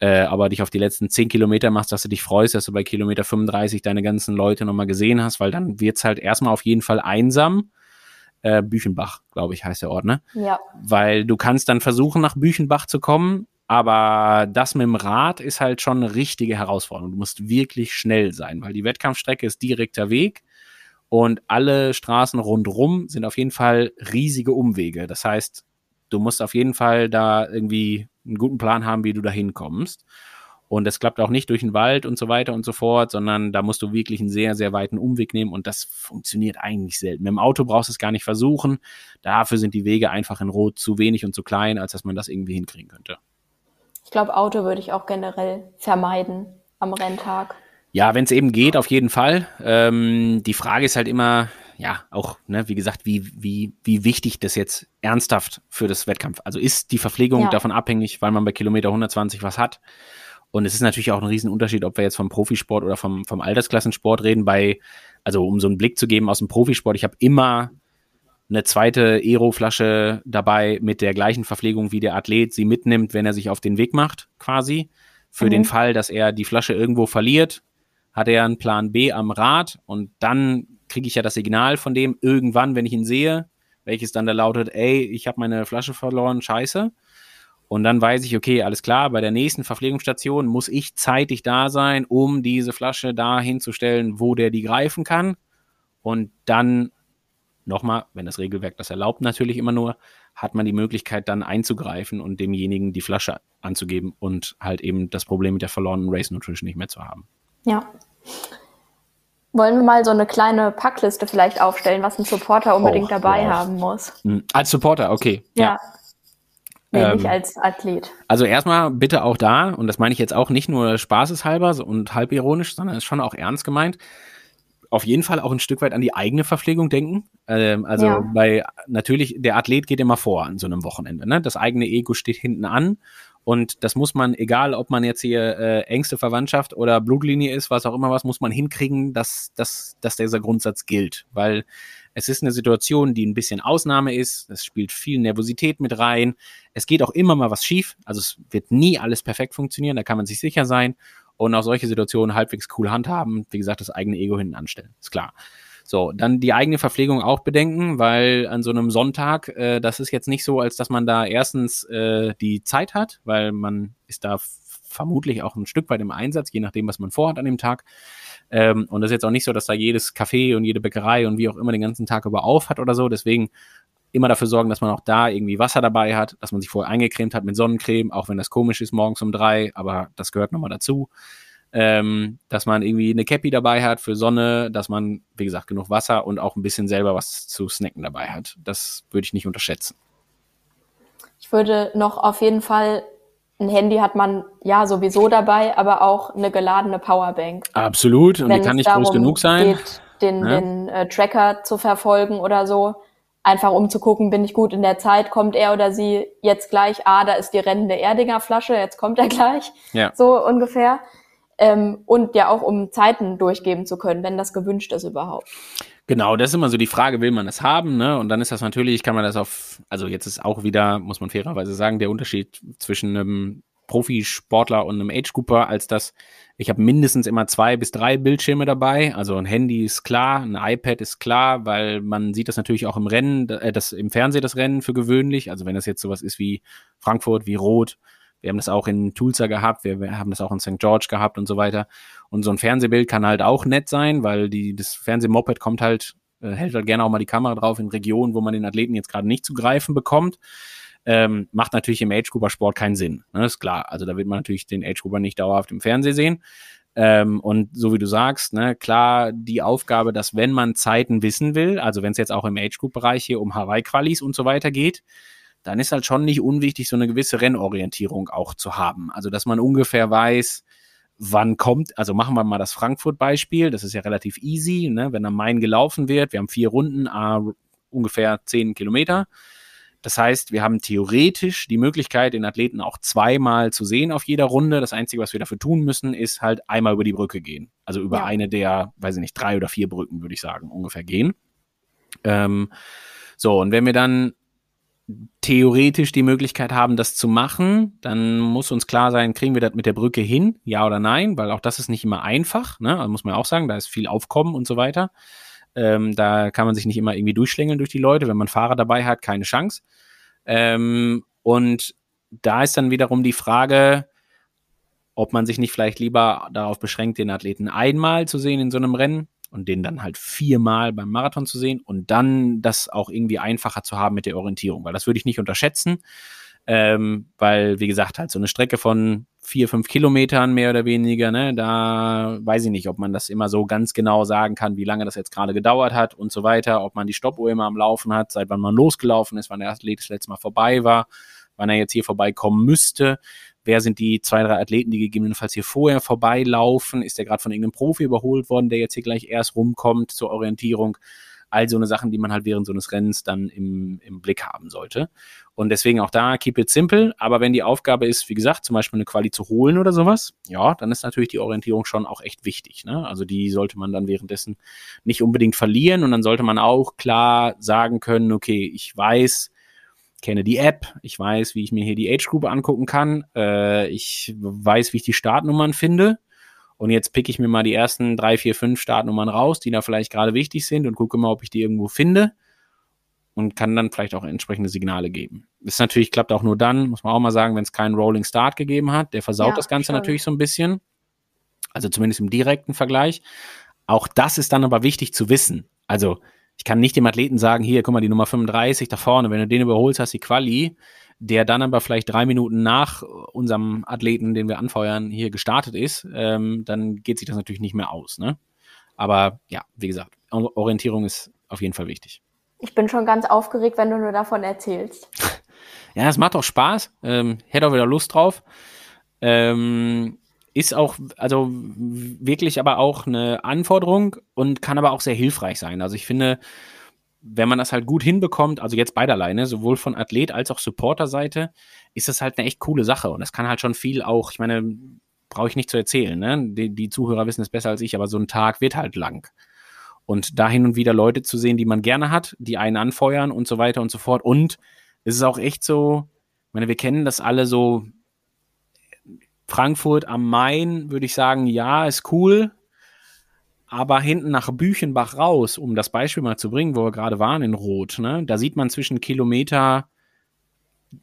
[SPEAKER 3] äh, aber dich auf die letzten 10 Kilometer machst, dass du dich freust, dass du bei Kilometer 35 deine ganzen Leute nochmal gesehen hast, weil dann wird's halt erstmal auf jeden Fall einsam. Äh, Büchenbach, glaube ich, heißt der Ort, ne?
[SPEAKER 2] Ja.
[SPEAKER 3] Weil du kannst dann versuchen, nach Büchenbach zu kommen, aber das mit dem Rad ist halt schon eine richtige Herausforderung. Du musst wirklich schnell sein, weil die Wettkampfstrecke ist direkter Weg und alle Straßen rundrum sind auf jeden Fall riesige Umwege. Das heißt, du musst auf jeden Fall da irgendwie einen guten Plan haben, wie du da hinkommst. Und das klappt auch nicht durch den Wald und so weiter und so fort, sondern da musst du wirklich einen sehr, sehr weiten Umweg nehmen und das funktioniert eigentlich selten. Mit dem Auto brauchst du es gar nicht versuchen. Dafür sind die Wege einfach in Rot zu wenig und zu klein, als dass man das irgendwie hinkriegen könnte.
[SPEAKER 2] Ich glaube, Auto würde ich auch generell vermeiden am Renntag.
[SPEAKER 3] Ja, wenn es eben geht, auf jeden Fall. Ähm, die Frage ist halt immer, ja, auch, ne, wie gesagt, wie, wie, wie wichtig das jetzt ernsthaft für das Wettkampf. Also ist die Verpflegung ja. davon abhängig, weil man bei Kilometer 120 was hat. Und es ist natürlich auch ein Riesenunterschied, ob wir jetzt vom Profisport oder vom, vom Altersklassensport reden. Bei, also um so einen Blick zu geben aus dem Profisport, ich habe immer eine zweite Aero-Flasche dabei mit der gleichen Verpflegung, wie der Athlet sie mitnimmt, wenn er sich auf den Weg macht, quasi. Für mhm. den Fall, dass er die Flasche irgendwo verliert, hat er einen Plan B am Rad und dann kriege ich ja das Signal von dem irgendwann, wenn ich ihn sehe, welches dann da lautet, ey, ich habe meine Flasche verloren, scheiße. Und dann weiß ich, okay, alles klar, bei der nächsten Verpflegungsstation muss ich zeitig da sein, um diese Flasche da hinzustellen, wo der die greifen kann. Und dann nochmal, wenn das Regelwerk das erlaubt, natürlich immer nur, hat man die Möglichkeit dann einzugreifen und demjenigen die Flasche anzugeben und halt eben das Problem mit der verlorenen Race Nutrition nicht mehr zu haben.
[SPEAKER 2] Ja. Wollen wir mal so eine kleine Packliste vielleicht aufstellen, was ein Supporter unbedingt
[SPEAKER 3] Oh,
[SPEAKER 2] dabei
[SPEAKER 3] wow.
[SPEAKER 2] haben muss?
[SPEAKER 3] Hm, Als Supporter, okay.
[SPEAKER 2] Ja. Nee,
[SPEAKER 3] Ähm,
[SPEAKER 2] nicht als Athlet.
[SPEAKER 3] Also erstmal bitte auch da, und das meine ich jetzt auch nicht nur spaßeshalber und halb ironisch, sondern ist schon auch ernst gemeint, auf jeden Fall auch ein Stück weit an die eigene Verpflegung denken. Ähm, also
[SPEAKER 2] Ja.
[SPEAKER 3] bei natürlich, der Athlet geht immer vor an so einem Wochenende. Ne? Das eigene Ego steht hinten an. Und das muss man, egal ob man jetzt hier äh, engste Verwandtschaft oder Blutlinie ist, was auch immer was, muss man hinkriegen, dass, dass, dass dieser Grundsatz gilt. Weil es ist eine Situation, die ein bisschen Ausnahme ist. Es spielt viel Nervosität mit rein. Es geht auch immer mal was schief. Also es wird nie alles perfekt funktionieren, da kann man sich sicher sein. Und auch solche Situationen halbwegs cool handhaben. Wie gesagt, das eigene Ego hinten anstellen. Ist klar. So, dann die eigene Verpflegung auch bedenken, weil an so einem Sonntag, äh, das ist jetzt nicht so, als dass man da erstens äh, die Zeit hat, weil man ist da vermutlich auch ein Stück weit im Einsatz, je nachdem, was man vorhat an dem Tag. Ähm, und das ist jetzt auch nicht so, dass da jedes Café und jede Bäckerei und wie auch immer den ganzen Tag über auf hat oder so. Deswegen immer dafür sorgen, dass man auch da irgendwie Wasser dabei hat, dass man sich vorher eingecremt hat mit Sonnencreme, auch wenn das komisch ist morgens um drei, aber das gehört nochmal dazu. Ähm, dass man irgendwie eine Cappy dabei hat für Sonne, dass man, wie gesagt, genug Wasser und auch ein bisschen selber was zu snacken dabei hat. Das würde ich nicht unterschätzen.
[SPEAKER 2] Ich würde noch auf jeden Fall, ein Handy hat man ja sowieso dabei, aber auch eine geladene Powerbank.
[SPEAKER 3] Absolut. Und die kann nicht groß genug sein.
[SPEAKER 2] Geht, den,
[SPEAKER 3] Ne?
[SPEAKER 2] den äh, Tracker zu verfolgen oder so. Einfach um zu gucken, bin ich gut in der Zeit, kommt er oder sie jetzt gleich, ah, da ist die rennende Erdinger Flasche, jetzt kommt er gleich.
[SPEAKER 3] Ja.
[SPEAKER 2] So ungefähr. Ähm, und ja auch um Zeiten durchgeben zu können, wenn das gewünscht ist überhaupt.
[SPEAKER 3] Genau, das ist immer so die Frage, will man es haben, ne? Und dann ist das natürlich, kann man das auf, also jetzt ist auch wieder, muss man fairerweise sagen, der Unterschied zwischen einem Profisportler und einem Age-Grouper, als dass ich habe mindestens immer zwei bis drei Bildschirme dabei. Also ein Handy ist klar, ein iPad ist klar, weil man sieht das natürlich auch im Rennen, äh, das im Fernsehen das Rennen für gewöhnlich. Also wenn das jetzt sowas ist wie Frankfurt, wie Rot, wir haben das auch in Tulsa gehabt, wir, wir haben das auch in St. George gehabt und so weiter. Und so ein Fernsehbild kann halt auch nett sein, weil die, das Fernsehmoped kommt halt, äh, hält halt gerne auch mal die Kamera drauf in Regionen, wo man den Athleten jetzt gerade nicht zu greifen bekommt. Ähm, macht natürlich im Age-Grouper-Sport keinen Sinn. Ne, ist klar. Also da wird man natürlich den Age-Grouper nicht dauerhaft im Fernsehen sehen. Ähm, und so wie du sagst, ne, klar, die Aufgabe, dass wenn man Zeiten wissen will, also wenn es jetzt auch im Age-Group-Bereich hier um Hawaii-Qualis und so weiter geht, dann ist halt schon nicht unwichtig, so eine gewisse Rennorientierung auch zu haben. Also, dass man ungefähr weiß, wann kommt, also machen wir mal das Frankfurt-Beispiel, das ist ja relativ easy, ne? wenn am Main gelaufen wird, wir haben vier Runden, ah, ungefähr zehn Kilometer. Das heißt, wir haben theoretisch die Möglichkeit, den Athleten auch zweimal zu sehen auf jeder Runde. Das Einzige, was wir dafür tun müssen, ist halt einmal über die Brücke gehen. Also über
[SPEAKER 2] Ja.
[SPEAKER 3] eine der, weiß ich nicht, drei oder vier Brücken, würde ich sagen, ungefähr gehen. Ähm, so, und wenn wir dann theoretisch die Möglichkeit haben, das zu machen, dann muss uns klar sein, kriegen wir das mit der Brücke hin, ja oder nein, weil auch das ist nicht immer einfach, ne? Also muss man auch sagen, da ist viel Aufkommen und so weiter. Ähm, da kann man sich nicht immer irgendwie durchschlängeln durch die Leute. Wenn man Fahrer dabei hat, keine Chance. Ähm, und da ist dann wiederum die Frage, ob man sich nicht vielleicht lieber darauf beschränkt, den Athleten einmal zu sehen in so einem Rennen und den dann halt viermal beim Marathon zu sehen und dann das auch irgendwie einfacher zu haben mit der Orientierung, weil das würde ich nicht unterschätzen, ähm, weil wie gesagt halt so eine Strecke von vier, fünf Kilometern mehr oder weniger, ne, da weiß ich nicht, ob man das immer so ganz genau sagen kann, wie lange das jetzt gerade gedauert hat und so weiter, ob man die Stoppuhr immer am Laufen hat, seit wann man losgelaufen ist, wann der Athlet das letzte Mal vorbei war, wann er jetzt hier vorbeikommen müsste, wer sind die zwei, drei Athleten, die gegebenenfalls hier vorher vorbeilaufen, ist der gerade von irgendeinem Profi überholt worden, der jetzt hier gleich erst rumkommt zur Orientierung, all so eine Sachen, die man halt während so eines Rennens dann im, im Blick haben sollte. Und deswegen auch da, keep it simple. Aber wenn die Aufgabe ist, wie gesagt, zum Beispiel eine Quali zu holen oder sowas, ja, dann ist natürlich die Orientierung schon auch echt wichtig. Ne? Also die sollte man dann währenddessen nicht unbedingt verlieren. Und dann sollte man auch klar sagen können, okay, ich weiß, kenne die App, ich weiß, wie ich mir hier die Age-Gruppe angucken kann, äh, ich weiß, wie ich die Startnummern finde. Und jetzt pick ich mir mal die ersten drei, vier, fünf Startnummern raus, die da vielleicht gerade wichtig sind und gucke mal, ob ich die irgendwo finde. und kann dann vielleicht auch entsprechende Signale geben. Das natürlich klappt auch nur dann, muss man auch mal sagen, wenn es keinen Rolling Start gegeben hat. Der versaut
[SPEAKER 2] Ja,
[SPEAKER 3] das Ganze
[SPEAKER 2] schon.
[SPEAKER 3] natürlich so ein bisschen. Also zumindest im direkten Vergleich. Auch das ist dann aber wichtig zu wissen. Also ich kann nicht dem Athleten sagen, hier, guck mal, die Nummer 35 da vorne, wenn du den überholst, hast du die Quali, der dann aber vielleicht drei Minuten nach unserem Athleten, den wir anfeuern, hier gestartet ist, ähm, dann geht sich das natürlich nicht mehr aus. Ne? Aber ja, wie gesagt, Or- Orientierung ist auf jeden Fall wichtig.
[SPEAKER 2] Ich bin schon ganz aufgeregt, wenn du nur davon erzählst. *laughs*
[SPEAKER 3] Ja, es macht auch Spaß. Ähm, hätte auch wieder Lust drauf. Ähm, ist auch, also wirklich aber auch eine Anforderung und kann aber auch sehr hilfreich sein. Also ich finde, wenn man das halt gut hinbekommt, also jetzt beiderlei, ne, sowohl von Athlet als auch Supporterseite, ist das halt eine echt coole Sache. Und das kann halt schon viel auch, ich meine, brauche ich nicht zu erzählen, ne? Die, die Zuhörer wissen es besser als ich, aber so ein Tag wird halt lang. Und da hin und wieder Leute zu sehen, die man gerne hat, die einen anfeuern und so weiter und so fort. Und es ist auch echt so, ich meine, wir kennen das alle so, Frankfurt am Main, würde ich sagen, ja, ist cool. Aber hinten nach Büchenbach raus, um das Beispiel mal zu bringen, wo wir gerade waren in Rot, ne, da sieht man zwischen Kilometer,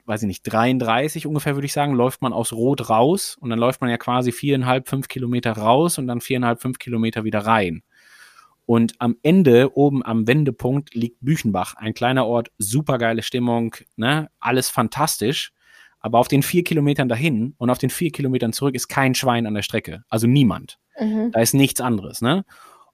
[SPEAKER 3] weiß ich nicht, 33 ungefähr, würde ich sagen, läuft man aus Rot raus und dann läuft man ja quasi viereinhalb, fünf Kilometer raus und dann viereinhalb, fünf Kilometer wieder rein. Und am Ende, oben am Wendepunkt, liegt Büchenbach, ein kleiner Ort, supergeile Stimmung, ne, alles fantastisch. Aber auf den vier Kilometern dahin und auf den vier Kilometern zurück ist kein Schwein an der Strecke. Also niemand.
[SPEAKER 2] Mhm.
[SPEAKER 3] Da ist nichts anderes, ne?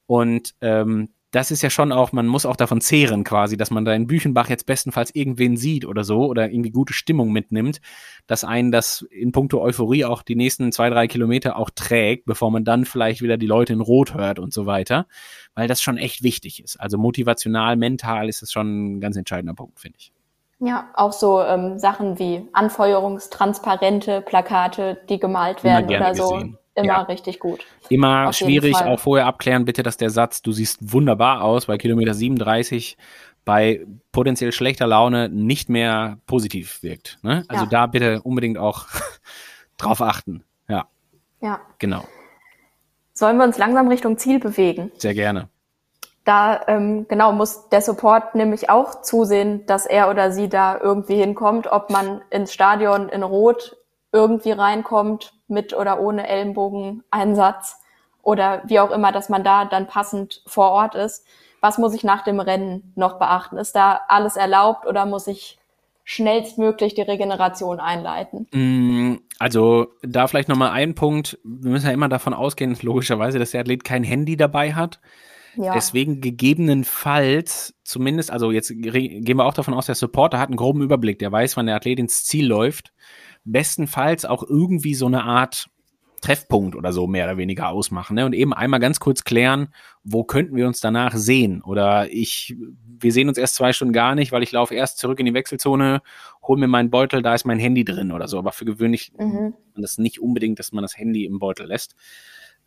[SPEAKER 3] Und ähm, das ist ja schon auch, man muss auch davon zehren quasi, dass man da in Büchenbach jetzt bestenfalls irgendwen sieht oder so oder irgendwie gute Stimmung mitnimmt, dass einen das in puncto Euphorie auch die nächsten zwei, drei Kilometer auch trägt, bevor man dann vielleicht wieder die Leute in Rot hört und so weiter, weil das schon echt wichtig ist. Also motivational, mental ist das schon ein ganz entscheidender Punkt, finde ich.
[SPEAKER 2] Ja, auch so ähm, Sachen wie Anfeuerungstransparente, Plakate, die gemalt werden oder so.
[SPEAKER 3] gesehen.
[SPEAKER 2] Immer
[SPEAKER 3] Ja.
[SPEAKER 2] richtig gut.
[SPEAKER 3] Immer
[SPEAKER 2] Auf
[SPEAKER 3] schwierig, auch vorher abklären, bitte, dass der Satz, du siehst wunderbar aus, bei Kilometer 37 bei potenziell schlechter Laune nicht mehr positiv wirkt. Ne? Also
[SPEAKER 2] Ja.
[SPEAKER 3] da bitte unbedingt auch *laughs* drauf achten. Ja,
[SPEAKER 2] Ja.
[SPEAKER 3] genau.
[SPEAKER 2] Sollen wir uns langsam Richtung Ziel bewegen?
[SPEAKER 3] Sehr gerne.
[SPEAKER 2] Da ähm, genau muss der Support nämlich auch zusehen, dass er oder sie da irgendwie hinkommt, ob man ins Stadion in Rot irgendwie reinkommt mit oder ohne Ellenbogeneinsatz oder wie auch immer, dass man da dann passend vor Ort ist. Was muss ich nach dem Rennen noch beachten? Ist da alles erlaubt oder muss ich schnellstmöglich die Regeneration einleiten?
[SPEAKER 3] Mm, Also da vielleicht nochmal ein Punkt. Wir müssen ja immer davon ausgehen, logischerweise, dass der Athlet kein Handy dabei hat.
[SPEAKER 2] Ja,
[SPEAKER 3] Deswegen gegebenenfalls zumindest, also jetzt gehen wir auch davon aus, der Supporter hat einen groben Überblick, der weiß, wann der Athlet ins Ziel läuft. Bestenfalls auch irgendwie so eine Art Treffpunkt oder so mehr oder weniger ausmachen. Ne? Und eben einmal ganz kurz klären, wo könnten wir uns danach sehen? Oder ich, wir sehen uns erst zwei Stunden gar nicht, weil ich laufe erst zurück in die Wechselzone, hol mir meinen Beutel, da ist mein Handy drin oder so. Aber für gewöhnlich
[SPEAKER 2] Mhm.
[SPEAKER 3] und das nicht unbedingt, dass man das Handy im Beutel lässt.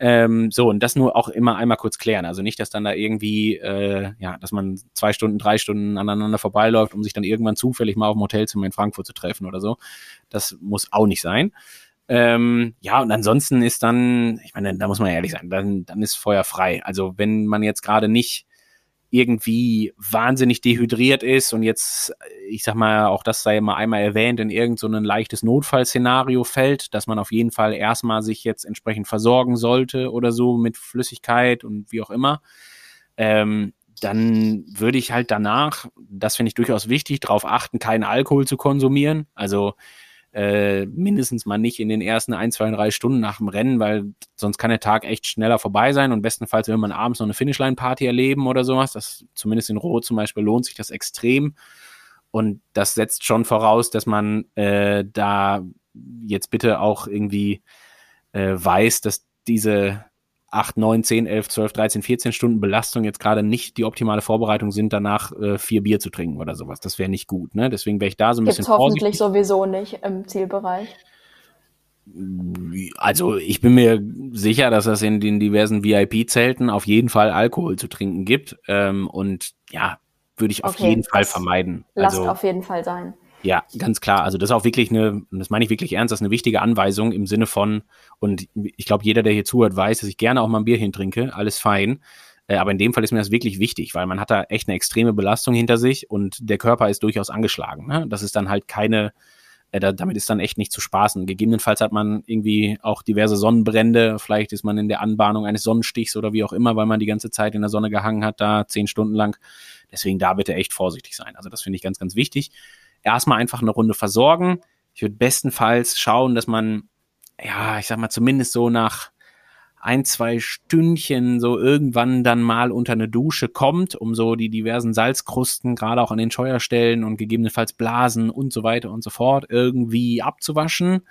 [SPEAKER 3] Ähm, so, und das nur auch immer einmal kurz klären. Also nicht, dass dann da irgendwie, äh, ja, dass man zwei Stunden, drei Stunden aneinander vorbeiläuft, um sich dann irgendwann zufällig mal auf dem Hotelzimmer in Frankfurt zu treffen oder so. Das muss auch nicht sein. Ähm, ja, und ansonsten ist dann, ich meine, da muss man ehrlich sein, dann, dann ist Feuer frei. Also wenn man jetzt gerade nicht irgendwie wahnsinnig dehydriert ist und jetzt, ich sag mal, auch das sei mal einmal erwähnt, in irgend so leichtes Notfallszenario fällt, dass man auf jeden Fall erstmal sich jetzt entsprechend versorgen sollte oder so mit Flüssigkeit und wie auch immer, ähm, dann würde ich halt danach, das finde ich durchaus wichtig, darauf achten, keinen Alkohol zu konsumieren. Also äh, mindestens mal nicht in den ersten ein, zwei, drei Stunden nach dem Rennen, weil sonst kann der Tag echt schneller vorbei sein und bestenfalls will man abends noch eine Finishline-Party erleben oder sowas. Das zumindest in Rot zum Beispiel lohnt sich das extrem. Und das setzt schon voraus, dass man äh, da jetzt bitte auch irgendwie äh, weiß, dass diese 8, 9, 10, 11, 12, 13, 14 Stunden Belastung jetzt gerade nicht die optimale Vorbereitung sind, danach äh, vier Bier zu trinken oder sowas. Das wäre nicht gut. Ne? Deswegen wäre ich da so ein
[SPEAKER 2] Gibt's
[SPEAKER 3] bisschen
[SPEAKER 2] hoffentlich
[SPEAKER 3] vorsichtig.
[SPEAKER 2] sowieso nicht im Zielbereich.
[SPEAKER 3] Also ich bin mir sicher, dass es in den diversen VIP-Zelten auf jeden Fall Alkohol zu trinken gibt. Ähm, und ja, würde ich auf
[SPEAKER 2] Okay,
[SPEAKER 3] jeden Fall vermeiden.
[SPEAKER 2] Lasst
[SPEAKER 3] Also
[SPEAKER 2] auf jeden Fall sein.
[SPEAKER 3] Ja, ganz klar. Also das ist auch wirklich eine, das meine ich wirklich ernst, das ist eine wichtige Anweisung im Sinne von, und ich glaube, jeder, der hier zuhört, weiß, dass ich gerne auch mal ein Bierchen trinke, alles fein. Äh, aber in dem Fall ist mir das wirklich wichtig, weil man hat da echt eine extreme Belastung hinter sich und der Körper ist durchaus angeschlagen. Ne? Das ist dann halt keine, äh, da, damit ist dann echt nicht zu spaßen. Gegebenenfalls hat man irgendwie auch diverse Sonnenbrände, vielleicht ist man in der Anbahnung eines Sonnenstichs oder wie auch immer, weil man die ganze Zeit in der Sonne gehangen hat, da zehn Stunden lang. Deswegen da bitte echt vorsichtig sein. Also das finde ich ganz, ganz wichtig. Erstmal einfach eine Runde versorgen. Ich würde bestenfalls schauen, dass man, ja, ich sag mal, zumindest so nach ein, zwei Stündchen so irgendwann dann mal unter eine Dusche kommt, um so die diversen Salzkrusten, gerade auch an den Scheuerstellen und gegebenenfalls Blasen und so weiter und so fort, irgendwie abzuwaschen.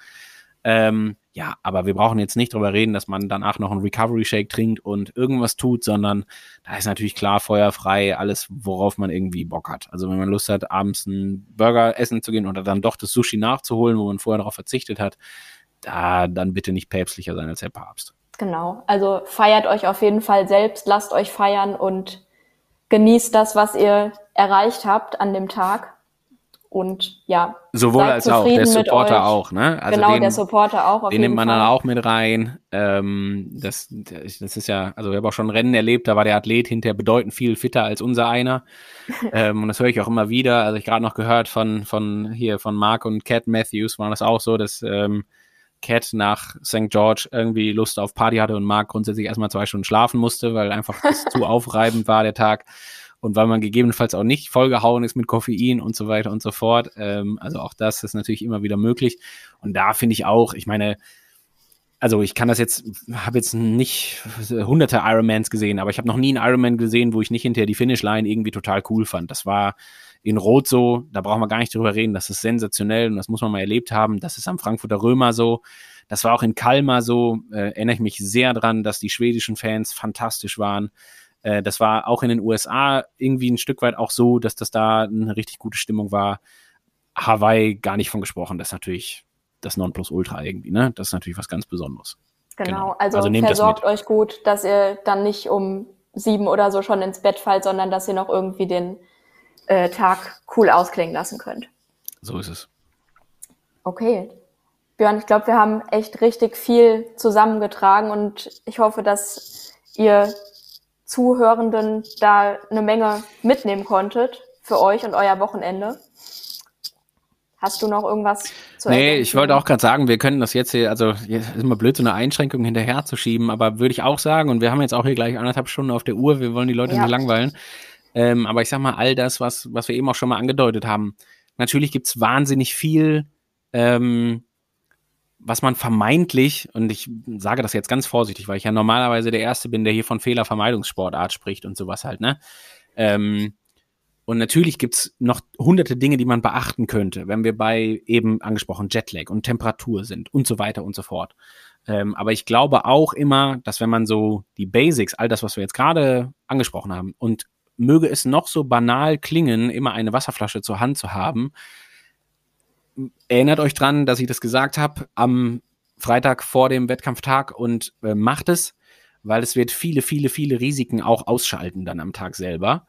[SPEAKER 3] Ähm, ja, aber wir brauchen jetzt nicht drüber reden, dass man danach noch einen Recovery Shake trinkt und irgendwas tut, sondern da ist natürlich klar feuerfrei alles, worauf man irgendwie Bock hat. Also wenn man Lust hat, abends einen Burger essen zu gehen oder dann doch das Sushi nachzuholen, wo man vorher darauf verzichtet hat, da dann bitte nicht päpstlicher sein als der Papst.
[SPEAKER 2] Genau. Also feiert euch auf jeden Fall selbst, lasst euch feiern und genießt das, was ihr erreicht habt an dem Tag. Und ja,
[SPEAKER 3] sowohl als auch der Supporter auch, ne?
[SPEAKER 2] Also genau, den, der Supporter auch.
[SPEAKER 3] Auf den nimmt man Fall. dann auch mit rein. Ähm, das, das ist ja, also ich habe auch schon Rennen erlebt, da war der Athlet hinterher bedeutend viel fitter als unser einer. *laughs* ähm, und das höre ich auch immer wieder. Also ich gerade noch gehört von von hier von Mark und Cat Matthews war das auch so, dass ähm, Cat nach St. George irgendwie Lust auf Party hatte und Mark grundsätzlich erstmal zwei Stunden schlafen musste, weil einfach das *laughs* zu aufreibend war der Tag und weil man gegebenenfalls auch nicht vollgehauen ist mit Koffein und so weiter und so fort. Ähm, also auch das ist natürlich immer wieder möglich. Und da finde ich auch, ich meine, also ich kann das jetzt, habe jetzt nicht hunderte Ironmans gesehen, aber ich habe noch nie einen Ironman gesehen, wo ich nicht hinterher die Finishline irgendwie total cool fand. Das war in Rot so, da brauchen wir gar nicht drüber reden, das ist sensationell und das muss man mal erlebt haben. Das ist am Frankfurter Römer so. Das war auch in Kalmar so, äh, erinnere ich mich sehr dran, dass die schwedischen Fans fantastisch waren. Äh, das war auch in den USA irgendwie ein Stück weit auch so, dass das da eine richtig gute Stimmung war. Hawaii gar nicht von gesprochen, das ist natürlich das Nonplusultra irgendwie, ne? Das ist natürlich was ganz Besonderes.
[SPEAKER 2] Genau, genau. also, also versorgt euch gut, dass ihr dann nicht um sieben oder so schon ins Bett fallt, sondern dass ihr noch irgendwie den äh, Tag cool ausklingen lassen könnt.
[SPEAKER 3] So ist es.
[SPEAKER 2] Okay. Björn, ich glaube, wir haben echt richtig viel zusammengetragen und ich hoffe, dass ihr Zuhörenden da eine Menge mitnehmen konntet für euch und euer Wochenende. Hast du noch irgendwas
[SPEAKER 3] zu Nee, ich wollte auch gerade sagen, wir können das jetzt hier, also jetzt ist immer blöd, so eine Einschränkung hinterher zu schieben, aber würde ich auch sagen, und wir haben jetzt auch hier gleich anderthalb Stunden auf der Uhr, wir wollen die Leute ja. nicht langweilen. Ähm, aber ich sag mal, all das, was, was wir eben auch schon mal angedeutet haben, natürlich gibt's wahnsinnig viel, ähm, was man vermeintlich, und ich sage das jetzt ganz vorsichtig, weil ich ja normalerweise der Erste bin, der hier von Fehlervermeidungssportart spricht und sowas halt, ne? Ähm, und natürlich gibt's noch hunderte Dinge, die man beachten könnte, wenn wir bei eben angesprochen Jetlag und Temperatur sind und so weiter und so fort. Ähm, aber ich glaube auch immer, dass wenn man so die Basics, all das, was wir jetzt gerade angesprochen haben, und möge es noch so banal klingen, immer eine Wasserflasche zur Hand zu haben. Erinnert euch dran, dass ich das gesagt habe am Freitag vor dem Wettkampftag und äh, macht es, weil es wird viele, viele, viele Risiken auch ausschalten dann am Tag selber.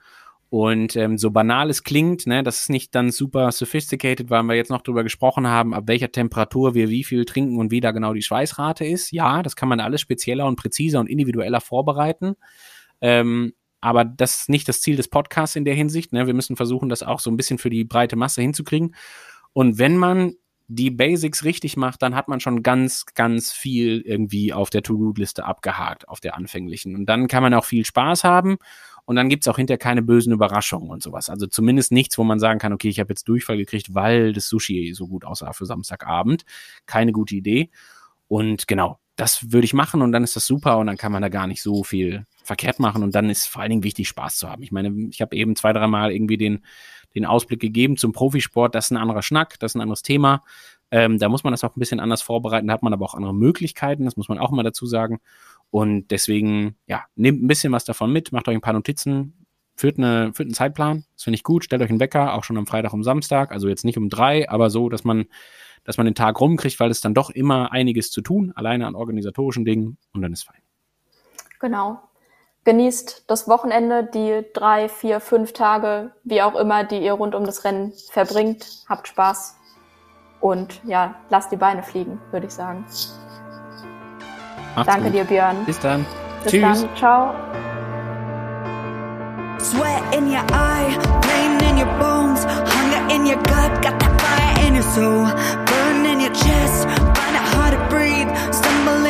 [SPEAKER 3] Und ähm, so banal es klingt, ne, das ist nicht dann super sophisticated, weil wir jetzt noch drüber gesprochen haben, ab welcher Temperatur wir wie viel trinken und wie da genau die Schweißrate ist. Ja, das kann man alles spezieller und präziser und individueller vorbereiten. Ähm, aber das ist nicht das Ziel des Podcasts in der Hinsicht. Ne? Wir müssen versuchen, das auch so ein bisschen für die breite Masse hinzukriegen. Und wenn man die Basics richtig macht, dann hat man schon ganz, ganz viel irgendwie auf der To-Do-Liste abgehakt, auf der anfänglichen. Und dann kann man auch viel Spaß haben. Und dann gibt's auch hinterher keine bösen Überraschungen und sowas. Also zumindest nichts, wo man sagen kann, okay, ich habe jetzt Durchfall gekriegt, weil das Sushi so gut aussah für Samstagabend. Keine gute Idee. Und genau, das würde ich machen und dann ist das super und dann kann man da gar nicht so viel verkehrt machen und dann ist vor allen Dingen wichtig, Spaß zu haben. Ich meine, ich habe eben zwei, dreimal irgendwie den, den Ausblick gegeben zum Profisport, das ist ein anderer Schnack, das ist ein anderes Thema. Ähm, da muss man das auch ein bisschen anders vorbereiten, da hat man aber auch andere Möglichkeiten, das muss man auch mal dazu sagen. Und deswegen, ja, nehmt ein bisschen was davon mit, macht euch ein paar Notizen, führt, eine, führt einen Zeitplan, das finde ich gut, stellt euch einen Wecker, auch schon am Freitag, um Samstag, also jetzt nicht um drei, aber so, dass man dass man den Tag rumkriegt, weil es dann doch immer einiges zu tun, alleine an organisatorischen Dingen und dann ist fein.
[SPEAKER 2] Genau. Genießt das Wochenende, die drei, vier, fünf Tage, wie auch immer, die ihr rund um das Rennen verbringt. Habt Spaß und ja, lasst die Beine fliegen, würde ich sagen. Macht's Danke gut. dir, Björn.
[SPEAKER 3] Bis dann.
[SPEAKER 2] Bis Tschüss. dann. Ciao.
[SPEAKER 4] Sweat in your eye, pain in your bones, hunger in your gut, got that fire in your soul. Burn in your chest, find it hard to breathe. Stumble